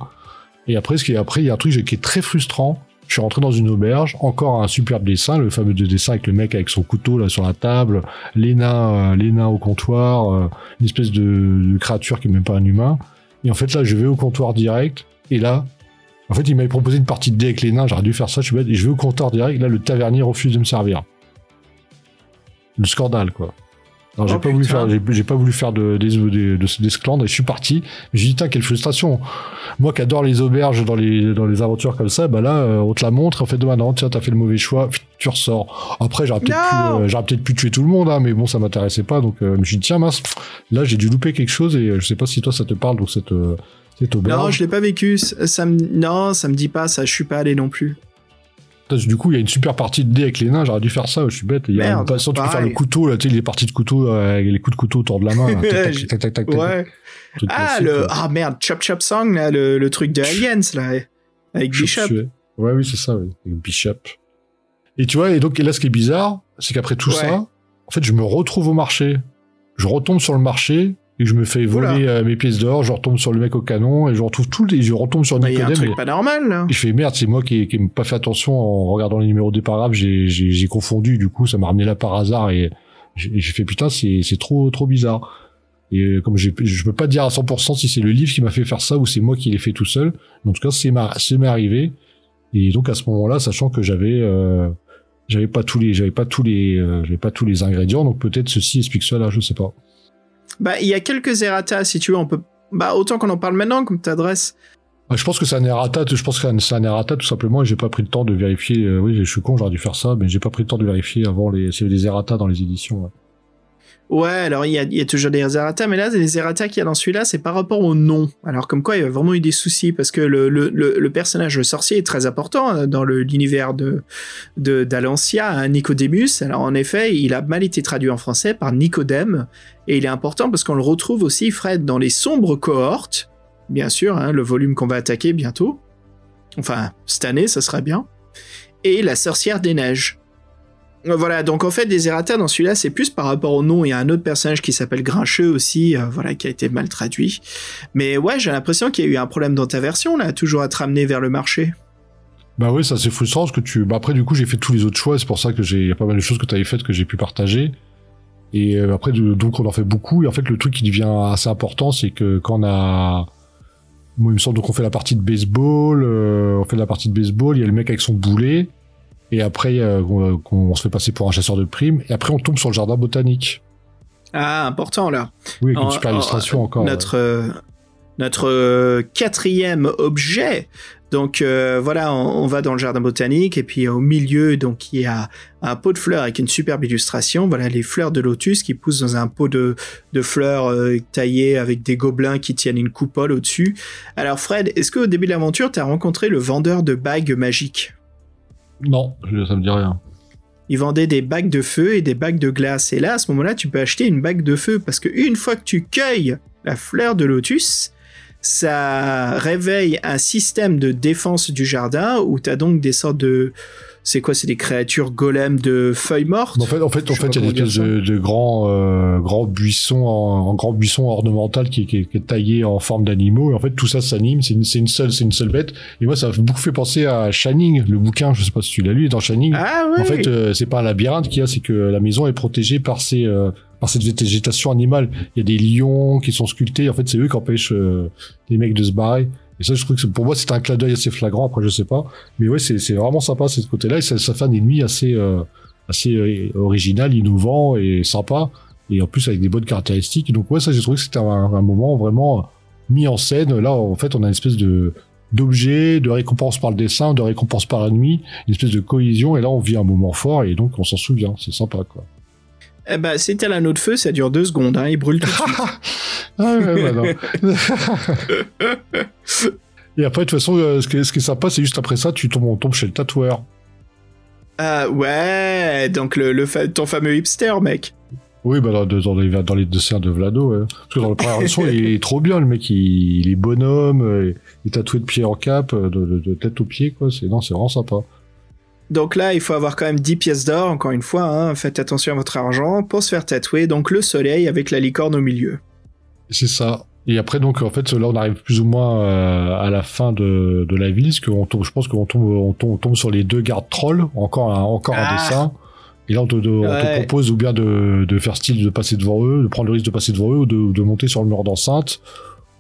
Et après, ce qui après, il y a un truc qui est très frustrant. Je suis rentré dans une auberge, encore un superbe dessin, le fameux dessin avec le mec avec son couteau là sur la table, les nains, euh, les nains au comptoir, euh, une espèce de, de créature qui est même pas un humain. Et en fait là, je vais au comptoir direct, et là, en fait, il m'avait proposé une partie de dé avec les nains, j'aurais dû faire ça, je suis bête, et je vais au comptoir direct, là, le tavernier refuse de me servir. Le scandale, quoi. Alors j'ai pas voulu faire, j'ai j'ai pas voulu faire de, des, des, de- des sclandres et je suis parti. J'ai dit, quelle frustration. Moi qui adore les auberges dans les, dans les aventures comme ça, bah là, euh, on te la montre, en fait, demain, non, tiens, t'as fait le mauvais choix, tu ressors. Après, j'aurais peut-être pu, euh, j'aurais peut-être pu tuer tout le monde, hein, mais bon, ça m'intéressait pas, donc, euh, je me suis dit, tiens, mince, là, j'ai dû louper quelque chose et je sais pas si toi, ça te parle, donc cette, cette auberge. Non, je l'ai pas vécu. Ça ça me, non, ça me dit pas ça. Je suis pas allé non plus. Du coup, il y a une super partie de dés avec les nains, j'aurais dû faire ça, je suis bête. Il y a une façon, tu peux faire le couteau, là, tu sais, les parties de couteau, euh, avec les coups de couteau autour de la main. Tac, tac, tac. Ouais. Ah, le... ah merde, Chop Chop Song, là, le, le truc de Aliens, là, avec Bishop. Ouais, oui, c'est ça, oui. Avec Bishop. Et tu vois, et donc, et là, ce qui est bizarre, c'est qu'après tout ça, en fait, je me retrouve au marché. Je retombe sur le marché, et je me fais voler euh, mes pièces d'or, je retombe sur le mec au canon, et je retrouve tout, et je retombe sur Bah, y a un Nicodème. truc et- pas normal, là. Et je fais merde, c'est moi qui n'ai pas fait attention en regardant les numéros des paragraphes, j'ai- j'ai confondu, du coup ça m'a ramené là par hasard et j'ai fait putain c'est c'est trop trop bizarre. Et euh, comme je peux pas dire à 100% si c'est le livre qui m'a fait faire ça ou c'est moi qui l'ai fait tout seul, en tout cas c'est ma- c'est m'est arrivé. Et donc à ce moment-là, sachant que j'avais euh, j'avais pas tous les j'avais pas tous les euh, j'avais pas tous les ingrédients, donc peut-être ceci explique cela, je sais pas. Bah, il y a quelques errata, si tu veux, on peut. Bah, autant qu'on en parle maintenant, comme t'adresses. Ah, Je pense que c'est un errata, je pense que c'est un errata tout simplement et j'ai pas pris le temps de vérifier. euh, oui, je suis con, j'aurais dû faire ça, mais j'ai pas pris le temps de vérifier avant les, s'il y avait des errata dans les éditions. Ouais, alors il y a, toujours des errata, mais là, les errata qu'il y a dans celui-là, c'est par rapport au nom. Alors, comme quoi, il y a vraiment eu des soucis, parce que le, personnage sorcier est très important hein, dans l'univers de- d'Alancia, hein, Nicodemus. Alors, en effet, il a mal été traduit en français par Nicodème, et il est important parce qu'on le retrouve aussi, Fred, dans les sombres cohortes, bien sûr, hein, le volume qu'on va attaquer bientôt. Enfin, cette année, ça sera bien. Et la sorcière des neiges. Euh, Voilà, donc en fait, des errata dans celui-là, c'est plus par rapport au nom. Il y a un autre personnage qui s'appelle Grincheux aussi, euh, voilà, qui a été mal traduit. Mais ouais, j'ai l'impression qu'il y a eu un problème dans ta version, là, toujours à te ramener vers le marché. Bah oui, ça c'est frustrant parce que tu. Bah après du coup j'ai fait tous les autres choix, c'est pour ça que j'ai y a pas mal de choses que tu avais faites que j'ai pu partager. Et euh, après donc on en fait beaucoup et en fait le truc qui devient assez important c'est que quand on a moi il me semble donc on fait la partie de baseball, on fait la partie de baseball, il y a le mec avec son boulet et après euh, on, on se fait passer pour un chasseur de primes et après on tombe sur le jardin botanique. Ah, important, là. Oui, avec une super en- illustration encore. Notre, euh, notre euh, quatrième objet. Donc euh, voilà, on, on va dans le jardin botanique et puis au milieu, donc il y a un pot de fleurs avec une superbe illustration. Voilà les fleurs de lotus qui poussent dans un pot de, de fleurs euh, taillées avec des gobelins qui tiennent une coupole au-dessus. Alors Fred, est-ce qu'au début de l'aventure, tu as rencontré le vendeur de bagues magiques? Non, ça me dit rien. il vendait des bagues de feu et des bagues de glace. Et là, à ce moment-là, tu peux acheter une bague de feu parce que une fois que tu cueilles la fleur de lotus, ça réveille un système de défense du jardin où tu as donc des sortes de. C'est quoi C'est des créatures golems de feuilles mortes En fait, en fait, en fait, il y a des espèces de, de grands, euh, grands buissons, en, en grands buissons ornemental qui, qui, qui est taillé en forme d'animaux. Et en fait, tout ça s'anime. C'est une, une seule, c'est une seule bête. Et moi, ça m'a beaucoup fait penser à Shining, le bouquin. Je sais pas si tu l'as lu. Dans Shining, Ah oui en fait, euh, c'est pas un labyrinthe qu'il y a, c'est que la maison est protégée par ces, euh, par cette végétation animale. Il y a des lions qui sont sculptés. En fait, c'est eux qui empêchent euh, les mecs de se barrer. Et ça, je trouve que pour moi, c'est un clin d'œil assez flagrant. Après, je sais pas. Mais ouais, c'est vraiment sympa, ce côté-là. Et ça, ça fait un ennemi assez, euh, assez euh, original, innovant et sympa. Et en plus, avec des bonnes caractéristiques. Donc, ouais, ça, j'ai trouvé que c'était un, un moment vraiment mis en scène. Là, en fait, on a une espèce de d'objet, de récompense par le dessin, de récompense par la nuit, une espèce de cohésion. Et là, on vit un moment fort et donc on s'en souvient. C'est sympa, quoi. Eh ben, c'était l'anneau de feu, ça dure deux secondes, hein, il brûle tout de suite. Ah ouais, non. Et après, de toute façon, euh, ce, qui est, ce qui est sympa, c'est juste après ça, tu tombes, on tombe chez le tatoueur. Ah ouais, donc le, le fa- ton fameux hipster, mec. Oui, bah dans, dans les, dans les dessins de Vlado, ouais. Parce que dans le premier version, il est trop bien, le mec, il, il est bonhomme, euh, il est tatoué de pied en cap, euh, de, de- de tête aux pieds, quoi. C'est, non, c'est vraiment sympa. Donc là, il faut avoir quand même 10 pièces d'or, encore une fois, hein, faites attention à votre argent, pour se faire tatouer, donc le soleil avec la licorne au milieu. C'est ça. Et après, donc, en fait, là, on arrive plus ou moins euh, à la fin de, de la ville, parce qu'on tombe, je pense qu'on tombe, on tombe, on tombe sur les deux gardes trolls, encore un, encore un Ah. dessin. Et là, on te, de- on te Ouais. propose ou bien de, de faire style de passer devant eux, de prendre le risque de passer devant eux, ou de, de monter sur le mur d'enceinte.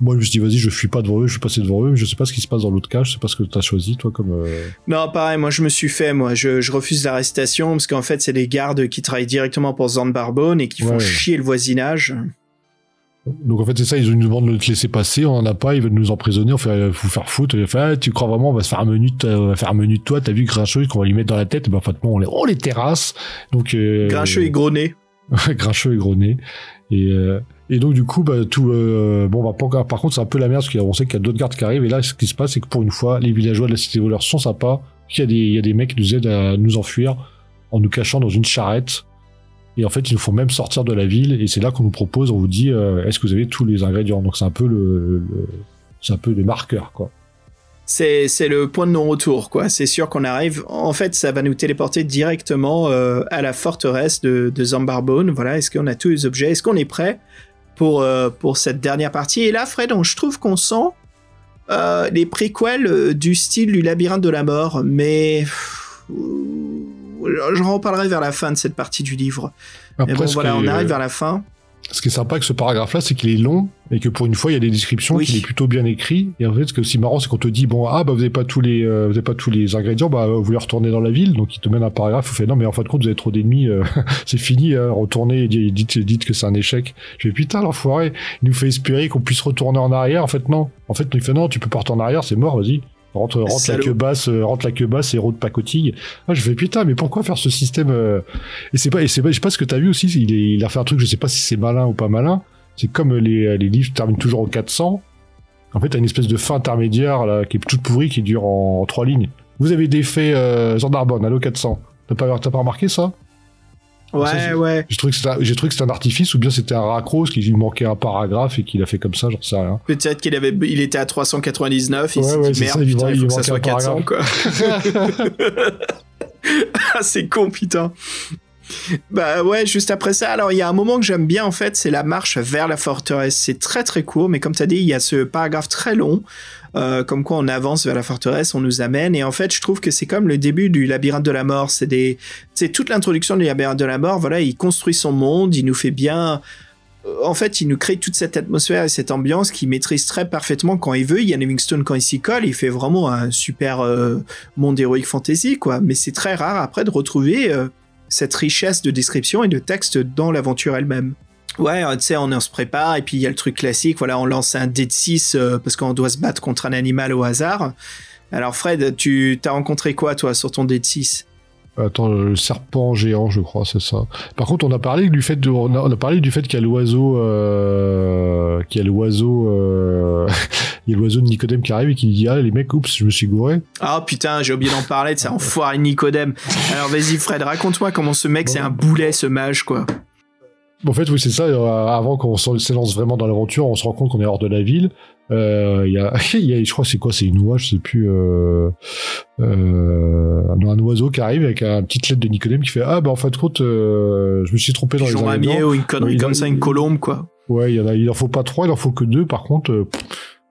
Moi, je me suis dit, vas-y, je fuis pas devant eux, je suis passé devant eux, mais je sais pas ce qui se passe dans l'autre cas, je sais pas ce que t'as choisi, toi, comme... euh, Non, pareil, moi je me suis fait, moi, je, je refuse l'arrestation, parce qu'en fait, c'est des gardes qui travaillent directement pour Zand Barbone et qui font chier le voisinage. Donc en fait c'est ça, ils nous demandent de te laisser passer, on en a pas, ils veulent nous emprisonner, on fait euh, vous faire foutre, il fait ah, tu crois vraiment on va se faire un menu de, on va faire un menu de toi, t'as vu Grincheux qu'on va lui mettre dans la tête, ben en fait on les, on les terrasse. Donc euh, Grincheux et gros nez. Grincheux et gros nez. Et euh, et donc du coup bah tout euh, bon bah par contre c'est un peu la merde parce qu'on sait qu'il y a d'autres gardes qui arrivent et là ce qui se passe c'est que pour une fois les villageois de la cité voleur sont sympas, Il y, a des, il y a des mecs qui nous aident à nous enfuir en nous cachant dans une charrette. Et en fait, ils nous font même sortir de la ville. Et c'est là qu'on nous propose, on vous dit, euh, est-ce que vous avez tous les ingrédients? Donc c'est un peu le, le- c'est un peu des marqueurs, quoi. C'est le point de non-retour, quoi. C'est sûr qu'on arrive. En fait, ça va nous téléporter directement euh, à la forteresse de, de Zambarbone. Voilà, est-ce qu'on a tous les objets? Est-ce qu'on est prêt pour, euh, pour cette dernière partie? Et là, Fred, on- je trouve qu'on sent euh, les préquels du style du labyrinthe de la mort, mais. J'en reparlerai vers la fin de cette partie du livre. Mais bon, voilà, on arrive vers la fin. Ce qui est sympa avec ce paragraphe-là, c'est qu'il est long et que pour une fois, il y a des descriptions, Oui. qu'il est plutôt bien écrit. Et en fait, ce qui est aussi marrant, c'est qu'on te dit, bon, ah, bah, vous n'avez pas tous les, euh, vous avez pas tous les ingrédients, bah, vous voulez retourner dans la ville. Donc, il te mène un paragraphe, il fait, non, mais en fin de compte, vous avez trop d'ennemis, euh, c'est fini, hein, retournez, et dites, dites que c'est un échec. Je fais, putain, l'enfoiré, il nous fait espérer qu'on puisse retourner en arrière. En fait, non. En fait, il fait, non, tu peux pas retourner en arrière, c'est mort, vas-y. Rentre, rentre la queue basse, euh, rentre la queue basse, héros de pacotille. Ah, je fais putain, mais pourquoi faire ce système euh, Et c'est pas, et c'est pas, je sais pas ce que t'as vu aussi. Il, est- il a fait un truc, je sais pas si c'est malin ou pas malin. C'est comme les, les livres terminent toujours en 400. En fait, t'as une espèce de fin intermédiaire là qui est toute pourrie qui dure en, trois lignes. Vous avez des faits euh, Zandarbonne, allo 400. T'as pas, t'as pas remarqué ça? Ouais, ouais. J'ai trouvé que c'était un- artifice ou bien c'était un racros qu'il lui manquait un paragraphe et qu'il a fait comme ça, j'en sais rien. Peut-être qu'il avait, il était à 399, il Ouais, s'est ouais, dit merde, ça, il putain, manque- il faut il que ça soit un 400, quoi. ah, c'est con, putain. Bah ouais, juste après ça, alors il y a un moment que j'aime bien en fait, c'est la marche vers la forteresse. C'est très très court, mais comme tu as dit, il y a ce paragraphe très long, euh, comme quoi on avance vers la forteresse, on nous amène, et en fait, je trouve que c'est comme le début du labyrinthe de la mort. C'est des, toute l'introduction du labyrinthe de la mort. Voilà, il construit son monde, il nous fait bien. euh, En fait, il nous crée toute cette atmosphère et cette ambiance qu'il maîtrise très parfaitement quand il veut. Ian Livingstone, quand il s'y colle, il fait vraiment un super euh, monde héroïque fantasy, quoi. Mais c'est très rare après de retrouver cette richesse de description et de texte dans l'aventure elle-même. Ouais, euh, tu sais, on, on se prépare et puis il y a le truc classique, voilà, on lance un dé de 6 euh, parce qu'on doit se battre contre un animal au hasard. Alors Fred, tu t'as rencontré quoi toi sur ton dé de 6 Attends, le serpent géant, je crois, c'est ça. Par contre, on a parlé du fait de, on a, on a parlé du fait qu'il y a l'oiseau, euh, qu'il y a l'oiseau, euh, il y a l'oiseau de Nicodème qui arrive et qui dit ah les mecs, oups, je me suis gouré. Ah putain, j'ai oublié d'en parler de ça enfoiré Nicodème. Alors vas-y Fred, raconte-moi comment ce mec c'est un boulet ce mage quoi. En fait, oui, c'est ça. euh, avant qu'on s'élance vraiment dans l'aventure, on se rend compte qu'on est hors de la ville. Euh, Il y, a, y a, je crois, c'est quoi? C'est une oie, je sais plus. Euh, euh, un oiseau qui arrive avec un petite lettre de Nicodème qui fait ah bah en de compte, euh, je me suis trompé dans les Pigeon ramier ingrédients. ou une connerie Il- comme ça, une colombe quoi. Ouais, il y en a, il en faut pas trois, il en faut que deux. Par contre,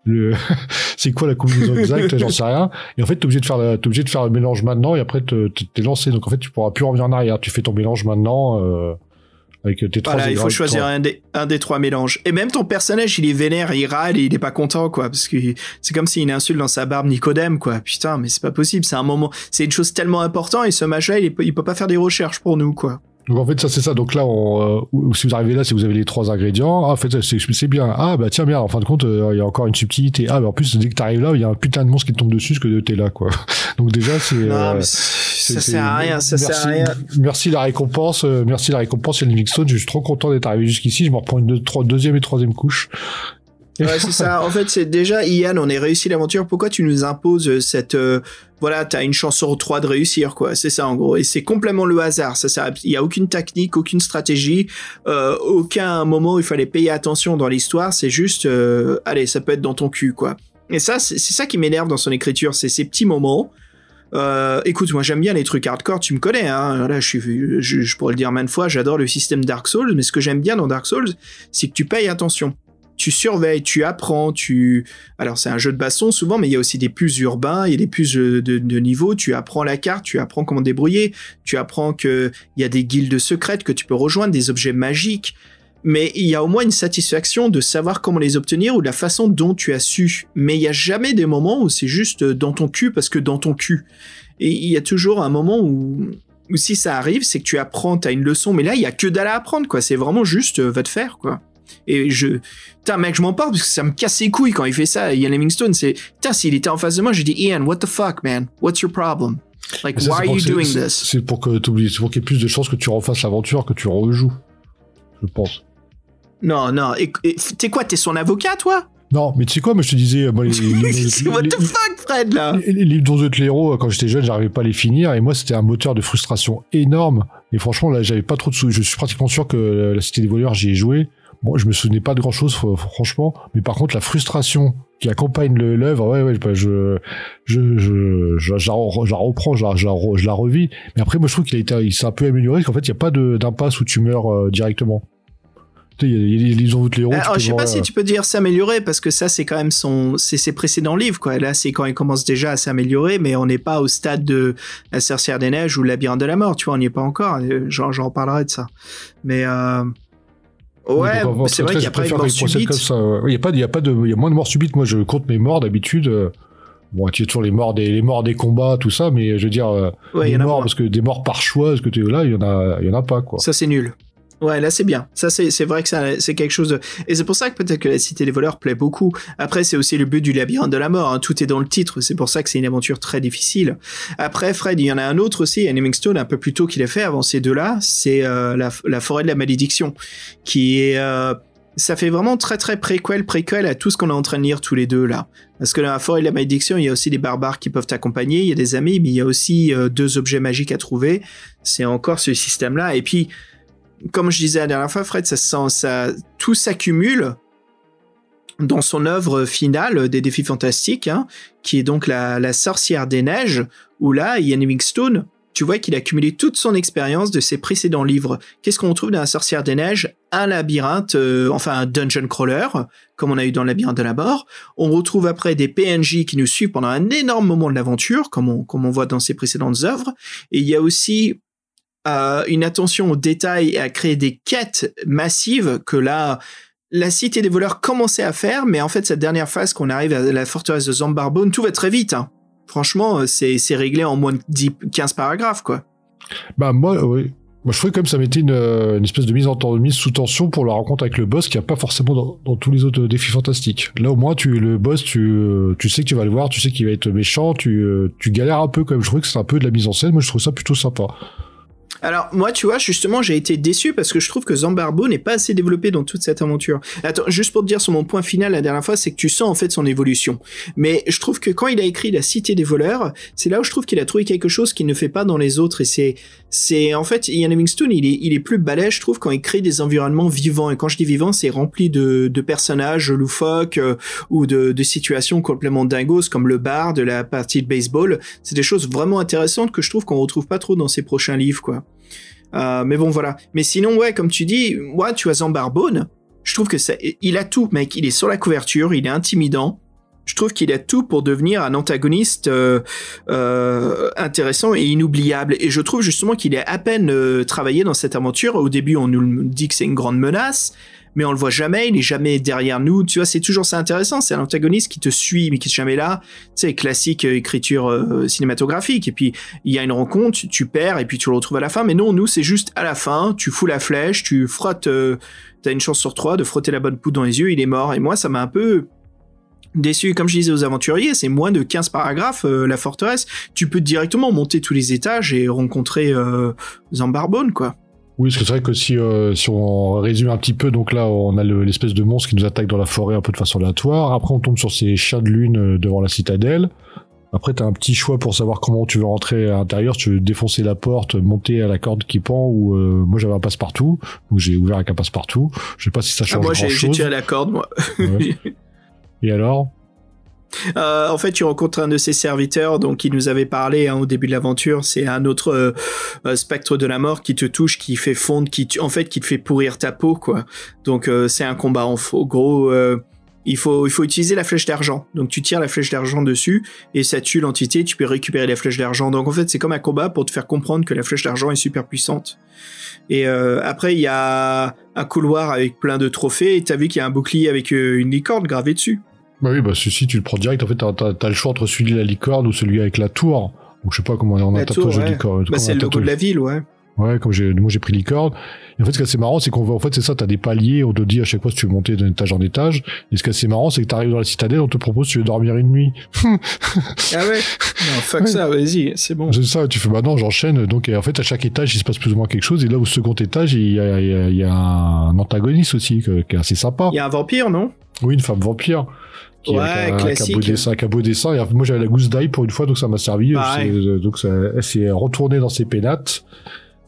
le, c'est quoi la combinaison exacte? J'en sais rien. Et en fait, t'es obligé de faire, la- t'es obligé de faire le mélange maintenant et après te- te- t'es lancé. Donc en fait, tu pourras plus revenir en arrière. Tu fais ton mélange maintenant euh, avec tes trois. Voilà, il faut choisir un des, un des trois mélanges. Et même ton personnage, il est vénère, il râle et il est pas content, quoi. Parce que c'est comme s'il insulte dans sa barbe Nicodème, quoi. Putain, mais c'est pas possible. C'est un moment, c'est une chose tellement importante et ce match-là, il, il peut pas faire des recherches pour nous, quoi. Donc en fait, ça c'est ça. Donc là, on, euh, si vous arrivez là, si vous avez les trois ingrédients, ah, en fait, c'est bien. Ah bah tiens bien. En fin de compte, euh, il y a encore une subtilité. Ah, bah, en plus, dès que t'arrives là, il y a un putain de monstre qui te tombe dessus, parce que t'es là, quoi. Donc déjà, c'est. Euh, mais ça sert à rien, ça merci, sert à rien. Merci la récompense, euh, merci la récompense, Yann Livingstone. Je suis trop content d'être arrivé jusqu'ici. Je me reprends une deux- trois- deuxième et troisième couche. Ouais, c'est ça. En fait, c'est déjà, Ian, on est réussi l'aventure. Pourquoi tu nous imposes euh, cette, euh, voilà, t'as une chance sur trois de réussir, quoi. C'est ça, en gros. Et c'est complètement le hasard. Ça, ça, il y a aucune technique, aucune stratégie, euh, aucun moment où il fallait payer attention dans l'histoire. C'est juste, allez, ça peut être dans ton cul, quoi. Et ça, c'est ça qui m'énerve dans son écriture. C'est ces petits moments. Écoute, moi j'aime bien les trucs hardcore, tu me connais, hein. Voilà, je, suis, je, je pourrais le dire maintes fois, j'adore le système Dark Souls, mais ce que j'aime bien dans Dark Souls, c'est que tu payes attention tu surveilles, tu apprends, tu... Alors c'est un jeu de baston souvent, mais il y a aussi des plus urbains, il y a des plus de, de, niveau, tu apprends la carte, tu apprends comment débrouiller, tu apprends que il y a des guildes secrètes que tu peux rejoindre, des objets magiques, mais il y a au moins une satisfaction de savoir comment les obtenir ou de la façon dont tu as su. Mais il y a jamais des moments où c'est juste dans ton cul parce que dans ton cul. Et il y a toujours un moment où, si ça arrive, c'est que tu apprends, t'as une leçon, mais là il y a que dalle à apprendre quoi. C'est vraiment juste euh, va te faire quoi. Et je, putain, mec, je m'en parle parce que ça me casse les couilles quand il fait ça. Ian Livingstone, c'est, putain, s'il était en face de moi, j'ai dit, Ian, what the fuck, man? What's your problem? Like, ça, why are you doing this? C'est pour que t'oublies, c'est pour qu'il y ait plus de chances que tu refasses l'aventure, que tu rejoues. Je pense. Non, non, t'es quoi, t'es son avocat, toi? Non, mais tu sais quoi, moi je te disais, moi, les, les- What the fuck, Fred, là? les- les livres d'Onzo Clero, quand j'étais jeune, j'arrivais pas à les finir, et moi c'était un moteur de frustration énorme. Et franchement, là, j'avais pas trop de sous. Je suis pratiquement sûr que la Cité des voleurs, j'y ai joué. Bon, je me souvenais pas de grand chose, franchement. Mais par contre, la frustration qui accompagne l'œuvre, ouais, ouais, bah, je, je, je, je, je la reprends, je la, je la, re- je la revis. Mais après, moi, je trouve qu'il a été, il s'est un peu amélioré, parce qu'en fait, il n'y a pas d'impasse où tu meurs euh, directement. Tu sais, il y a- il y a les tu Alors, peux je sais pas si euh, tu peux dire s'améliorer parce que ça c'est quand même son c'est ses précédents livres quoi. Là c'est quand il commence déjà à s'améliorer mais on n'est pas au stade de la sorcière des neiges ou le labyrinthe de la mort, tu vois, on n'y est pas encore. J'en reparlerai de ça. Mais euh... ouais, c'est vrai qu'il y a pas préfère mort subite. Il y a pas, il y a pas de, il y a moins de morts subites. Moi, je compte mes morts d'habitude. euh, Bon, tu as toujours les morts des, les morts des combats, tout ça, mais je veux dire, euh, Ouais, il y des en a morts parce que des morts par choix, parce que tu là, il y en a, il y en a pas quoi. Ça c'est nul. Ouais, là c'est bien. Ça c'est vrai que c'est quelque chose de et c'est pour ça que peut-être que la cité des voleurs plaît beaucoup. Après c'est aussi le but du labyrinthe de la mort. hein. Tout est dans le titre. C'est pour ça que c'est une aventure très difficile. Après Fred, il y en a un autre aussi, un Livingstone un peu plus tôt qu'il a fait avant ces deux-là. C'est euh, la, la forêt de la malédiction, qui est euh, ça fait vraiment très très préquel préquel à tout ce qu'on est en train de lire tous les deux là. Parce que dans la forêt de la malédiction, il y a aussi des barbares qui peuvent t'accompagner, il y a des amis, mais il y a aussi euh, deux objets magiques à trouver. C'est encore ce système-là. Et puis, comme je disais la dernière fois, Fred, ça, tout s'accumule dans son œuvre finale des défis fantastiques, hein, qui est donc la, sorcière des neiges, où là, Ian Livingstone, tu vois qu'il a accumulé toute son expérience de ses précédents livres. Qu'est-ce qu'on trouve dans la sorcière des neiges? Un labyrinthe, euh, enfin un dungeon crawler, comme on a eu dans le labyrinthe de la mort. On retrouve après des PNJ qui nous suivent pendant un énorme moment de l'aventure, comme on voit dans ses précédentes œuvres. Et il y a aussi euh, une attention aux détails et à créer des quêtes massives que là, la cité des voleurs commençait à faire, mais en fait, cette dernière phase qu'on arrive à la forteresse de Zambarbone, tout va très vite. hein. Franchement, euh, c'est réglé en moins de 10, 15 paragraphes, quoi. Bah moi, oui. Moi, je trouvais comme ça mettait une, euh, espèce de mise en ten- mise sous tension pour la rencontre avec le boss qui n'y a pas forcément dans, tous les autres défis fantastiques. Là, au moins, tu le boss, tu, euh, tu sais que tu vas le voir, tu sais qu'il va être méchant, tu, euh, tu galères un peu même. Je trouvais que c'est un peu de la mise en scène. Moi, je trouve ça plutôt sympa. Alors, moi, tu vois, justement, j'ai été déçu parce que je trouve que Zambarbo n'est pas assez développé dans toute cette aventure. Attends, juste pour te dire sur mon point final la dernière fois, c'est que tu sens en fait son évolution. Mais je trouve que quand il a écrit La Cité des voleurs, c'est là où je trouve qu'il a trouvé quelque chose qu'il ne fait pas dans les autres. Et c'est, c'est, en fait, Ian Livingstone, il est, il est plus balèze, je trouve, quand il crée des environnements vivants. Et quand je dis vivants, c'est rempli de, personnages loufoques euh, ou de, de situations complètement dingos comme le bar de la partie de baseball. C'est des choses vraiment intéressantes que je trouve qu'on retrouve pas trop dans ses prochains livres, quoi. Euh, mais bon, voilà. Mais sinon, ouais, comme tu dis, ouais, tu as Zambarbone. Je trouve que ça, il a tout, mec. Il est sur la couverture, il est intimidant. Je trouve qu'il a tout pour devenir un antagoniste euh, euh, intéressant et inoubliable. Et je trouve justement qu'il est à peine euh, travaillé dans cette aventure. Au début, on nous dit que c'est une grande menace, mais on le voit jamais. Il est jamais derrière nous. Tu vois, c'est toujours ça intéressant. C'est un antagoniste qui te suit, mais qui est jamais là. Sais, classique écriture cinématographique. Et puis il y a une rencontre, tu, perds et puis tu le retrouves à la fin. Mais non, nous, c'est juste à la fin. Tu fous la flèche, tu frottes. T'as une chance sur trois de frotter la bonne poudre dans les yeux. Il est mort. Et moi, ça m'a un peu déçu. Comme je disais aux aventuriers, c'est moins de 15 paragraphes, euh, la forteresse. Tu peux directement monter tous les étages et rencontrer euh, Zambarbone, quoi. Oui, parce que c'est vrai que si, euh, si on résume un petit peu, donc là, on a le- l'espèce de monstre qui nous attaque dans la forêt un peu de façon aléatoire. Après, on tombe sur ces chiens de lune euh, devant la citadelle. Après, t'as un petit choix pour savoir comment tu veux rentrer à l'intérieur. Tu veux défoncer la porte, monter à la corde qui pend, ou euh, moi j'avais un passe-partout, ou j'ai ouvert avec un passe-partout. Je sais pas si ça Ah, change moi, j'ai j'ai grand-chose. tiré la corde, moi. Ouais. Et alors? Euh, en fait, tu rencontres un de ses serviteurs, donc il nous avait parlé hein, au début de l'aventure. C'est un autre euh, euh, spectre de la mort qui te touche, qui fait fondre, qui en fait qui te fait pourrir ta peau, quoi. Donc c'est un combat en faux. Gros, il faut il faut utiliser la flèche d'argent. Donc tu tires la flèche d'argent dessus et ça tue l'entité. Tu peux récupérer la flèche d'argent. Donc en fait, c'est comme un combat pour te faire comprendre que la flèche d'argent est super puissante. Et après, il y a un couloir avec plein de trophées. Et t'as vu qu'il y a un bouclier avec une licorne gravée dessus. Bah oui, bah ceci tu le prends direct. En fait, t'as, t'as- t'as le choix entre celui de la licorne ou celui avec la tour. Donc je sais pas comment on a un tatouage tour, de ouais. licorne. Bah, c'est le logo de la ville, ouais. Ouais, comme j'ai, moi j'ai pris licorne. Et en fait, ce qui est assez marrant, c'est qu'on voit, en fait, c'est ça, t'as des paliers, on te dit à chaque fois si tu veux monter d'un étage en étage. Et ce qui est assez marrant, c'est que t'arrives dans la citadelle, on te propose si tu veux dormir une nuit. Ah ouais Non, fuck ça, vas-y, c'est bon. C'est ça, tu fais, bah non, j'enchaîne. Donc, en fait, à chaque étage, il se passe plus ou moins quelque chose. Et là, au second étage, il y a, il y a- il y a un antagoniste aussi, qui est assez sympa. Il y a un vampire, non? Oui, une femme vampire. Qui Ouais, un, un classique. beau dessin, un beau dessin. Et moi, j'avais la gousse d'ail pour une fois, donc ça m'a servi. Pareil. C'est- Donc, ça, elle s'est retournée dans ses pénates.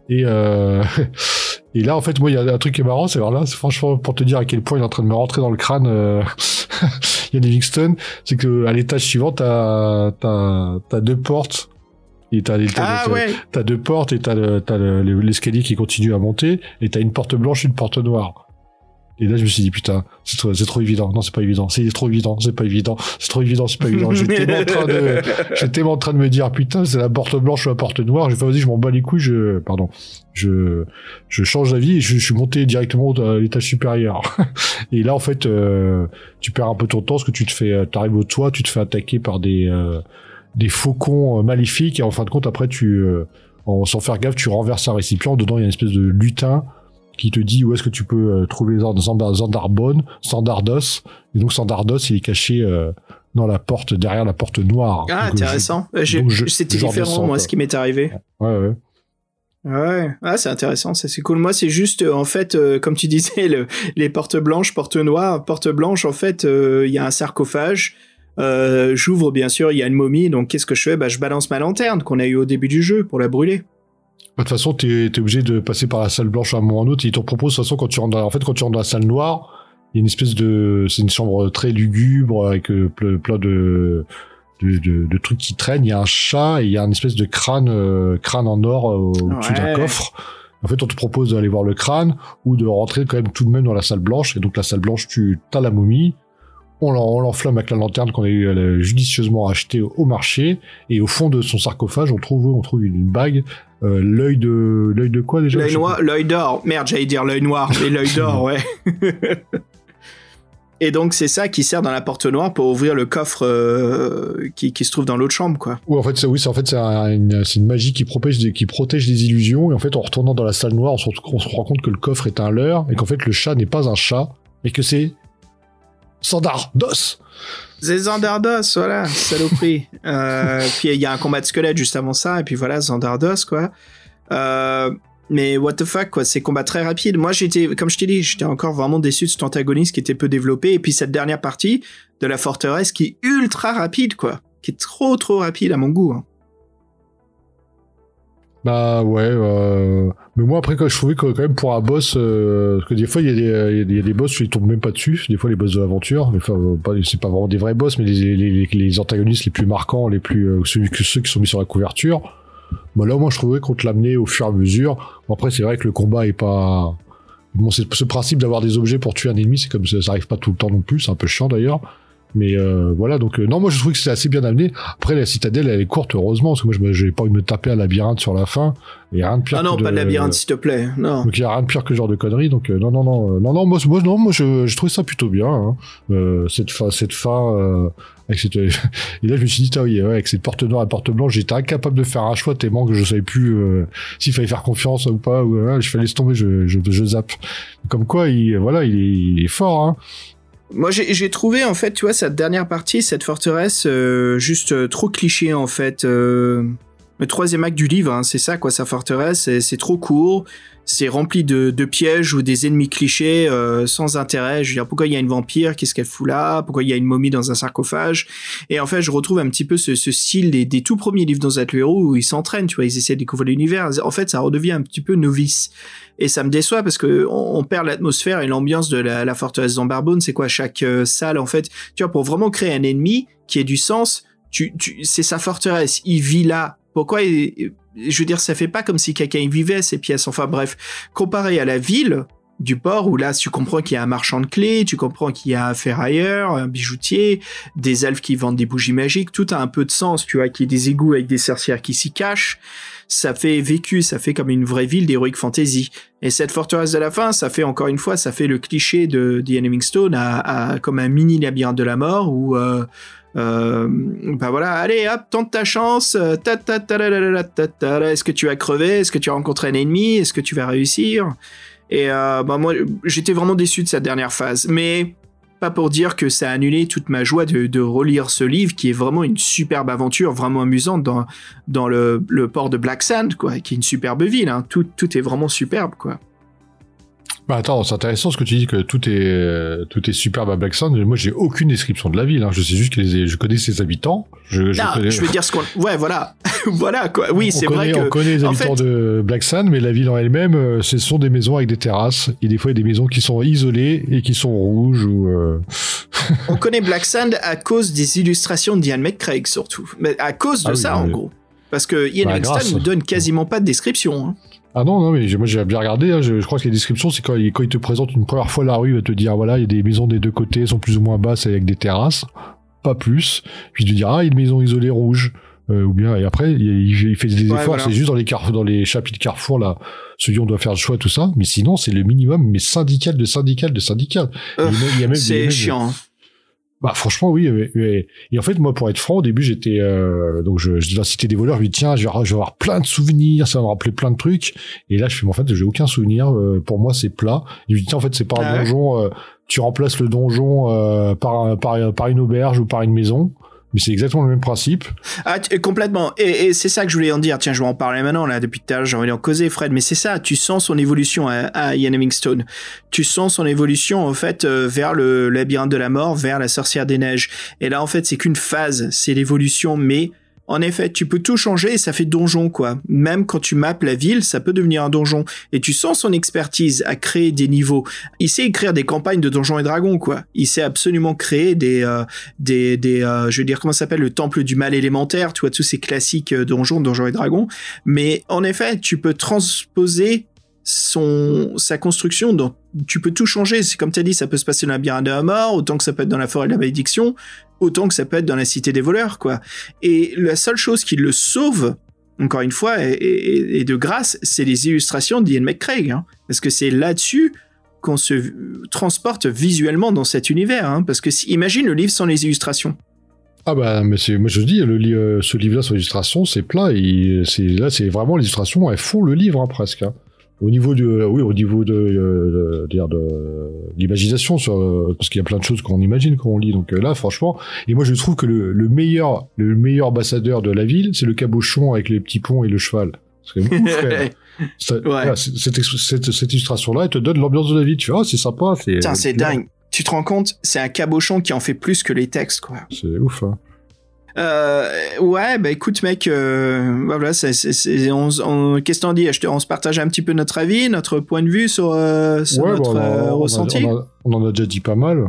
Et, euh, et là, en fait, moi, il y a un truc qui est marrant, c'est alors là, franchement pour te dire à quel point il est en train de me rentrer dans le crâne, euh, Ian Livingstone, c'est que à l'étage suivant, t'as, t'as, t'as deux portes. Et t'as, Ah ouais. deux portes et t'as, le, t'as le- le- l'escalier qui continue à monter et t'as une porte blanche et une porte noire. Et là, je me suis dit, putain, c'est trop, c'est trop évident. Non, c'est pas évident. C'est trop évident. C'est pas évident. C'est trop évident. C'est pas évident. J'étais en train de, j'étais en train de me dire, putain, c'est la porte blanche ou la porte noire. J'ai fait, vas-y, je m'en bats les couilles. Je, pardon. Je, je change d'avis et je, je suis monté directement à l'étage supérieur. et là, en fait, euh, tu perds un peu ton temps parce que tu te fais, euh, t'arrives au toit, tu te fais attaquer par des, euh, des faucons euh, maléfiques et en fin de compte, après, tu, euh, en, sans faire gaffe, tu renverses un récipient. Dedans, il y a une espèce de lutin qui te dit où est-ce que tu peux euh, trouver Zand- Zand- Zandarbonne, Sandardos. Et donc Sandardos, il est caché euh, dans la porte, derrière la porte noire. Ah, Donc, intéressant. Euh, C'était différent, moi, ce qui m'est arrivé. Ouais, ouais. Ouais, ah, c'est intéressant, ça c'est cool. Moi, c'est juste, en fait, euh, comme tu disais, le, les portes blanches, portes noires, portes blanches, en fait, euh, il y a un sarcophage. Euh, J'ouvre, bien sûr, il y a une momie, donc qu'est-ce que je fais? Bah, Je balance ma lanterne qu'on a eu au début du jeu pour la brûler. De toute façon, t'es es obligé de passer par la salle blanche à un moment ou à un autre. Ils te proposent, de toute façon, quand tu rentres dans, en fait, quand tu rentres dans la salle noire, il y a une espèce de, c'est une chambre très lugubre avec euh, ple- plein de, de, de, de trucs qui traînent. Il y a un chat et il y a une espèce de crâne, euh, crâne en or euh, au-dessus d'un coffre. En fait, on te propose d'aller voir le crâne ou de rentrer quand même tout de même dans la salle blanche. Et donc, la salle blanche, tu as la momie. On l'en- on l'enflamme avec la lanterne qu'on a eu judicieusement achetée au marché. Et au fond de son sarcophage, on trouve, on trouve une bague. Euh, l'œil de, l'œil de quoi déjà? L'œil noir, l'œil d'or. Merde, j'allais dire l'œil noir, mais l'œil d'or, ouais. Et donc, c'est ça qui sert dans la porte noire pour ouvrir le coffre euh, qui, qui se trouve dans l'autre chambre, quoi. Oui, en fait, c'est, oui, c'est en fait c'est un- une, c'est une magie qui protège, des, qui protège des illusions. Et en fait, en retournant dans la salle noire, on se, on se rend compte que le coffre est un leurre et qu'en fait, le chat n'est pas un chat, mais que c'est Sandardos. C'est Zandardos, voilà, saloperie. euh, puis il y a un combat de squelette juste avant ça, et puis voilà, Zandardos, quoi. Euh, mais what the fuck, quoi, ces combats très rapides. Moi, j'étais, comme je t'ai dit, j'étais encore vraiment déçu de cet antagoniste qui était peu développé, et puis cette dernière partie de la forteresse qui est ultra rapide, quoi. Qui est trop, trop rapide à mon goût. hein. Bah ouais, euh... mais moi après quand je trouvais que quand même pour un boss, euh... parce que des fois il y, des- y des- il y a des boss qui tombent même pas dessus, des fois les boss de l'aventure, mais enfin euh, c'est pas vraiment des vrais boss, mais les, les, les, antagonistes les plus marquants, les plus euh, ceux, ceux qui sont mis sur la couverture. Bah là moi je trouvais qu'on te l'amenait au fur et à mesure. Bon, après c'est vrai que le combat est pas bon, c'est ce principe d'avoir des objets pour tuer un ennemi, c'est comme ça, ça arrive pas tout le temps non plus, c'est un peu chiant d'ailleurs. Mais euh, voilà, donc euh, non, moi je trouve que c'est assez bien amené. Après la citadelle, elle est courte, heureusement, parce que moi j'ai pas envie de me taper un labyrinthe sur la fin. Il y a rien de pire. Ah non, que pas de labyrinthe, s'il te plaît. Non. Donc il y a rien de pire que ce genre de conneries. Donc euh, non, non, non, euh, non, non, moi, moi, non, moi je, je trouve ça plutôt bien. Hein. Euh, cette fin, cette fin. Euh, avec cette... Et là je me suis dit, ah oui, ouais, avec cette porte noire et porte blanche, j'étais incapable de faire un choix tellement que je savais plus euh, s'il fallait faire confiance ou pas. Ou, je fallait laisser tomber, je, je, je zappe. Comme quoi, il, voilà, il est, il est fort. Hein. Moi, j'ai trouvé, en fait, tu vois, cette dernière partie, cette forteresse, euh, juste euh, trop cliché, en fait. Euh, le troisième acte du livre, hein, c'est ça, quoi, sa forteresse, c'est trop court, c'est rempli de, de pièges ou des ennemis clichés euh, sans intérêt. Je veux dire, pourquoi il y a une vampire, qu'est-ce qu'elle fout là? Pourquoi il y a une momie dans un sarcophage? Et en fait, je retrouve un petit peu ce, ce style des, des tout premiers livres dans héros où ils s'entraînent, tu vois, ils essaient de découvrir l'univers. En fait, ça redevient un petit peu novice. Et ça me déçoit parce que on, on perd l'atmosphère et l'ambiance de la, la forteresse d'Ambarbone. C'est quoi? Chaque euh, salle en fait Tu vois, pour vraiment créer un ennemi qui ait du sens, tu, tu, c'est sa forteresse. Il vit là. Pourquoi Je veux dire, ça fait pas comme si quelqu'un y vivait ces pièces. Enfin bref, comparé à la ville du port où là tu comprends qu'il y a un marchand de clés, tu comprends qu'il y a un ferrailleur, un bijoutier, des elfes qui vendent des bougies magiques, tout a un peu de sens, tu vois, qu'il y ait des égouts avec des sorcières qui s'y cachent ça fait vécu, ça fait comme une vraie ville d'heroic fantasy. Et cette forteresse de la fin, ça fait encore une fois, ça fait le cliché de The Stone à, à comme un mini labyrinthe de la mort où euh, euh, bah voilà, allez hop, tente ta chance, est-ce que tu vas crever, est-ce que tu vas rencontrer un ennemi, est-ce que tu vas réussir? Et euh, bah moi, j'étais vraiment déçu de cette dernière phase, mais pas pour dire que ça a annulé toute ma joie de, relire ce livre qui est vraiment une superbe aventure, vraiment amusante dans, dans le, le port de Black Sand, quoi, qui est une superbe ville. Hein. Tout, tout est vraiment superbe, quoi. Bah attends, c'est intéressant ce que tu dis que tout est euh, tout est superbe à Black Sun. Moi, j'ai aucune description de la ville. Hein. Je sais juste que les- je connais ses habitants. Je, je Non, connais, je veux dire ce qu'on. Ouais, voilà. voilà, quoi. Oui, c'est vrai que. on connaît les en habitants fait- de Black Sun, mais la ville en elle-même, euh, ce sont des maisons avec des terrasses. Et des fois, il y a des maisons qui sont isolées et qui sont rouges ou. euh, On connaît Black Sand à cause des illustrations d'Ian McCraig, surtout. Mais à cause de Ah oui, ça, en oui. gros. Parce que Ian Bah, grâce. nous donne quasiment pas de description. hein. Ah non, non, mais moi j'ai bien regardé. hein. je, je crois que les descriptions, c'est quand, il- quand il te présente une première fois la rue, il va te dire voilà, il y a des maisons des deux côtés, elles sont plus ou moins basses avec des terrasses, pas plus. Puis il te dira ah, il y a une maison isolée rouge. Euh, ou bien et après il, il- fait des Ouais, efforts voilà. c'est juste dans les dans les chapitres Carrefour là celui où on doit faire le choix tout ça mais sinon c'est le minimum mais syndical de syndical de syndical C'est chiant. Bah franchement oui mais- et en fait moi pour être franc au début j'étais euh, donc je, je dans la cité des voleurs je me dis tiens je vais, avoir- je vais avoir plein de souvenirs ça va me rappeler plein de trucs. Et là je fais mais en fait j'ai aucun souvenir euh, pour moi c'est plat. Et je me dis tiens en fait c'est pas Ah un ouais. donjon euh, tu remplaces le donjon euh, par, par par une auberge ou par une maison mais c'est exactement le même principe Ah, complètement. Et, et c'est ça que je voulais en dire. Tiens, je vais en parler maintenant, là, depuis tout à l'heure, j'ai envie d'en causer, Fred. Mais c'est ça, tu sens son évolution à, à Ian Livingstone. Tu sens son évolution, en fait, euh, vers le labyrinthe de la mort, vers la sorcière des neiges. Et là, en fait, c'est qu'une phase, c'est l'évolution, mais en effet, tu peux tout changer et ça fait donjon, quoi. Même quand tu mappes la ville, ça peut devenir un donjon. Et tu sens son expertise à créer des niveaux. Il sait écrire des campagnes de donjons et dragons, quoi. Il sait absolument créer des, euh, des, des euh, je veux dire, comment ça s'appelle, le temple du mal élémentaire, tu vois, tous ces classiques euh, donjons, donjons et dragons. Mais en effet, tu peux transposer son sa construction dans tu peux tout changer. C'est comme tu as dit ça peut se passer dans la labyrinthe de la mort autant que ça peut être dans la forêt de la malédiction autant que ça peut être dans la cité des voleurs quoi. Et la seule chose qui le sauve encore une fois et, de grâce c'est les illustrations d'Ian McCraig hein, parce que c'est là-dessus qu'on se transporte visuellement dans cet univers hein, parce que si, imagine le livre sans les illustrations. Ah bah mais c'est moi je dis le euh, ce livre là sur l'illustration c'est plat c'est là c'est vraiment les illustrations elles font le livre hein, presque. Au niveau de oui au niveau de, euh, de, dire de l'imagination sur euh, parce qu'il y a plein de choses qu'on imagine quand on lit donc euh, là franchement et moi je trouve que le, le meilleur le meilleur ambassadeur de la ville c'est le cabochon avec les petits ponts et le cheval c'est c'est- cette, cette, cette illustration là elle te donne l'ambiance de la ville tu vois c'est sympa c'est Putain, c'est dingue. Tu te rends compte, c'est un cabochon qui en fait plus que les textes, quoi. c'est ouf hein. Euh, ouais, bah écoute, mec, euh, bah voilà, c'est, c'est, c'est- on, on- qu'est-ce Je te- On se partage un petit peu notre avis, notre point de vue sur, euh, sur Ouais, notre on, en- on, ressenti. a- on a- on en a déjà dit pas mal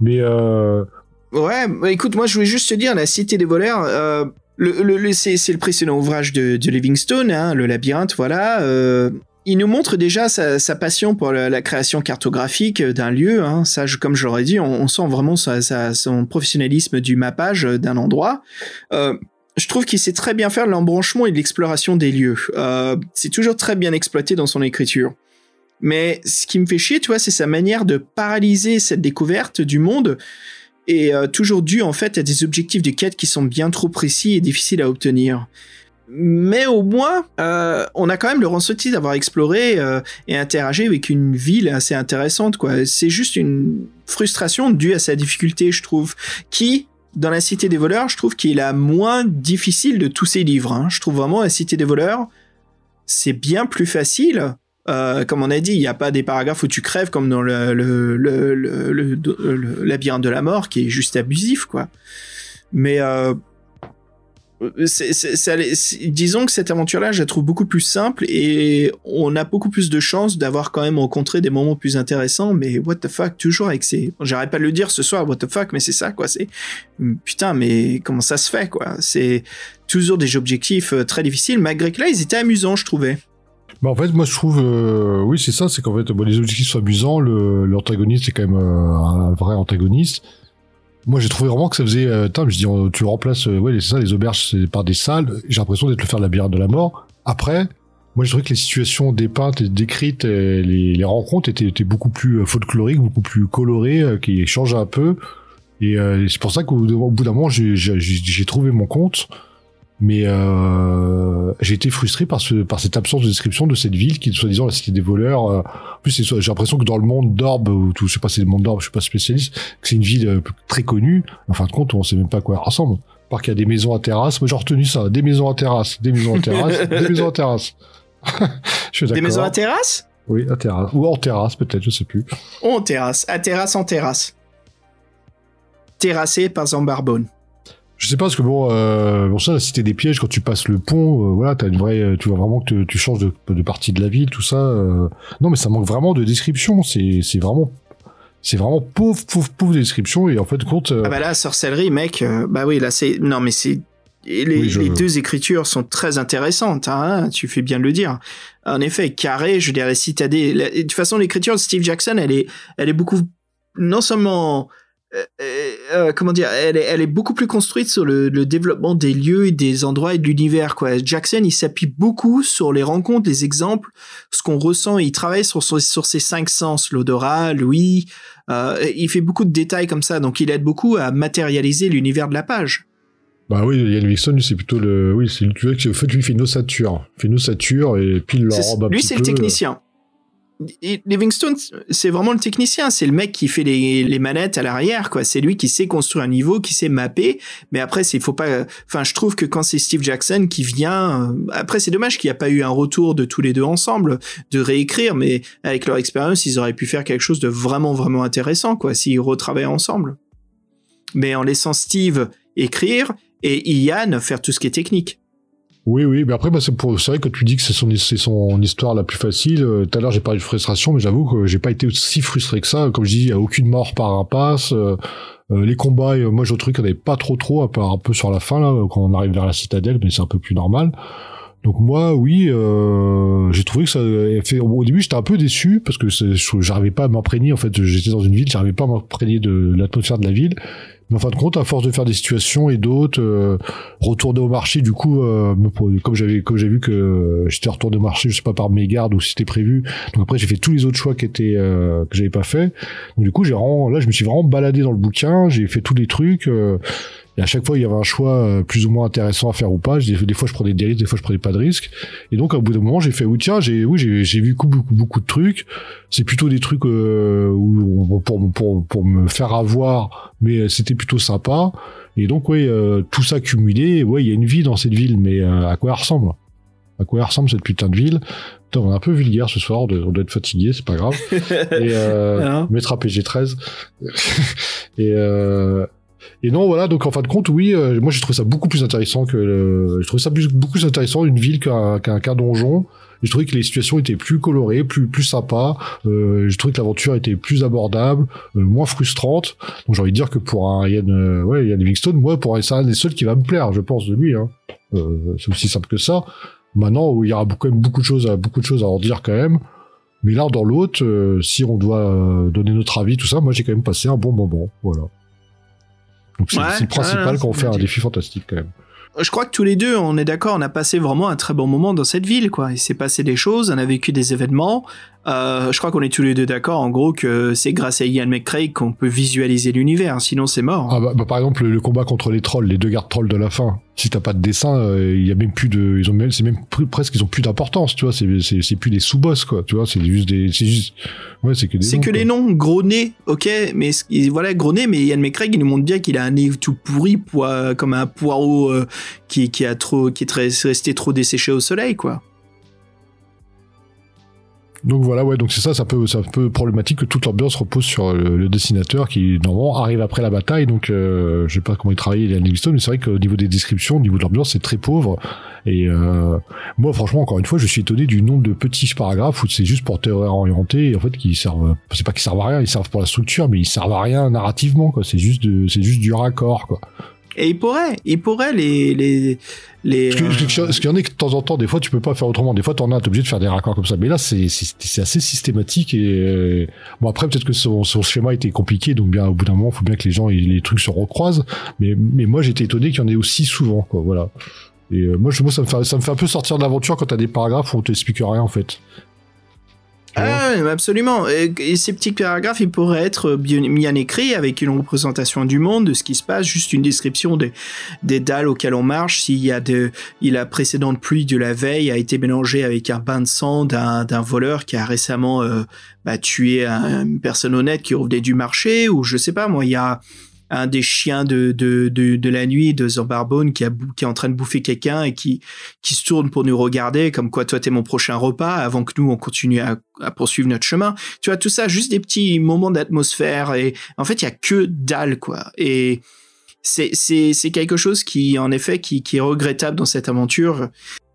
mais euh, Ouais, bah écoute, moi je voulais juste te dire, la cité des voleurs, le, le, le- c'est, c'est le précédent ouvrage de, de Livingstone, hein, le labyrinthe, voilà. Euh, il nous montre déjà sa, passion pour la, création cartographique d'un lieu. Hein, comme je l'aurais dit, on, sent vraiment son professionnalisme du mappage d'un endroit. Euh, je trouve qu'il sait très bien faire l'embranchement et l'exploration des lieux. Euh, c'est toujours très bien exploité dans son écriture. Mais ce qui me fait chier, tu c'est sa manière de paralyser cette découverte du monde et euh, toujours dû en fait à des objectifs de quête qui sont bien trop précis et difficiles à obtenir. Mais au moins, euh, on a quand même le ressenti d'avoir exploré euh, et interagi avec une ville assez intéressante. C'est juste une frustration due à sa difficulté, je trouve, qui, dans la Cité des voleurs, je trouve qu'il est la moins difficile de tous ces livres. hein. Je trouve vraiment la Cité des voleurs, c'est bien plus facile. Euh, comme on a dit, il n'y a pas des paragraphes où tu crèves comme dans le, labyrinthe de la mort qui est juste abusif. Mais c'est- disons que cette aventure-là, je la trouve beaucoup plus simple et on a beaucoup plus de chances d'avoir quand même rencontré des moments plus intéressants. Mais what the fuck, toujours avec ces. J'arrête pas de le dire ce soir, what the fuck, mais c'est ça, quoi. C'est putain, mais comment ça se fait, quoi? C'est toujours des objectifs euh, très difficiles, malgré que là, ils étaient amusants, je trouvais. Bah en fait, moi je trouve, euh, oui c'est ça, c'est qu'en fait les objectifs sont amusants, le l'antagoniste est quand même euh, un vrai antagoniste. Moi j'ai trouvé vraiment que ça faisait, euh, putain, je dis, tu remplaces, euh, ouais c'est ça, les auberges par des salles. J'ai l'impression d'être le faire labyrinthe de la mort. Après, moi je trouvais que les situations dépeintes et décrites, euh, les, rencontres étaient, beaucoup plus euh, folkloriques, beaucoup plus colorées, qui changent un peu. Et c'est pour ça qu'au au bout d'un moment j'ai j'ai- j'ai trouvé mon compte. Mais euh, j'ai été frustré par, ce, par cette absence de description de cette ville qui est soi-disant la cité des voleurs. euh. En plus, j'ai l'impression que dans le monde d'Orbe, ou tout, je sais pas si c'est le monde d'Orbe, je suis pas spécialiste, que c'est une ville euh, très connue. En fin de compte, on sait même pas à quoi elle ressemble. Par qu'il y a des maisons à terrasse. Moi, j'ai retenu ça. Des maisons à terrasse, des maisons à terrasse, des maisons à terrasse. je suis Des maisons à terrasse? Oui, à terrasse. Ou en terrasse, peut-être, je sais plus. En terrasse, à terrasse en terrasse. Terrassé par Zambarbone. Je sais pas, parce que bon, euh, bon ça, la cité des pièges, quand tu passes le pont, euh, voilà, t'as une vraie, tu vois vraiment que tu- tu changes de, de partie de la ville, tout ça. euh. Non, mais ça manque vraiment de description. C'est, c'est vraiment, c'est vraiment pauvre, pauvre, pauvre description. Et en fait, compte, euh, Ah bah là, sorcellerie, mec, euh, bah oui, là c'est... Non mais c'est... et Les, Oui, je- les deux écritures sont très intéressantes, hein, tu fais bien de le dire. En effet, carré, je veux dire, la citadelle... la- De toute façon, l'écriture de Steve Jackson, elle est, elle est beaucoup... Non seulement... euh, euh, euh, comment dire elle est, elle est beaucoup plus construite sur le, le développement des lieux et des endroits et de l'univers quoi Jackson il s'appuie beaucoup sur les rencontres les exemples ce qu'on ressent il travaille sur, sur, sur ses cinq sens l'odorat l'ouïe euh, il fait beaucoup de détails comme ça, donc il aide beaucoup à matérialiser l'univers de la page. bah oui, Ian lui, c'est plutôt le, oui, c'est, tu vois en fait, lui, il fait une ossature. Il fait une ossature et pile leur C'est- robe un lui, c'est le technicien. Livingstone, c'est vraiment le technicien. C'est le mec qui fait les, les manettes à l'arrière, quoi. C'est lui qui sait construire un niveau, qui sait mapper. Mais après, c'est faut pas. Enfin, je trouve que quand c'est Steve Jackson qui vient, euh, après, c'est dommage qu'il n'y a pas eu un retour de tous les deux ensemble, de réécrire. Mais avec leur expérience, ils auraient pu faire quelque chose de vraiment, vraiment intéressant, quoi, s'ils retravaillaient ensemble. Mais en laissant Steve écrire et Ian faire tout ce qui est technique. Oui, oui, mais après, bah, c'est, pour, vrai que tu dis que c'est son, son histoire la plus facile. Euh, Tout à l'heure, j'ai parlé de frustration, mais j'avoue que j'ai pas été aussi frustré que ça. Comme je dis, il y a aucune mort par impasse. Euh, euh, les combats, euh, moi, j'ai trouvé qu'il n'y avait pas trop trop, à part un peu sur la fin, là, quand on arrive vers la citadelle, mais c'est un peu plus normal. Donc moi, oui, euh, j'ai trouvé que ça fait. Au début, j'étais un peu déçu parce que j'arrivais pas à m'imprégner. En fait, j'étais dans une ville, j'arrivais pas à m'imprégner de l'atmosphère de la ville. Mais en fin de compte, à force de faire des situations et d'autres, euh, retourner au marché, du coup, euh, comme j'avais, comme j'ai vu que j'étais retourné au marché, je sais pas par mégarde ou si c'était prévu. Donc après, j'ai fait tous les autres choix qui étaient euh, que j'avais pas fait. Donc du coup, j'ai vraiment, là, je me suis vraiment baladé dans le bouquin, j'ai fait tous les trucs. Euh, et à chaque fois, il y avait un choix euh, plus ou moins intéressant à faire ou pas. Des, des fois, je prenais des risques, des fois, je prenais pas de risques. Et donc, au bout d'un moment, j'ai fait, oui, tiens, j'ai, oui, j'ai, j'ai vu beaucoup, beaucoup, beaucoup de trucs. C'est plutôt des trucs euh, où, pour, pour, pour me faire avoir, mais c'était plutôt sympa. Et donc, oui, euh, tout ça cumulé, ouais, il y a une vie dans cette ville, mais euh, à quoi elle ressemble? À quoi elle ressemble cette putain de ville? Putain, on est un peu vulgaire ce soir, on doit, on doit être fatigué, c'est pas grave. Et euh, mettre à PG13. et euh, et non, voilà, donc en fin de compte, oui, euh, moi j'ai trouvé ça beaucoup plus intéressant que le... J'ai trouvé ça plus- beaucoup plus intéressant une ville qu'un qu'un qu'un donjon. J'ai trouvé que les situations étaient plus colorées, plus plus sympas. Euh, j'ai trouvé que l'aventure était plus abordable, euh, moins frustrante. Donc j'ai envie de dire que pour un Ian, euh, ouais, Ian Livingstone, moi, pour un- c'est un des seuls qui va me plaire, je pense, de lui. Hein. Euh, c'est aussi simple que ça. Maintenant, il y aura quand même beaucoup de choses à beaucoup de choses à en dire quand même. Mais l'un dans l'autre, euh, si on doit euh, donner notre avis, tout ça, moi j'ai quand même passé un bon moment. Voilà. Donc c'est Ouais, le principal ouais, quand on c'est fait un défi fantastique quand même. Je crois que tous les deux, on est d'accord, on a passé vraiment un très bon moment dans cette ville, quoi. Il s'est passé des choses, on a vécu des événements. Euh, je crois qu'on est tous les deux d'accord, en gros, que c'est grâce à Ian McCraig qu'on peut visualiser l'univers, sinon c'est mort. Ah bah, bah, par exemple le, combat contre les trolls, les deux gardes trolls de la fin. Si t'as pas de dessin, euh, il y a même plus de, ils ont même, c'est même plus- presque ils ont plus d'importance, tu vois. C'est c'est c'est plus des sous-boss quoi, tu vois. C'est juste des, c'est juste, ouais, c'est que des. C'est que quoi. les noms, gros nez, ok, mais voilà, gros nez, mais Ian McCraig, il nous montre bien qu'il a un nez tout pourri, comme un poireau euh, qui, qui a trop, qui est resté trop desséché au soleil, quoi. Donc voilà, ouais, donc c'est ça, c'est un peu, c'est un peu problématique que toute l'ambiance repose sur le, le dessinateur qui normalement arrive après la bataille. Donc euh, je sais pas comment il travaille Ian Livingstone, mais c'est vrai qu'au niveau des descriptions, au niveau de l'ambiance, c'est très pauvre. Et euh, moi, franchement, encore une fois, je suis étonné du nombre de petits paragraphes où c'est juste pour te réorienter, et en fait, qui servent, c'est pas qu'ils servent à rien, ils servent pour la structure, mais ils servent à rien narrativement, quoi. C'est juste, de, c'est juste du raccord, quoi. Et il pourrait, il pourrait les, les, les. Que- euh, qu'il y en a que de temps en temps, des fois, tu peux pas faire autrement. Des fois, t'en as, t'es obligé de faire des raccords comme ça. Mais là, c'est, c'est, c'est assez systématique et, euh, bon, après, peut-être que son, son schéma était compliqué, donc bien, au bout d'un moment, faut bien que les gens, et les trucs se recroisent. Mais, mais moi, j'étais étonné qu'il y en ait aussi souvent, quoi, voilà. Et euh, moi, je, moi, ça me fait, ça me fait un peu sortir de l'aventure quand t'as des paragraphes où on t'explique rien, en fait. Ah, absolument. Et, et ces petits paragraphes, ils pourraient être bien, bien écrits avec une représentation du monde, de ce qui se passe, juste une description des, des dalles auxquelles on marche. S'il y a de, il la précédente pluie de la veille a été mélangée avec un bain de sang d'un, d'un voleur qui a récemment euh, bah, tué un- une personne honnête qui revenait du marché, ou je sais pas moi, il y a un des chiens de, de, de, la nuit de Zombarbone qui, qui est en train de bouffer quelqu'un et qui, qui se tourne pour nous regarder, comme quoi toi t'es mon prochain repas, avant que nous on continue à, à poursuivre notre chemin. Tu vois, tout ça, juste des petits moments d'atmosphère. Et en fait, il y a que dalle, quoi. Et c'est quelque chose qui, en effet, qui, qui est regrettable dans cette aventure.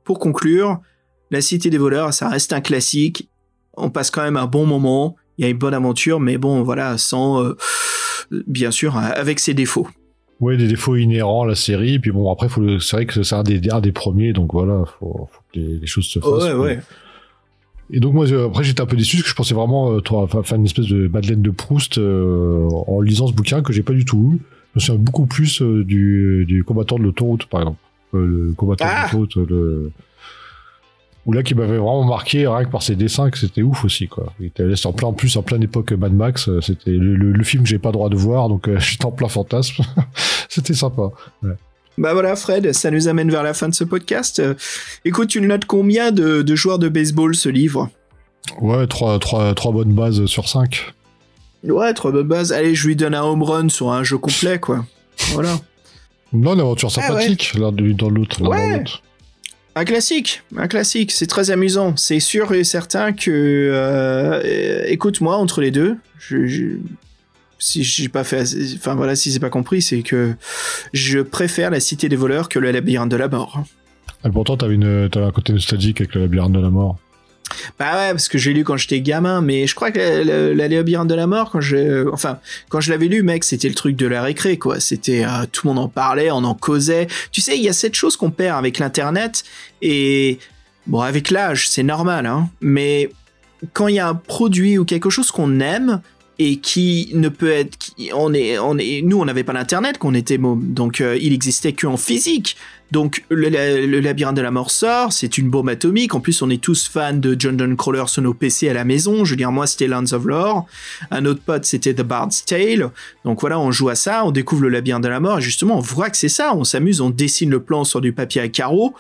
Pour conclure, La Cité des voleurs, ça reste un classique. On passe quand même un bon moment. Il y a une bonne aventure, mais bon, voilà, sans, euh, bien sûr, avec ses défauts. Ouais, des défauts inhérents à la série. Puis bon, après, le- c'est vrai que c'est un des, un des premiers, donc voilà, faut, faut que les, les choses se fassent. ouais, ouais. Et donc moi, euh, après, j'étais un peu déçu parce que je pensais vraiment euh, toi, faire une espèce de Madeleine de Proust euh, en lisant ce bouquin que j'ai pas du tout eu. Je me souviens beaucoup plus euh, du, du combattant de l'autoroute, par exemple. Euh, le combattant Ah de l'autoroute, le... Ou là, qui m'avait vraiment marqué, rien que par ses dessins, que c'était ouf aussi, quoi. Il était en plein, en plus, en pleine époque Mad Max, euh, c'était le, le- le film que j'ai pas droit de voir, donc euh, j'étais en plein fantasme. c'était sympa. Bah voilà, Fred, ça nous amène vers la fin de ce podcast. Euh, écoute, tu notes combien de, de joueurs de baseball ce livre? Ouais, trois, trois, trois bonnes bases sur cinq. Ouais, trois bonnes bases. Allez, je lui donne un home run sur un jeu complet, quoi. Voilà. Non, une aventure Ah sympathique, l'un de- dans l'autre. Ouais. Un classique, un classique, c'est très amusant. C'est sûr et certain que, euh, euh, écoute, moi, entre les deux, je, je- si j'ai pas fait, enfin voilà, si c'est pas compris, c'est que je préfère la Cité des voleurs que le labyrinthe de la mort. Et pourtant, t'avais un côté nostalgique avec le labyrinthe de la mort. Bah ouais, parce que j'ai lu quand j'étais gamin, mais je crois que la, de la mort, quand je, enfin, quand je l'avais lu, mec, c'était le truc de la récré, quoi. C'était, euh, tout le monde en parlait, on en causait. Tu sais, il y a cette chose qu'on perd avec l'internet et bon, avec l'âge, c'est normal, hein. Mais quand il y a un produit ou quelque chose qu'on aime et qui ne peut être, qui- on est, on est, nous, on n'avait pas l'internet qu'on était môme, donc euh, il existait que en physique. Donc le, la- le labyrinthe de la mort sort, c'est une bombe atomique. En plus, on est tous fans de John Donne Crawler sur nos PC à la maison. Je veux dire, moi, c'était Lands of Lore. Un autre pote, c'était The Bard's Tale. Donc voilà, on joue à ça, on découvre le labyrinthe de la mort. Et justement, on voit que c'est ça. On s'amuse, on dessine le plan sur du papier à carreaux.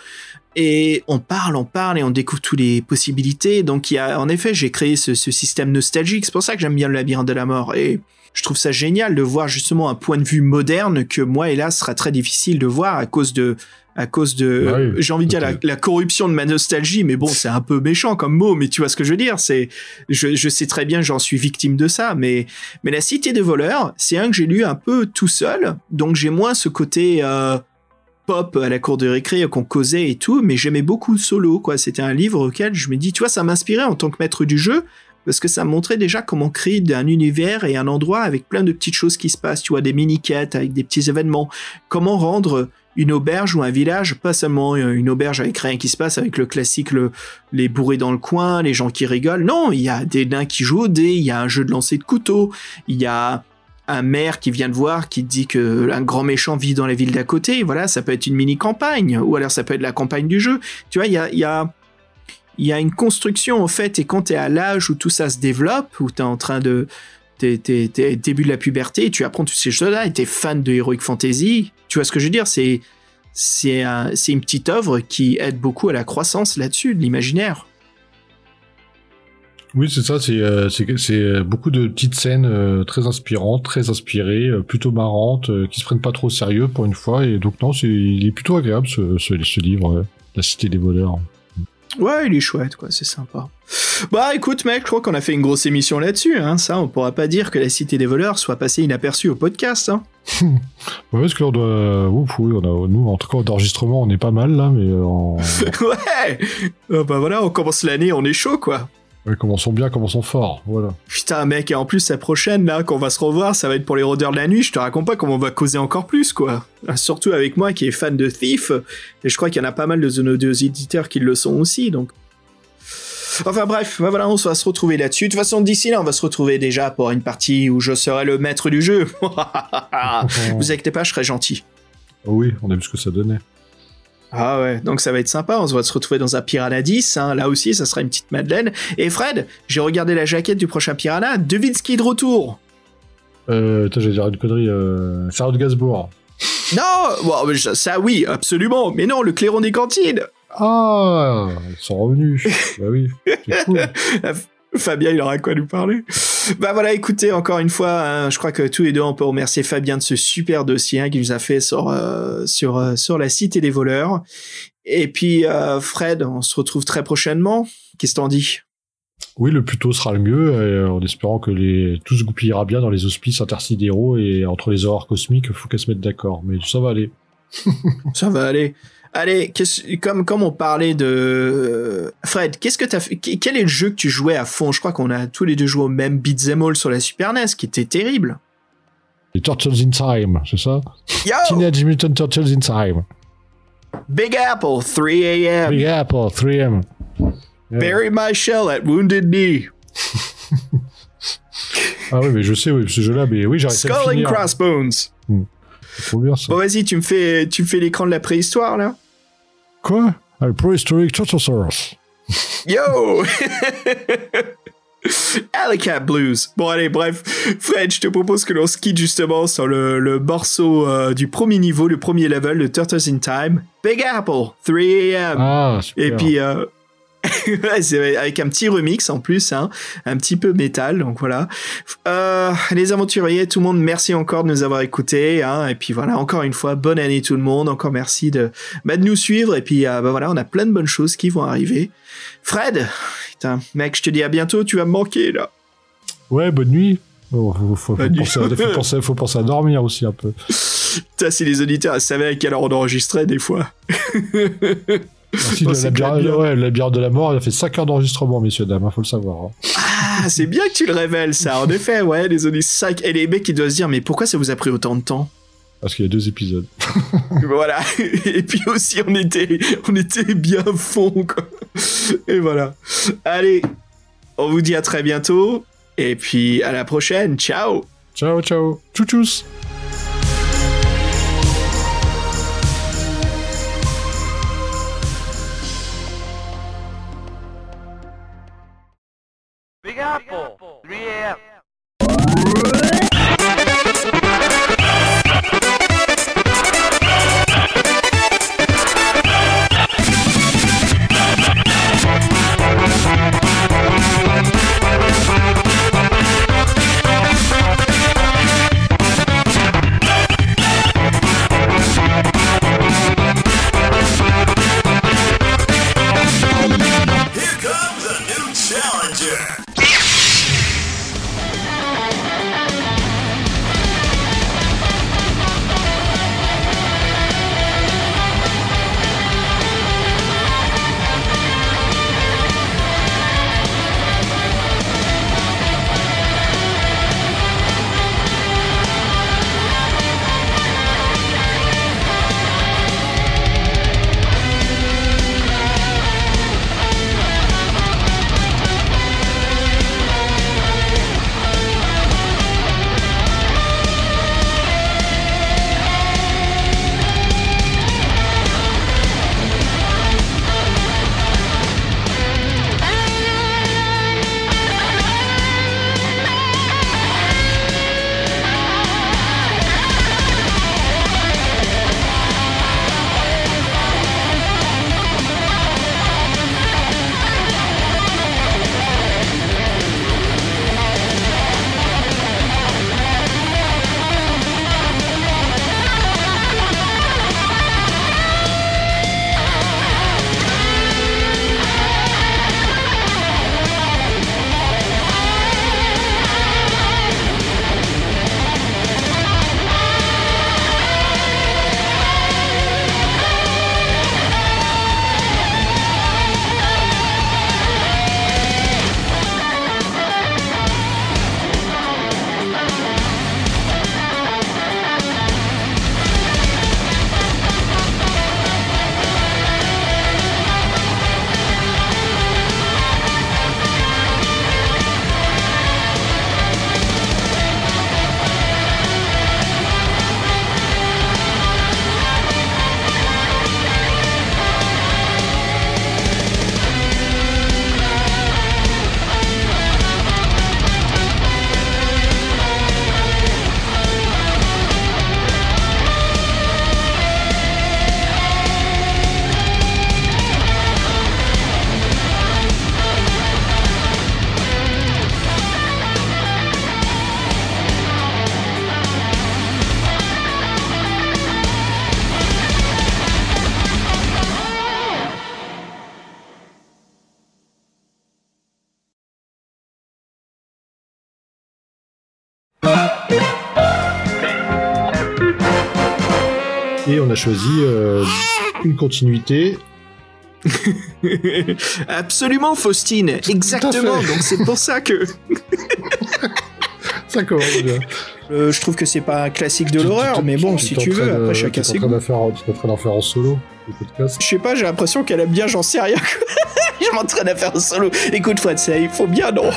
Et on parle, on parle et on découvre toutes les possibilités. Donc il y a, en effet, j'ai créé ce, ce système nostalgique. C'est pour ça que j'aime bien le labyrinthe de la mort. Et je trouve ça génial de voir justement un point de vue moderne que moi, hélas, sera très difficile de voir à cause de, à cause de, Bah oui, j'ai envie de dire la, corruption de ma nostalgie. Mais bon, c'est un peu méchant comme mot, mais tu vois ce que je veux dire. C'est, je, je sais très bien, j'en suis victime de ça. Mais, mais la Cité des voleurs, c'est un que j'ai lu un peu tout seul. Donc j'ai moins ce côté, euh, pop à la cour de récré qu'on causait et tout, mais j'aimais beaucoup Solo, quoi. C'était un livre auquel je me dis, tu vois, ça m'inspirait en tant que maître du jeu, parce que ça montrait déjà comment créer un univers et un endroit avec plein de petites choses qui se passent, tu vois, des mini-quêtes avec des petits événements. Comment rendre une auberge ou un village, pas seulement une auberge avec rien qui se passe, avec le classique, le, les bourrés dans le coin, les gens qui rigolent. Non, il y a des nains qui jouent au dé, il y a un jeu de lancer de couteau, il y a un maire qui vient de voir, qui te dit que un grand méchant vit dans la ville d'à côté. Voilà, ça peut être une mini campagne, ou alors ça peut être la campagne du jeu. Tu vois, il y a, il y a, une construction en fait, et quand t'es à l'âge où tout ça se développe, où t'es en train de, t'es, début de la puberté, tu apprends toutes ces choses-là, et t'es fan de heroic fantasy. Tu vois ce que je veux dire C'est, c'est une petite œuvre qui aide beaucoup à la croissance là-dessus de l'imaginaire. Oui, c'est ça, c'est euh, c'est euh, beaucoup de petites scènes euh, très inspirantes, très inspirées, euh, plutôt marrantes, qui se prennent pas trop au sérieux pour une fois, et donc non, c'est il est plutôt agréable ce, ce, ce livre, La Cité des voleurs. Ouais, il est chouette, quoi, c'est sympa. Bah écoute, mec, je crois qu'on a fait une grosse émission là-dessus, hein. Ça, on pourra pas dire que la cité des voleurs soit passée inaperçue au podcast, hein. Ouais, parce que là, on doit, ouf, oui, on a, nous, en tout cas, d'enregistrement, on est pas mal là, mais on, ouais Ah Bah voilà, on commence l'année, on est chaud, quoi. Ouais, commençons bien, commençons fort, voilà. Putain, mec, et en plus, la prochaine, là, qu'on va se revoir, ça va être pour les rôdeurs de la nuit, je te raconte pas comment on va causer encore plus, quoi. Surtout avec moi qui est fan de Thief, et je crois qu'il y en a pas mal de nos deux éditeurs qui le sont aussi, donc. Enfin bref, bah voilà, on va se retrouver là-dessus. De toute façon, d'ici là, on va se retrouver déjà pour une partie où je serai le maître du jeu. Vous inquiétez pas, je serai gentil. Oh oui, on a vu ce que ça donnait. Ah ouais, donc ça va être sympa, on va se retrouver dans un Piranha 10, hein. là aussi ça sera une petite Madeleine. Et Fred, j'ai regardé la jaquette du prochain Piranha, devine ce qui est de retour Euh, j'allais dire une connerie, euh, Charlotte Gainsbourg. Non bon, ça, ça, oui, absolument, mais non, le clairon des cantines Ah, ils sont revenus. bah oui, c'est cool. Fabien, il aura quoi nous parler Bah voilà, écoutez, encore une fois, hein, je crois que tous les deux, on peut remercier Fabien de ce super dossier hein, qu'il nous a fait sur, euh, sur, euh, sur la cité des voleurs. Et puis, euh, Fred, on se retrouve très prochainement. Qu'est-ce que t'en dis? Oui, le plus tôt sera le mieux, en espérant que les... tout se goupillera bien dans les hospices intersidéraux et entre les horreurs cosmiques, faut qu'elles se mettent d'accord. Mais ça va aller. Ça va aller. Allez, comme, comme on parlait de... euh, Fred, qu'est-ce que t'as Quel est le jeu que tu jouais à fond? Je crois qu'on a tous les deux joué au même Beat'em All sur la Super NES, qui était terrible. Les Turtles in Time, c'est ça? Yo Teenage Mutant Turtles in Time. Big Apple, 3 a.m. Big Apple, 3M. Yeah. Bury my shell at Wounded Knee. Ah oui, mais je sais, oui, ce jeu-là, mais oui, j'arrête le Skull and finir. Crossbones. C'est trop bien, ça. Bon, vas-y, tu me fais, tu me fais l'écran de la préhistoire, là Quoi? Un Prehistoric Turtlesaurus. Yo Alley Cat Blues. Bon, allez, bref. Fred, je te propose que l'on se quitte justement sur le, le morceau euh, du premier niveau, le premier level, le Turtles in Time. Big Apple, 3 a.m. Ah, super. Et puis, euh, ouais, avec un petit remix en plus, hein, un petit peu métal, donc voilà. Euh, les aventuriers, tout le monde, merci encore de nous avoir écoutés, hein, et puis voilà, encore une fois, bonne année tout le monde, encore merci de, bah, de nous suivre, et puis euh, bah, voilà, on a plein de bonnes choses qui vont arriver. Fred, putain, mec, je te dis à bientôt, tu vas me manquer là. Ouais, bonne nuit. Oh, faut, faut- faut Bonne nuit. penser à, faut, penser, faut penser à dormir aussi un peu. Putain, si les auditeurs savaient à quelle heure on enregistrait des fois. Merci, Oh, le, c'est labyrinthe, bien. ouais, le labyrinthe de la mort, il a fait 5 heures d'enregistrement, messieurs, dames, hein, faut le savoir. hein. Ah, c'est bien que tu le révèles, ça. En effet, ouais, les auditeurs 5. Et les mecs, ils doivent se dire, mais pourquoi ça vous a pris autant de temps? Parce qu'il y a deux épisodes. Voilà. Et puis aussi, on était, on était bien fond, quoi. Et voilà. Allez, on vous dit à très bientôt. Et puis, à la prochaine. Ciao Ciao, ciao. Tchou-tchous. Big choisi euh, une continuité. Absolument, Faustine. Exactement. Donc c'est pour ça que Ça commence bien. euh, je trouve que c'est pas un classique de l'horreur, mais bon, si tu veux, après chacun ses en goûts. Tu es en train d'en faire en solo. Je sais pas, j'ai l'impression qu'elle aime bien, j'en sais rien. je m'entraîne à faire un solo. Écoute, Fred, ça, il faut bien, non?